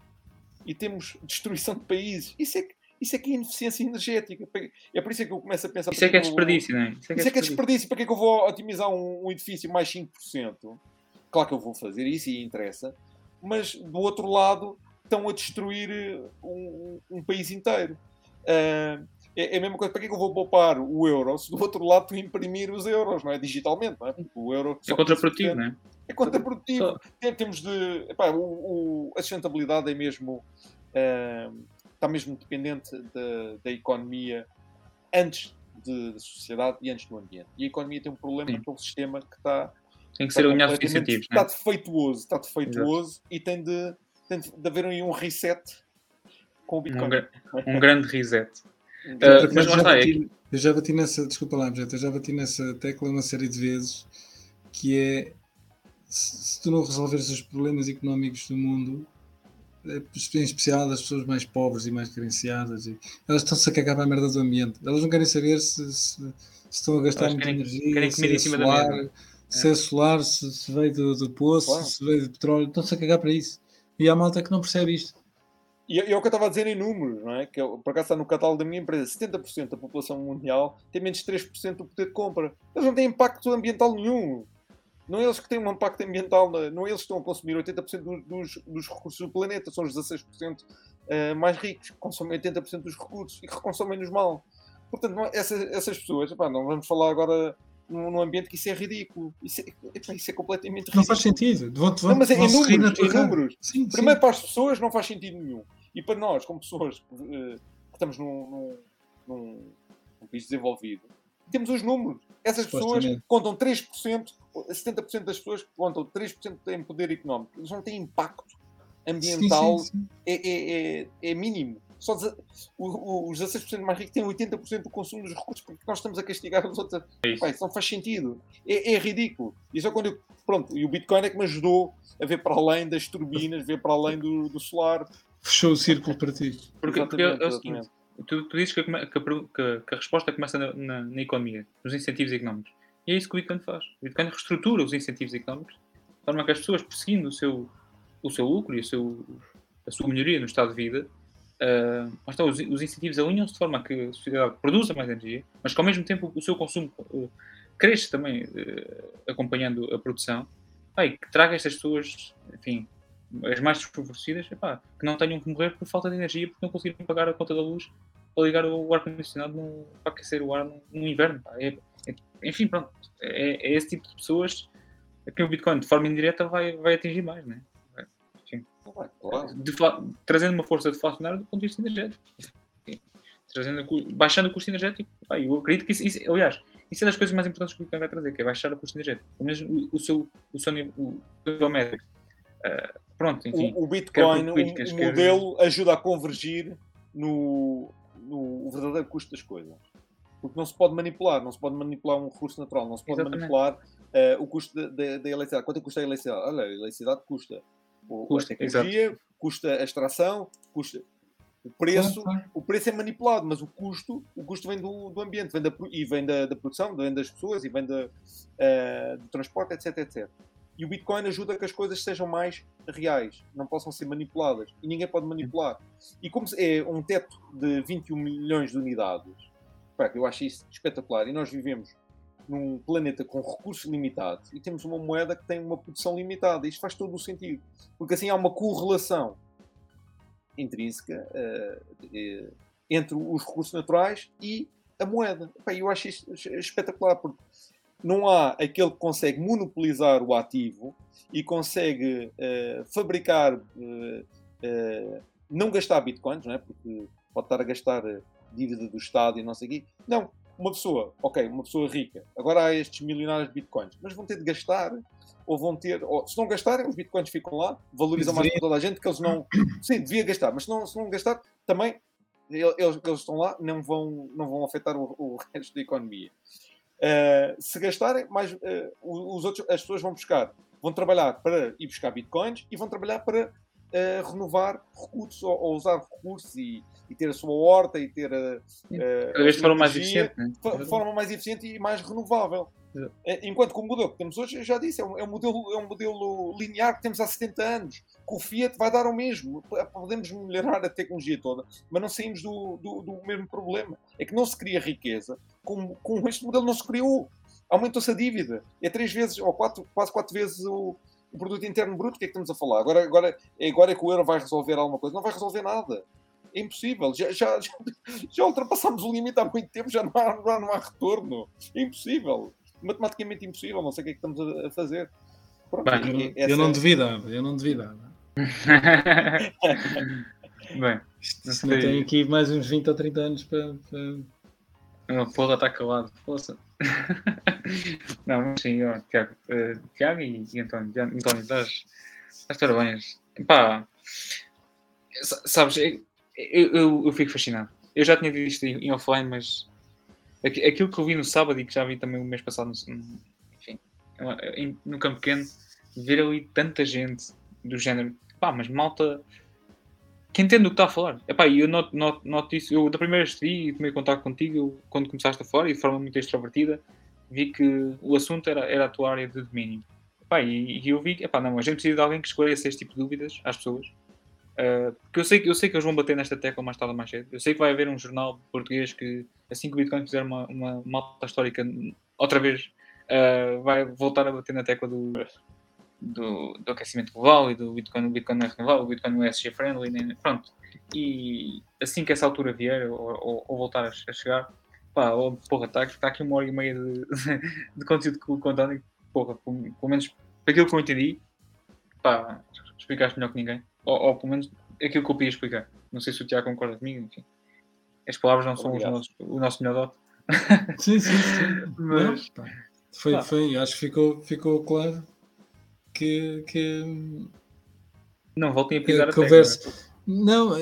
e temos destruição de países. Isso é que, isso é que é ineficiência energética. É por isso é que eu começo a pensar... Isso é que é desperdício, não é? Isso é que é, isso é, que é desperdício. Para que é que eu vou otimizar um, um edifício mais 5%? Claro que eu vou fazer isso e interessa, mas do outro lado estão a destruir eh, um, um país inteiro. Uh, é, é, a mesma coisa, para que, é que eu vou poupar o euro se do outro lado tu imprimir os euros, não é? Digitalmente, não é? O euro é contraprodutivo, não é? É contraprodutivo. Só... Temos de. Epá, o, o, a sustentabilidade é mesmo. Uh, está mesmo dependente da, da economia antes de, da sociedade e antes do ambiente. E a economia tem um problema Sim. pelo sistema que está. Tem que ser alinhado os incentivos. Está né? defeituoso, está defeituoso Exato. e tem de, tem de haver aí um reset com o Bitcoin. Um, um grande reset. Uh, mas já bati, é eu já bati nessa, desculpa lá, eu já bati nessa tecla uma série de vezes que é se, se tu não resolveres os problemas económicos do mundo, é, em especial das pessoas mais pobres e mais carenciadas, e elas estão-se a cagar para a merda do ambiente. Elas não querem saber se, se, se estão a gastar muita energia, querem se é solar, se é solar, se, se veio do, do poço, claro. se veio de petróleo, estão-se a cagar para isso. E há malta que não percebe isto. E é o que eu estava a dizer em números, não é? Que eu, por acaso está no catálogo da minha empresa: 70% da população mundial tem menos de 3% do poder de compra. Eles não têm impacto ambiental nenhum. Não é eles que têm um impacto ambiental, não é eles que estão a consumir 80% dos, dos, recursos do planeta, são os 16% eh, mais ricos, que consomem 80% dos recursos e que consomem-nos mal. Portanto, não, essas, essas pessoas, epá, não vamos falar agora num, ambiente que isso é ridículo. Isso é, isso é completamente ridículo. Não faz sentido. Vão, vão, não, mas é em números. Em números. Sim, Primeiro, sim. para as pessoas, não faz sentido nenhum. E para nós, como pessoas uh, que estamos num, num, num, num país desenvolvido, temos os números. Essas pessoas contam 3%, 70% das pessoas contam 3% têm poder económico. Eles não têm impacto ambiental, sim, sim, sim. É, é, é, é, mínimo. Só os 16% mais ricos têm 80% do consumo dos recursos porque nós estamos a castigar os outros. É isso. Pai, isso não faz sentido. É, é ridículo. E só quando eu, pronto, e o Bitcoin é que me ajudou a ver para além das turbinas, ver para além do, do solar. Fechou o círculo para ti. Porque, porque é, é o seguinte, tu, tu dizes que a, que, a, que a, resposta começa na, na, na, economia, nos incentivos económicos. E é isso que o Bitcoin faz. O Bitcoin reestrutura os incentivos económicos, de forma que as pessoas, perseguindo o seu, o seu lucro e o seu, a sua melhoria no estado de vida, uh, então, os, os incentivos alinham-se de forma a que a sociedade produza mais energia, mas que ao mesmo tempo o seu consumo uh, cresce também, uh, acompanhando a produção, ah, e que traga estas pessoas, enfim, as mais desfavorecidas, epá, que não tenham que morrer por falta de energia porque não conseguiram pagar a conta da luz para ligar o ar-condicionado para aquecer o ar no, no inverno. É, é, enfim, pronto, é, é, esse tipo de pessoas que o Bitcoin, de forma indireta, vai, vai atingir mais, né? Enfim, de, trazendo uma força deflacionária do ponto de vista energético. Trazendo, baixando o custo energético. Eu acredito que isso, isso, aliás, isso é das coisas mais importantes que o Bitcoin vai trazer, que é baixar o custo energético. Pelo menos o, o seu, o seu nível, o, o médio. Uh, pronto, enfim. O, o Bitcoin, o, o modelo ajuda a convergir no, no verdadeiro custo das coisas. Porque não se pode manipular, não se pode manipular um recurso natural, não se pode Exatamente. manipular uh, o custo da eletricidade. Quanto é custa a eletricidade? Olha, a eletricidade custa. O, custa, a tecnologia, exato. custa a extração, custa o preço, o preço é manipulado, mas o custo, o custo vem do, do ambiente, vem da, e vem da, da, produção, vem das pessoas, e vem da, uh, do transporte, etc, etc. E o Bitcoin ajuda que as coisas sejam mais reais, não possam ser manipuladas. E ninguém pode manipular. E como é um teto de 21 milhões de unidades, eu acho isso espetacular. E nós vivemos num planeta com recursos limitados e temos uma moeda que tem uma produção limitada. Isto faz todo o sentido. Porque assim há uma correlação intrínseca uh, entre os recursos naturais e a moeda. eu acho isto espetacular, porque não há aquele que consegue monopolizar o ativo e consegue uh, fabricar, uh, uh, não gastar bitcoins, não é? porque pode estar a gastar dívida do Estado e não sei o quê. Não, uma pessoa, ok, uma pessoa rica, agora há estes milionários de bitcoins, mas vão ter de gastar ou vão ter, ou, se não gastarem, os bitcoins ficam lá, valorizam mais para toda a gente que eles não. Sim, devia gastar, mas se não, se não gastar, também eles, eles estão lá, não vão, não vão afetar o, o resto da economia. Uh, se gastarem, mais, uh, os outros, as pessoas vão buscar, vão trabalhar para ir buscar bitcoins e vão trabalhar para uh, renovar recursos ou, ou, usar recursos e, e, ter a sua horta e ter a, uh, de forma mais eficiente, né? de forma mais eficiente e mais renovável. É, enquanto que o modelo que temos hoje, eu já disse, é um, é um, modelo, é um modelo linear que temos há 70 anos. Com o Fiat vai dar o mesmo. Podemos melhorar a tecnologia toda, mas não saímos do, do, do mesmo problema. É que não se cria riqueza. Com, com este modelo não se criou. Aumentou-se a dívida. É três vezes, ou quatro, quase quatro vezes o, o produto interno bruto. O que é que estamos a falar? Agora, agora, agora é que o euro vai resolver alguma coisa. Não vai resolver nada. É impossível. Já, já, já, já ultrapassamos o limite há muito tempo, já não há, não há, não há retorno. É impossível matematicamente impossível, não sei o que é que estamos a fazer. Pronto, Bem, eu, eu não duvidava, eu não duvidava. Bem, isto, isto não tem aqui mais uns 20 ou 30 anos para. para... Uma porra está calado, força. não, mas sim, ó, Tiago, uh, Tiago e, e António, António, das, das parabéns. Pá, sabes, eu, eu, eu, fico fascinado. Eu já tinha visto em, em offline, mas Aquilo que eu vi no sábado e que já vi também o mês passado, no, enfim, no campo pequeno, ver ali tanta gente do género, pá, mas malta que entende o que está a falar. Epá, eu noto, noto, noto isso, eu da primeira vez que vi e tomei contato contigo, quando começaste a falar e de forma muito extrovertida, vi que o assunto era, era a tua área de domínio. Epá, e, e eu vi que, epá, não, a gente precisa de alguém que esclareça este tipo de dúvidas às pessoas Uh, porque eu sei, eu sei que eles vão bater nesta tecla mais tarde ou mais cedo. Eu sei que vai haver um jornal português que, assim que o Bitcoin fizer uma, uma, uma alta histórica, outra vez uh, vai voltar a bater na tecla do, do, do, aquecimento global e do Bitcoin. O Bitcoin não é renovável, o Bitcoin não é SG friendly, nem, pronto. E assim que essa altura vier ou, ou, ou voltar a, a, chegar, pá, oh, porra, está tá aqui uma hora e meia de, de conteúdo com o António, porra, pelo menos para aquilo que eu entendi, pá, explicaste melhor que ninguém ou, ou pelo menos aquilo que eu podia explicar. Não sei se o Tiago concorda comigo, enfim. As palavras não são nossos, o nosso melhor dote. Sim, sim, sim. Mas, não, foi, tá. foi, acho que ficou, ficou claro que, que não voltem a pisar a conversa. Não,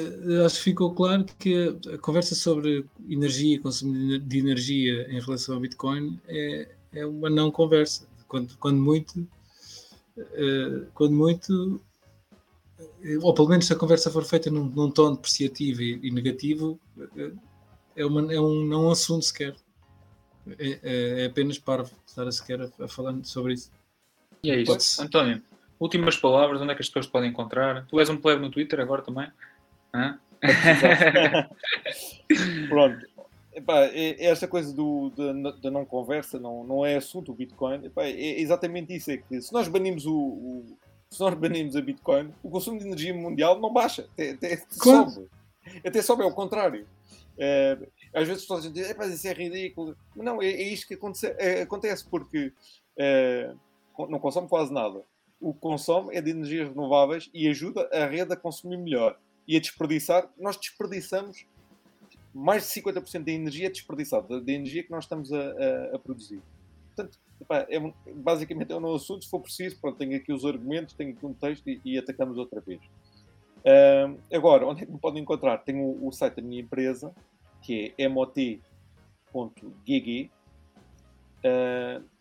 acho que ficou claro que a conversa sobre energia, consumo de energia em relação ao Bitcoin é, é uma não conversa. Quando, quando muito, eh, quando muito ou pelo menos se a conversa for feita num, num tom depreciativo e, e, negativo, é, uma, é um não assunto sequer. É, é, é apenas para estar a sequer a, a falar sobre isso. E é isso. António, últimas palavras, onde é que as pessoas te podem encontrar? Tu és um plebe no Twitter agora também? Pronto. Epá, é, esta coisa do, da, não conversa não, não é assunto, o Bitcoin. Epá, é exatamente isso. É que se nós banimos o, o se nós banimos a Bitcoin, o consumo de energia mundial não baixa, até, até claro. sobe. Até sobe, é o contrário. É, às vezes as pessoas dizem, mas isso é ridículo. Não, é, é isto que acontece, é, acontece porque é, não consome quase nada. O que consome é de energias renováveis e ajuda a rede a consumir melhor e a desperdiçar. Nós desperdiçamos mais de 50% da energia desperdiçada, da, energia que nós estamos a, a, a produzir. Portanto, epá, é, basicamente é um assunto. Se for preciso, pronto, tenho aqui os argumentos, tenho aqui um texto e, e atacamos outra vez. Agora, onde é que me podem encontrar? Tenho o, o site da minha empresa, que é mot.gg.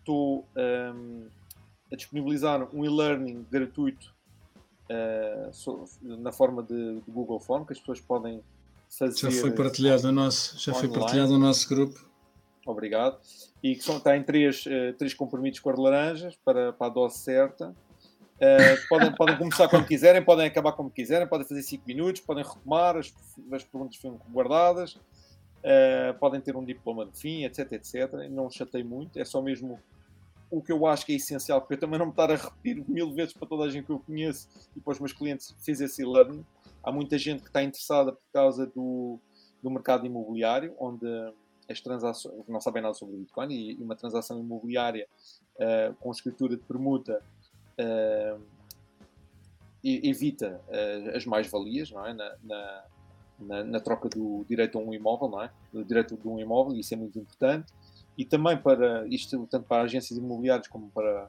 Estou uh, a disponibilizar um e-learning gratuito uh, na forma de, de, Google Form, que as pessoas podem fazer. Já foi partilhado no nosso, já foi partilhado no nosso grupo. Obrigado e que são, têm três, uh, três comprimidos cor de laranjas para, para a dose certa. Uh, podem, podem começar quando quiserem, podem acabar como quiserem, podem fazer 5 minutos, podem retomar, as, as perguntas ficam guardadas, uh, podem ter um diploma de fim, etc, etc. Não chatei muito, é só mesmo o que eu acho que é essencial, porque eu também não me estar a repetir mil vezes para toda a gente que eu conheço e para os meus clientes fiz esse e-learning. Há muita gente que está interessada por causa do, do mercado imobiliário, onde as transações, não sabem nada sobre o Bitcoin, e, uma transação imobiliária uh, com escritura de permuta uh, evita uh, as mais-valias não é? Na, na, na, troca do direito a um imóvel, não é? Do direito de um imóvel, e isso é muito importante. E também para isto, tanto para agências imobiliárias como para,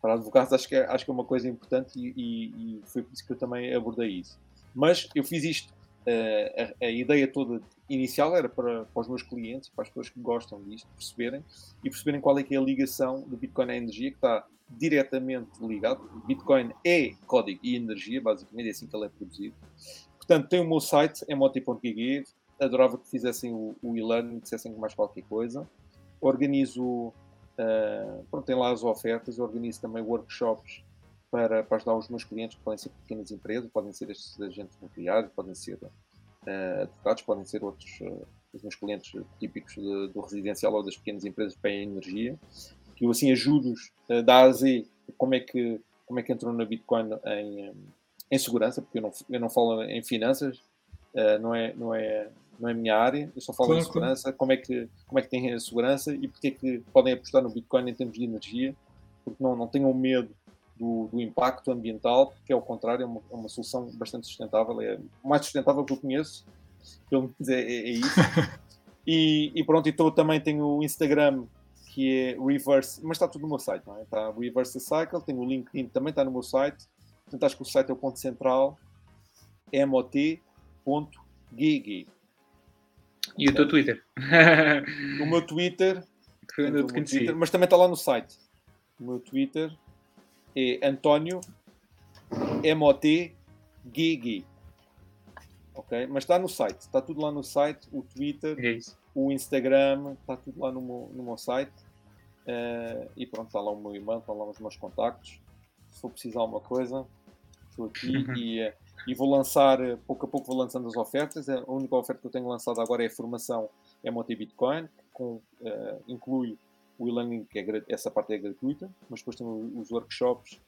para advogados, acho que é, acho que é uma coisa importante e, e, e foi por isso que eu também abordei isso. Mas eu fiz isto, a, a ideia toda inicial era para, para os meus clientes, para as pessoas que gostam disto, perceberem e perceberem qual é que é a ligação do Bitcoin à energia, que está diretamente ligado. Bitcoin é código e energia, basicamente, é assim que ele é produzido. Portanto, tem o meu site, mot.gg, adorava que fizessem o, o e-learning, dissessem mais qualquer coisa. Organizo, uh, pronto, tem lá as ofertas, organizo também workshops para, para ajudar os meus clientes, que podem ser pequenas empresas, podem ser estes agentes imobiliários, podem ser uh, advogados, podem ser outros, uh, os meus clientes típicos de, do residencial ou das pequenas empresas para a energia, que eu assim ajudo-os uh, da A a Z como é que, como é que entram na Bitcoin em, em segurança, porque eu não, eu não falo em finanças, uh, não, é, não, é, não é minha área, eu só falo claro, em segurança, claro. como, é que, como é que têm a segurança e porque é que podem apostar no Bitcoin em termos de energia, porque não, não tenham medo do, do, impacto ambiental, que é ao contrário, é uma, é uma, solução bastante sustentável, é mais sustentável que eu conheço, pelo menos é, é, é isso. e, e, pronto, então também tenho o Instagram que é Reverse, mas está tudo no meu site, não é? Está Reverse Cycle, tenho o LinkedIn também está no meu site, portanto acho que o site é o ponto central, mot.gg. E o teu Twitter? o meu Twitter, o meu Twitter mas também está lá no site. O meu Twitter é António MOTGG. Ok? Mas está no site, está tudo lá no site, o Twitter, é o Instagram, está tudo lá no meu, no meu site. Uh, e pronto, está lá o meu e-mail, estão lá os meus contactos. Se for precisar alguma coisa, estou aqui uhum. e, uh, e vou lançar, pouco a pouco vou lançando as ofertas. A única oferta que eu tenho lançado agora é a formação MOT Bitcoin, que com, uh, inclui o e-learning, que é, essa parte é gratuita, mas depois tem os workshops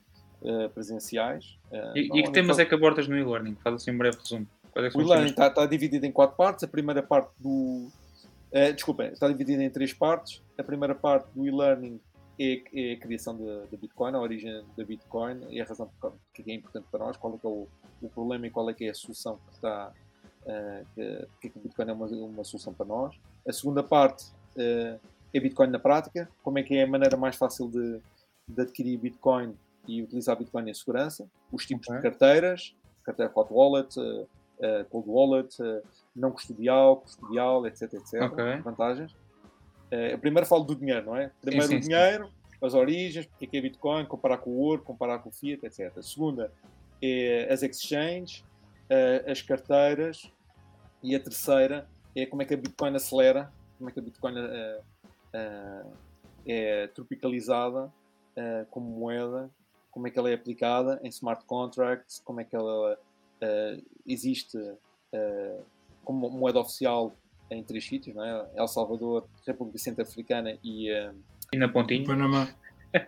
uh, presenciais. Uh, e, e que temas é que abordas no e-learning? Faz assim um breve resumo. É o e-learning está, está, dividido em quatro partes. A primeira parte do. Uh, desculpa, está dividido em três partes. A primeira parte do e-learning é, é, a criação da Bitcoin, a origem da Bitcoin e a razão que é importante para nós, qual é, que é o, o, problema e qual é que é a solução que está. Uh, que, que o Bitcoin é uma, uma solução para nós. A segunda parte uh, é Bitcoin na prática, como é que é a maneira mais fácil de, de adquirir Bitcoin e utilizar Bitcoin em segurança, os tipos okay. de carteiras, carteira hot wallet, uh, uh, cold wallet, não custodial, custodial, etc, etc, okay. vantagens. Uh, primeiro falo do dinheiro, não é? Primeiro sim, sim, o dinheiro, sim. as origens, porque é, é Bitcoin, comparar com o ouro, comparar com o Fiat, etc. A segunda é as exchanges, as carteiras e a terceira é como é que a Bitcoin acelera, como é que a Bitcoin uh, é tropicalizada uh, como moeda, como é que ela é aplicada em smart contracts, como é que ela uh, existe como moeda oficial em três sítios, não é? El Salvador, República Centro-Africana e, e na Pontinha. Panamá.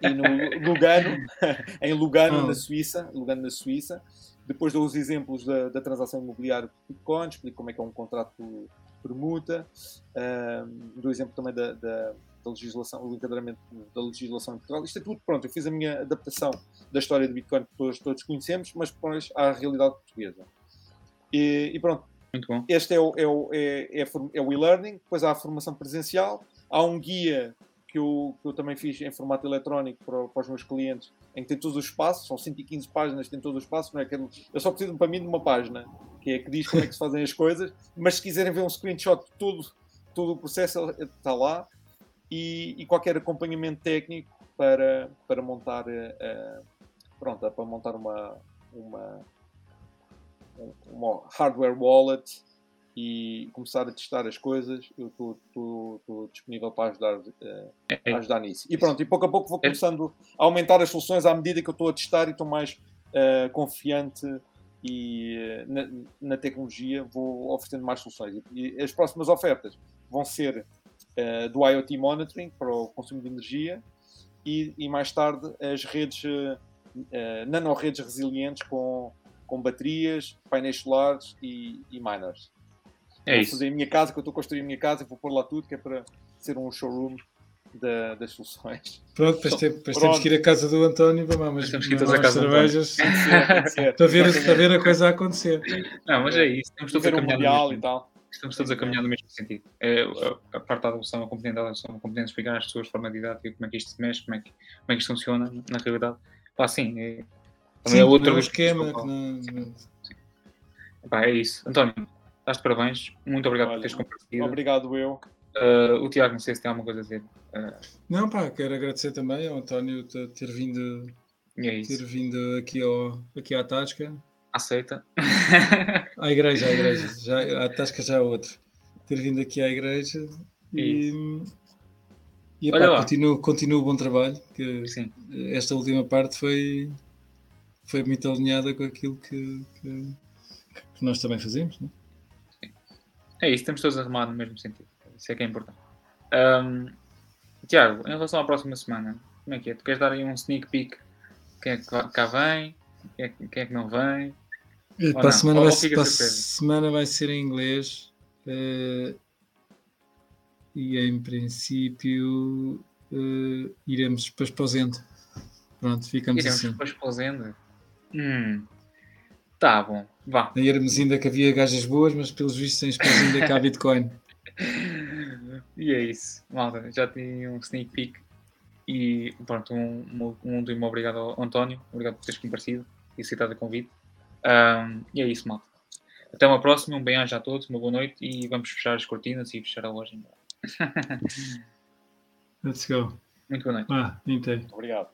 E no Lugano, em Lugano, na Suíça, Lugano na Suíça. Depois dou os exemplos da, da transação imobiliária por Bitcoin, explico como é que é um contrato permuta, uh, do exemplo também da, da, da, legislação, o enquadramento da legislação em Portugal. Isto é tudo pronto. Eu fiz a minha adaptação da história do Bitcoin que todos, todos conhecemos, mas depois à realidade portuguesa. E, e pronto. Muito bom. Este é o, é o, é, é, é o e-learning, depois há a formação presencial, há um guia que eu, que eu também fiz em formato eletrónico para, para, os meus clientes, em que tem todos os passos, são 115 páginas, tem todos os passos, não é? Eu só preciso para mim de uma página, que é que diz como é que se fazem as coisas, mas se quiserem ver um screenshot de tudo, todo o processo está lá, e, e, qualquer acompanhamento técnico para, para montar uh, pronto, para montar uma, uma, uma hardware wallet e começar a testar as coisas, eu estou disponível para ajudar, uh, para ajudar nisso. E pronto, e pouco a pouco vou começando a aumentar as soluções à medida que eu estou a testar e estou mais uh, confiante e uh, na, na, tecnologia vou oferecendo mais soluções. E, e, as próximas ofertas vão ser do IoT Monitoring para o consumo de energia e, e mais tarde as redes, nanoredes resilientes com, com baterias, painéis solares e, e miners. É vou isso. fazer a minha casa, que eu estou a construir a minha casa, vou pôr lá tudo, que é para ser um showroom da, das soluções. Pronto, depois, tem, depois temos que ir à casa do António, que ir às cervejas para ver, para ver a coisa a acontecer. Não, mas é isso, temos todos a caminhar. e tal. Estamos todos a caminhar no mesmo sentido. É, a, a parte da adoção, a competente da adoção, a competente de explicar às pessoas de forma didática como é que isto se mexe, como é que, como é que isto funciona na realidade. Pá, sim, é, também sim, é outro é esquema. Que não... Pá, é isso. António, estás de parabéns. Muito obrigado Olha, por teres compartilhado. Obrigado eu. Uh, o Tiago, não sei se tem alguma coisa a dizer. Uh, Não, pá, quero agradecer também ao António ter, ter vindo, e é ter isso. vindo aqui, ao, aqui à Tasca. Aceita. À igreja, à igreja. Já, à Tasca já é outro. Ter vindo aqui à igreja e, e Olha epá, lá. continuo, continuo o bom trabalho. Que Sim. esta última parte foi, foi muito alinhada com aquilo que, que, que nós também fazemos. Né? É isso, estamos todos a remar no mesmo sentido. Isso é que é importante. Um, Tiago, em relação à próxima semana, como é que é? Tu queres dar aí um sneak peek? Quem é que cá- vem? Quem é, que- quem é que não vem? Para, não? a semana Ou- vai, ou para semana vai ser em inglês eh, e em princípio eh, iremos para Zendo. Pronto, ficamos Iremos assim. depois para Zenda. Hum. Tá bom, vá. Na Irmos ainda que havia gajas boas, mas pelos vistos em Espanha ainda cá há Bitcoin. E é isso, malta. Já tinha um sneak peek. E pronto, um, um, um último obrigado ao António. Obrigado por teres comparecido e aceitado o convite. Um, e é isso, malta. Até uma próxima, um bem-aja a todos, uma boa noite e vamos fechar as cortinas e fechar a loja. Let's go. Muito boa noite. Ah. Obrigado.